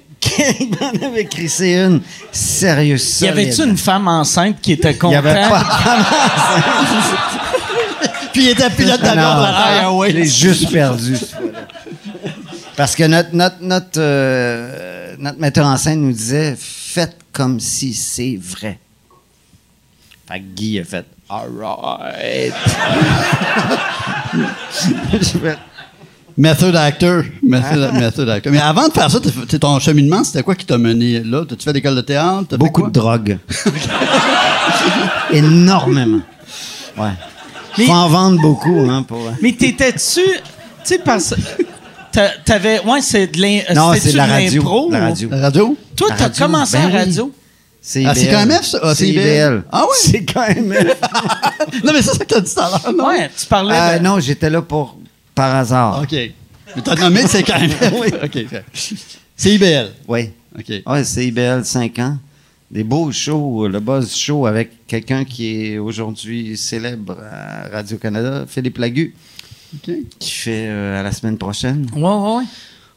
il m'en avait crissé une sérieuse. Y avait-tu une femme enceinte qui était Il y contente? avait pas. Puis il était pilote d'avion de la l'ai Airways. juste perdu. Parce que notre, notre, notre, euh, notre metteur en scène nous disait faites comme si c'est vrai. Fait que Guy a fait Alright. [laughs] Method actor. Method, [laughs] method actor. Mais avant de faire ça, fait- ton cheminement, c'était quoi qui t'a mené là? T'as-tu fait l'école de théâtre? T'as Beaucoup de drogue. [laughs] Énormément. Ouais. Mais- Faut en vendre beaucoup, hein, pour. Mais t'étais-tu. Tu sais, parce. t'a- T'avais. Ouais, c'est de l'in- Non, c'était-tu c'est de la radio. l'impro La radio. La radio? Toi, La t'as radio, commencé ben à oui. radio? C'est Ah, c'est IBL. KMF, ça? Ah, c'est c'est IBL. IBL. Ah ouais? C'est KMF. [laughs] Non, mais c'est ça que t'as dit tout à l'heure, non? Ouais, tu parlais Euh, de. non, j'étais là pour par hasard. OK. Mais t'as nommé c'est quand même. [laughs] oui. OK. C'est IBL. Oui. OK. Ouais, c'est IBL 5 ans. Des beaux shows, le buzz show avec quelqu'un qui est aujourd'hui célèbre à Radio-Canada, Philippe Lagu, OK. qui fait euh, à la semaine prochaine. Ouais, ouais, ouais.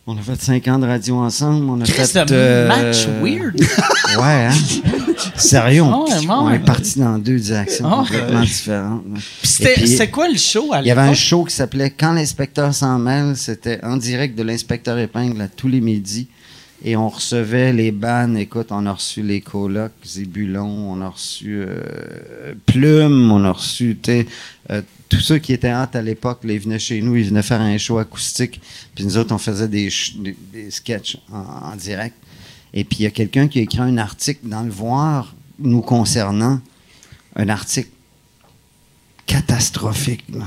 On a fait 5 ans de radio ensemble. On a fait. de euh, match weird. [laughs] Ouais, hein? [laughs] Sérieux, on, Ah on est parti dans deux directions Ah, complètement différentes. C'était quoi le show à Il y avait un show qui s'appelait Quand l'inspecteur s'en mêle. C'était en direct de l'inspecteur épingle à tous les midis. Et on recevait les bannes. Écoute, on a reçu les colocs, Zébulon, on a reçu euh, Plume, on a reçu euh, tous ceux qui étaient hâte à l'époque. Ils venaient chez nous, ils venaient faire un show acoustique. Puis nous autres, on faisait des, des, des sketchs en, en direct. Et puis il y a quelqu'un qui a écrit un article dans le Voir nous concernant. Un article catastrophique. là.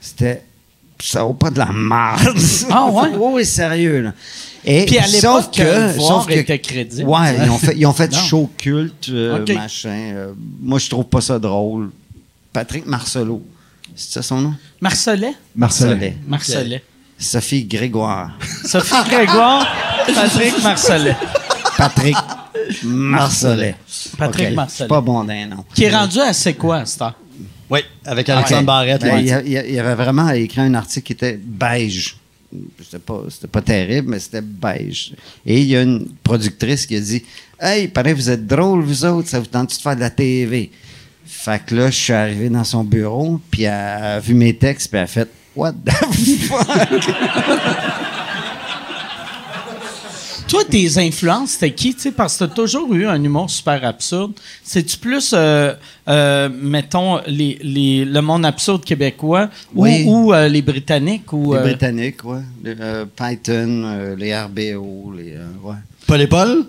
C'était. Ça vaut pas de la merde. Ah ouais? [laughs] oui, oui, sérieux. Là. Et, Puis à sauf l'époque, que, le Voir sauf que- était crédible. Ouais, ils ont fait, ils ont fait show culte, euh, machin. euh, moi, je trouve pas ça drôle. Patrick Marcelot. C'est ça son nom? Marcelet? Marcelin. Marcelet. Sophie Grégoire. Sophie Grégoire, [laughs] Patrick Marcelet. Patrick Marcelet. Patrick Ok, Marcelet. C'est pas bon d'un nom. Qui est rendu à c'est quoi, heure? Oui, avec Alexandre Ok. Barrette. Ben, il, avait vraiment écrit un article qui était beige. C'était pas, pas terrible, mais c'était beige. Et il y a une productrice qui a dit Hey, pareil, vous êtes drôles, vous autres, ça vous tente de faire de la TV Fait que là, je suis arrivé dans son bureau, puis elle a vu mes textes, puis elle a fait What the [laughs] fuck Toi, tes influences, c'était qui? tu sais, Parce que tu as toujours eu un humour super absurde. C'est-tu plus, euh, euh, mettons, les, les- le monde absurde québécois ou, Oui. ou, euh, les Britanniques? Ou, Les euh, Britanniques, euh, Python, euh, les RBO, les. euh, ouais. Paul et Paul?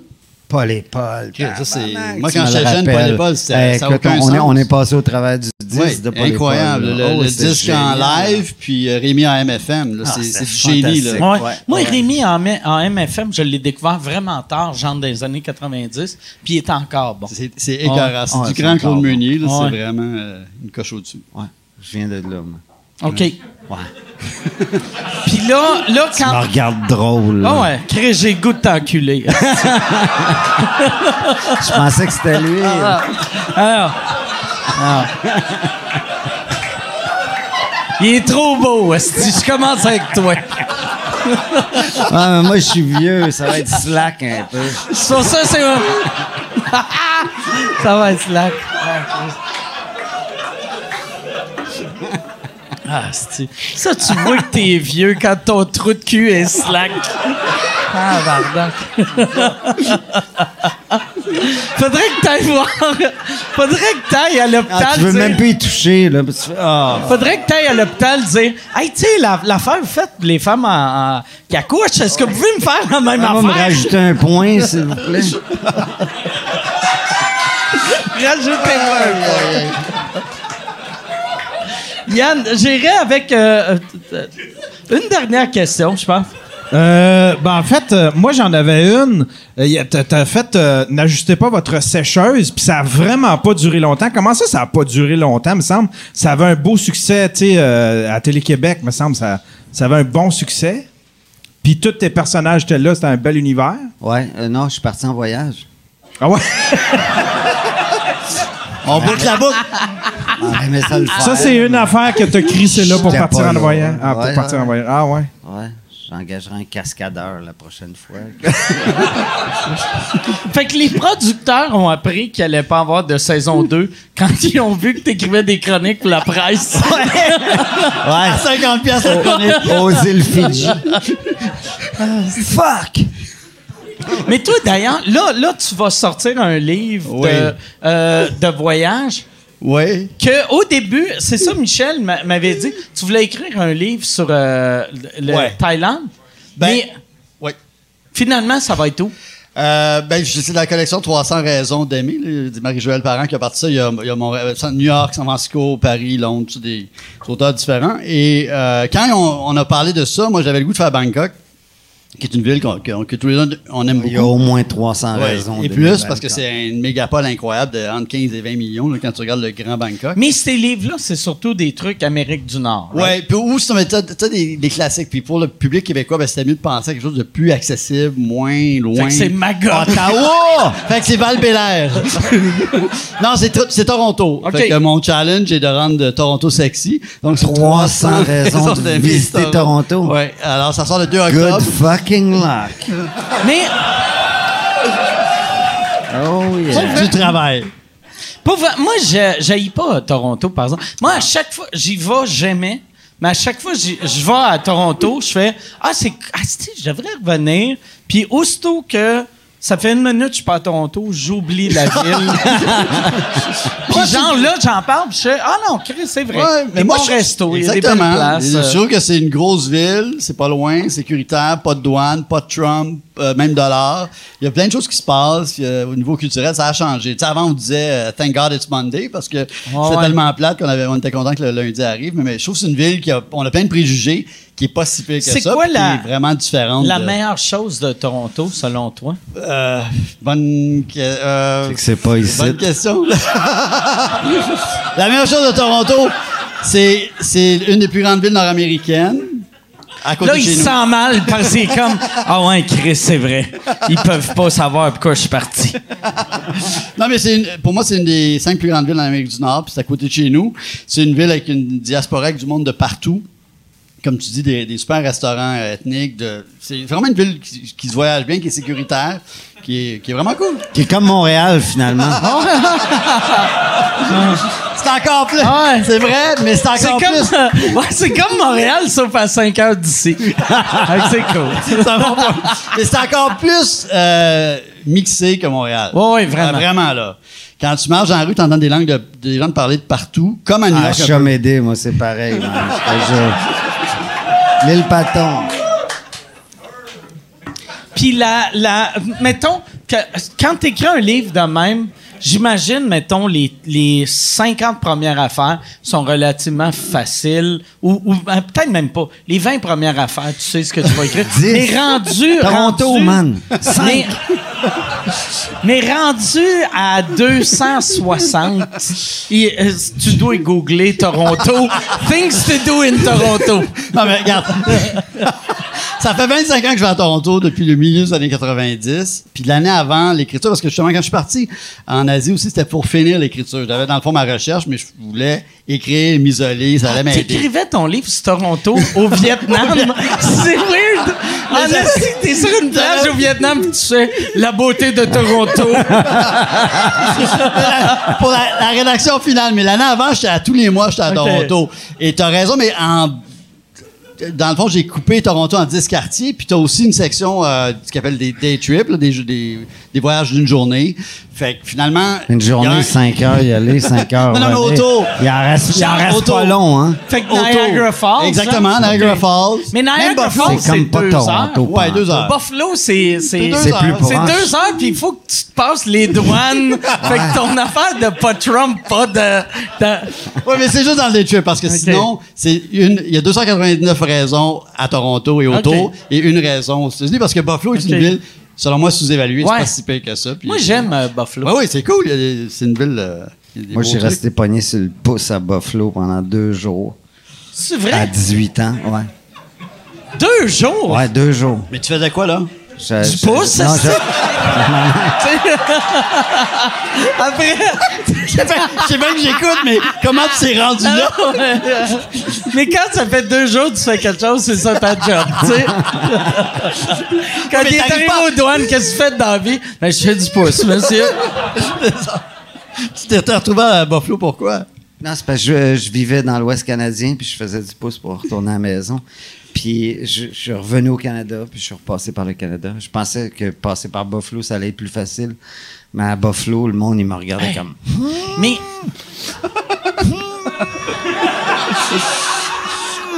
Paul et Paul. Ça, c'est- moi, quand j'étais jeune. Paul et Paul, c'était- on, est, on est passé au travers du disque Oui, de Paul et incroyable. Paul, Le, Oh, disque en live, puis euh, Rémi en MFM. là, Ah, c'est du génie. fantastique. Là. Ouais. Ouais, Moi, ouais. Rémi, en, MFM, je l'ai découvert vraiment tard, genre dans les années 90, puis il est encore bon. C'est c'est écœurant. C'est du grand Claude. Meunier. C'est vraiment euh, une coche au-dessus. Ouais, je viens de là, moi. OK. Ouais. Puis là, là Tu me quand... regardes drôle. Ah ouais, Chris, j'ai goût de t'enculer. [laughs] Je pensais que c'était lui. Alors, alors. Il est trop beau, esti. Je commence avec toi. Ah, mais moi, je suis vieux. Ça va être slack un peu. Pour ça, c'est... [laughs] ça va être slack. Ah, esti. Ça, tu vois que t'es vieux quand ton trou de cul est slack. Ah, bardac. [laughs] Faudrait que t'ailles voir. Faudrait que t'ailles à l'hôpital. Ah, tu veux dire- même plus y toucher, là. Ah. Faudrait que tu ailles à l'hôpital dire Hey, tu sais, la- l'affaire, vous faites les femmes en, en- qui accouchent, est-ce que vous pouvez me faire la même On va me affaire? rajouter un point, s'il vous plaît. [laughs] Rajoutez-moi un point. Yann, j'irai avec euh, euh, une dernière question, je pense. Euh, ben, en fait, euh, moi, j'en avais une. Euh, T'as t'as fait euh, N'ajustez pas votre sécheuse, puis ça a vraiment pas duré longtemps. Comment ça, ça a pas duré longtemps, me semble? Ça avait un beau succès, tu sais, euh, à Télé-Québec, me semble. Ça, ça avait un bon succès. Puis tous tes personnages étaient là, c'était un bel univers. Ouais, euh, non, je suis parti en voyage. Ah ouais? [laughs] On boucle la boucle. Aimait ça le faire. Ça, c'est une affaire que t'as crissé là pour J'étais partir pas en là. voyage. Ah, pour Ouais, partir ouais. en voyage. Ah ouais. Ouais, j'engagerai un cascadeur la prochaine fois. [laughs] Fait que les producteurs ont appris qu'il allait pas avoir de saison 2 quand ils ont vu que t'écrivais des chroniques pour la presse. À 50 pièces la chronique. Aux îles Fidji. [laughs] Fuck! [laughs] Mais toi, d'ailleurs, là, là, tu vas sortir un livre Oui. de, euh, de voyage. Oui. Que au début, c'est ça, Michel m'a- m'avait dit, tu voulais écrire un livre sur euh, le Ouais. Thaïlande. Ben, mais oui. finalement, ça va être où? Euh, ben, c'est la collection 300 raisons d'aimer, de Marie-Joëlle Parent qui a parti ça. Il y a, il y a Montréal, New York, San Francisco, Paris, Londres, des auteurs différents. Et euh, quand on, on a parlé de ça, moi, j'avais le goût de faire Bangkok, qui est une ville qu'on- qu'on- que tous les deux, on aime beaucoup. Il y a au moins 300 Ouais. raisons. Et plus, Bangkok. parce que c'est une mégapole incroyable de entre 15 et 20 millions là, quand tu regardes le grand Bangkok. Mais ces livres-là, c'est surtout des trucs Amérique du Nord. right? Ouais, puis où c'est mais t'as, t'as des, des classiques. Puis pour le public québécois, ben, c'était mieux de penser à quelque chose de plus accessible, moins loin. Fait que c'est Magog. Ottawa! [laughs] fait que c'est val [laughs] non, c'est, tr- c'est Toronto. OK. Fait que mon challenge est de rendre de Toronto sexy. Donc, c'est 300 raisons [laughs] de visiter Toronto. Ouais. Alors, ça sort le 2 Good octobre. Fucking luck. Mais Oh yeah. Du travail. Pas vrai- moi, je j'haïs pas Toronto, par exemple. Moi, à chaque fois, j'y vais jamais. Mais à chaque fois, je vais à Toronto, je fais Ah, c'est. Ah, c'est- je devrais revenir. Puis, aussitôt que ça fait une minute que je suis pas à Toronto, j'oublie la ville. [laughs] puis, genre, là, j'en parle, puis je fais Ah non, Chris, c'est vrai. Ouais, mais moi, bon je- resto, il y a des places. Je suis sûr que c'est une grosse ville, c'est pas loin, sécuritaire, pas de douane, pas de Trump, euh, même dollar. Il y a plein de choses qui se passent euh, au niveau culturel, ça a changé. Tu sais, avant, on disait euh, Thank God it's Monday parce que ouais. tellement plate qu'on avait, on était content que le lundi arrive. Mais, mais je trouve que c'est une ville qui a, on a plein de préjugés, qui est pas si pire que C'est ça, quoi puis la- qui est vraiment différente. La de- meilleure chose de Toronto, selon toi? Euh, bonne, que- euh, C'est que c'est pas ici. Bonne question. la meilleure chose de Toronto, c'est, c'est une des plus grandes villes nord-américaines. À côté Là, il se sent mal parce qu'il est comme [laughs] Ah ouais, Chris, c'est vrai. Ils peuvent pas savoir pourquoi je suis parti. Non, mais c'est une- pour moi, c'est une des cinq plus grandes villes en Amérique du Nord, puis c'est à côté de chez nous. C'est une ville avec une diaspora avec du monde de partout. Comme tu dis, des, des super restaurants euh, ethniques. De, c'est vraiment une ville qui, qui se voyage bien, qui est sécuritaire, qui est, qui est vraiment cool. Qui est comme Montréal, finalement. [laughs] C'est encore plus. Ouais. C'est vrai, mais c'est encore plus. comme, [laughs] ouais, c'est comme Montréal, sauf à 5 heures d'ici. [laughs] C'est cool. Ça va pas. Mais c'est encore plus euh, mixé que Montréal. Ouais, vraiment. Ah, vraiment, là. Quand tu marches dans la rue, tu entends des langues de, des gens parler de partout, comme à New Ah, York. peu. Chamédé, moi, c'est pareil. man. Je te jure. L'île. Puis la, la, mettons, que, quand tu écris un livre de même, j'imagine, mettons, les, les 50 premières affaires sont relativement faciles, ou, ou euh, peut-être même pas. Les 20 premières affaires, tu sais ce que tu vas écrire. [laughs] Mais rendu. Toronto, rendu- man. Mais, mais rendu à 260, et, euh, tu dois googler Toronto. [laughs] Things to do in Toronto. Non, mais regarde. Ça fait 25 ans que je vais à Toronto depuis le milieu des années 90. Puis l'année avant, l'écriture, parce que justement, quand je suis parti en Asie aussi, c'était pour finir l'écriture. J'avais dans le fond ma recherche, mais je voulais écrire, m'isoler, ça allait m'aider. T'écrivais ton livre sur Toronto au Vietnam? [laughs] C'est weird. En esti, t'es sur une plage au Vietnam tu fais la beauté de Toronto. [laughs] pour la, la rédaction finale. Mais l'année avant, j'étais à tous les mois, j'étais à. Toronto. Et t'as raison, mais en dans le fond, j'ai coupé Toronto en 10 quartiers, puis t'as aussi une section euh, ce qu'on appelle des day trips, là, des, des, des voyages d'une journée. Fait que finalement... Une a un- journée, 5 heures y aller, 5 [laughs] heures. Non, non, mais auto. Il en reste, il en reste auto. pas long, hein? Fait que Auto. Niagara Falls. Exactement, hein? Niagara. Falls. Mais Niagara. Falls, C'est comme pas deux Toronto. heures. Ouais, deux heures. Buffalo, c'est c'est heures. c'est proche. deux heures puis il faut que tu te passes les douanes. [laughs] fait que ton affaire de pas Trump, pas de, de- Ouais, mais c'est juste dans le day trip, parce que sinon, c'est une, il y a 289 raisons à Toronto et autour Ok. et une raison aux États-Unis parce que Buffalo est une ville, selon moi, sous-évaluée. Ouais. C'est pas si pire que ça. puis- Moi, j'aime euh, Buffalo. Ouais, oui, c'est cool. C'est une ville. euh, Moi, j'ai resté pogné sur le pouce à Buffalo pendant deux jours. C'est À vrai? 18 ans, ouais. Deux jours? Ouais, deux jours. Mais tu faisais quoi, là? Je- Du je- pouce, non, je- [laughs] Après, Je sais bien que j'écoute, mais comment tu t'es rendu là? mais quand ça fait deux jours que tu fais quelque chose, c'est ça ta job, tu sais. Quand t'arrives arrivé pas- aux douanes, qu'est-ce que tu fais dans la vie? Ben, je fais du pouce, monsieur. [laughs] Tu t'es retrouvé à Buffalo, pourquoi? Non, c'est parce que je, je vivais dans l'Ouest canadien, puis je faisais du pouce pour retourner à la maison. Puis je, je suis revenu au Canada, puis je suis repassé par le Canada. Je pensais que passer par Buffalo, ça allait être plus facile. Mais à Buffalo, le monde, il me regardait comme... Mais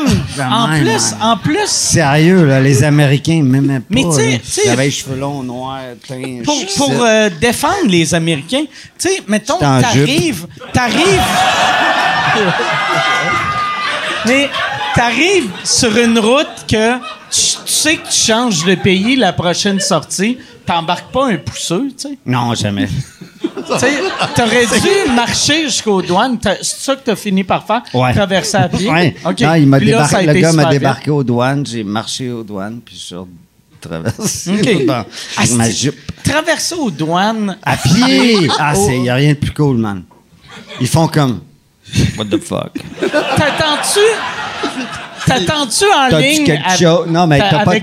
en Vraiment, plus, man. en plus, Sérieux, là, les Américains, m'aimaient pas. Mais tu sais- J'avais les cheveux longs, noirs, teints. pour, pour euh, défendre les Américains, tu sais, mettons, en t'arrives, t'arrives, [laughs] mais t'arrives sur une route que tu, tu sais que tu changes de pays la prochaine sortie, t'embarques pas un pousseux, tu sais. Non, jamais. Tu sais, T'aurais dû marcher jusqu'aux douanes. C'est ça que t'as fini par faire? Ouais. Traverser à pied? Ouais. Non, il m'a là, débarqué- le gars m'a débarqué aux douanes, j'ai marché aux douanes, puis je suis traversé. [laughs] Ah, ma jupe. Traverser aux douanes. À pied! [laughs] Ah, Oh. c'est, y a rien de plus cool, man. Ils font comme. What the fuck? T'attends-tu? T'attends-tu en T'as-tu ligne? quelque à- chose? Non, mais t'as pas,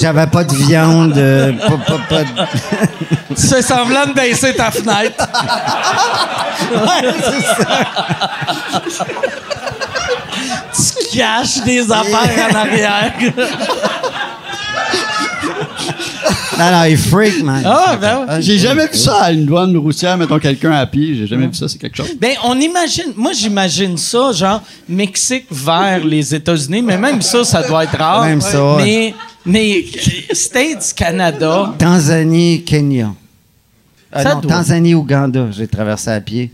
j'avais pas de viande, euh, [laughs] pas, pas, de- Tu fais semblant de baisser ta fenêtre. tu caches des affaires en arrière. [laughs] Non, non, ils freak, man. Ah, ben ouais. J'ai jamais vu ça à une douane routière, mettons quelqu'un à pied. J'ai jamais vu ça, c'est quelque chose. Ben, on imagine. Moi, j'imagine ça, genre, Mexique vers les États-Unis, mais même ça, ça doit être rare. Même ça, ouais. Mais, mais States, Canada. Tanzanie, Kenya. Euh, Ça non, doit. Tanzanie, Ouganda, j'ai traversé à pied.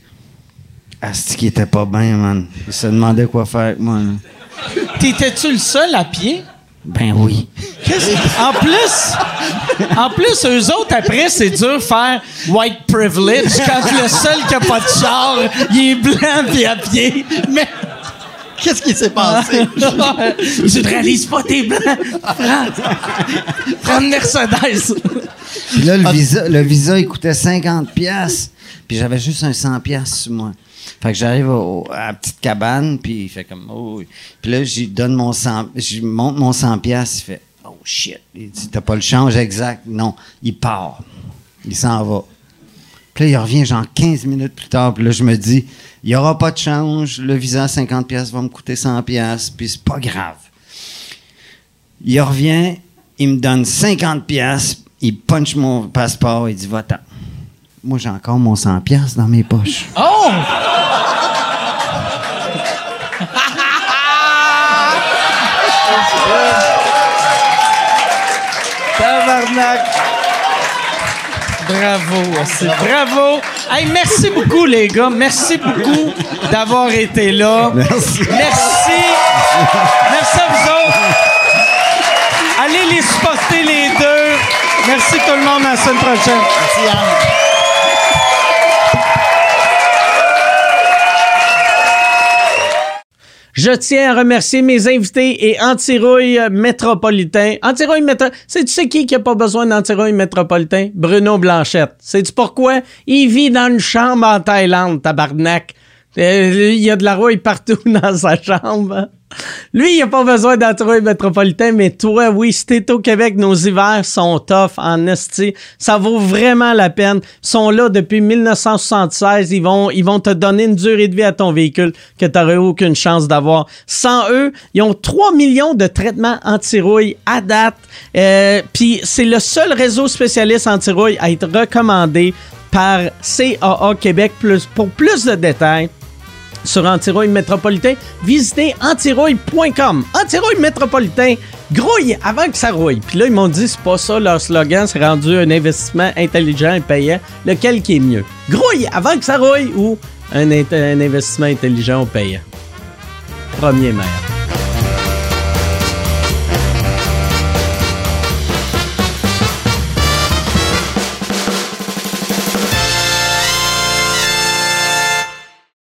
Ah, c'est qui était pas bien, man? Ils se demandaient quoi faire avec moi. là. T'étais-tu le seul à pied? Ben oui. Qu'est-ce- En plus, en plus, eux autres, après, c'est dur de faire white privilege quand le seul qui a pas de char, il est blanc puis à pied. Mais. Qu'est-ce qui s'est passé? [laughs] tu ne réalises pas tes blancs. Prends, une Mercedes. Puis là, le visa, le visa, il coûtait 50 pièces. Puis j'avais juste un 100 pièces sur moi. Fait que j'arrive à la petite cabane, puis il fait comme oh. Puis là, j'y donne mon 100, j'y monte mon 100 pièces, il fait oh shit. Il dit t'as pas le change exact. Non, il part. Il s'en va. Puis là, il revient genre 15 minutes plus tard. Puis là, je me dis, il n'y aura pas de change. Le visa à 50 pièces va me coûter 100 pièces. Puis c'est pas grave. Il revient, il me donne 50 pièces. Il punch mon passeport. Il dit, va-t'en. Moi, j'ai encore mon 100 pièces dans mes poches. Oh! [laughs] Tabarnak! Bravo, c'est bravo. Hey, merci beaucoup, les gars. Merci beaucoup d'avoir été là. Merci. Merci. Merci à vous autres. Allez les supporter, les deux. Merci tout le monde. À la semaine prochaine. Je tiens à remercier mes invités et antirouille métropolitain. Antirouille métro... C'est tu sais qui qui a pas besoin d'antirouille métropolitain? Bruno Blanchette. Sais-tu pourquoi? Il vit dans une chambre en Thaïlande, tabarnak. Euh, il y a de la rouille partout [laughs] dans sa chambre. Lui, il a pas besoin d'antirouille métropolitain, mais toi, oui, si t'es au Québec, nos hivers sont tough en esti. Ça vaut vraiment la peine. Ils sont là depuis 1976. Ils vont, ils vont te donner une durée de vie à ton véhicule que t'aurais aucune chance d'avoir. Sans eux, ils ont 3 millions de traitements anti-rouille à date. Euh, Puis c'est le seul réseau spécialiste anti-rouille à être recommandé par CAA Québec. Plus, pour plus de détails, sur Antirouille Métropolitain, visitez antirouille.com. Antirouille Métropolitain, grouille avant que ça rouille. Puis là, ils m'ont dit, c'est pas ça leur slogan, c'est rendu un investissement intelligent et payant. Lequel qui est mieux? Grouille avant que ça rouille ou un, investissement intelligent ou payant? Premier maire.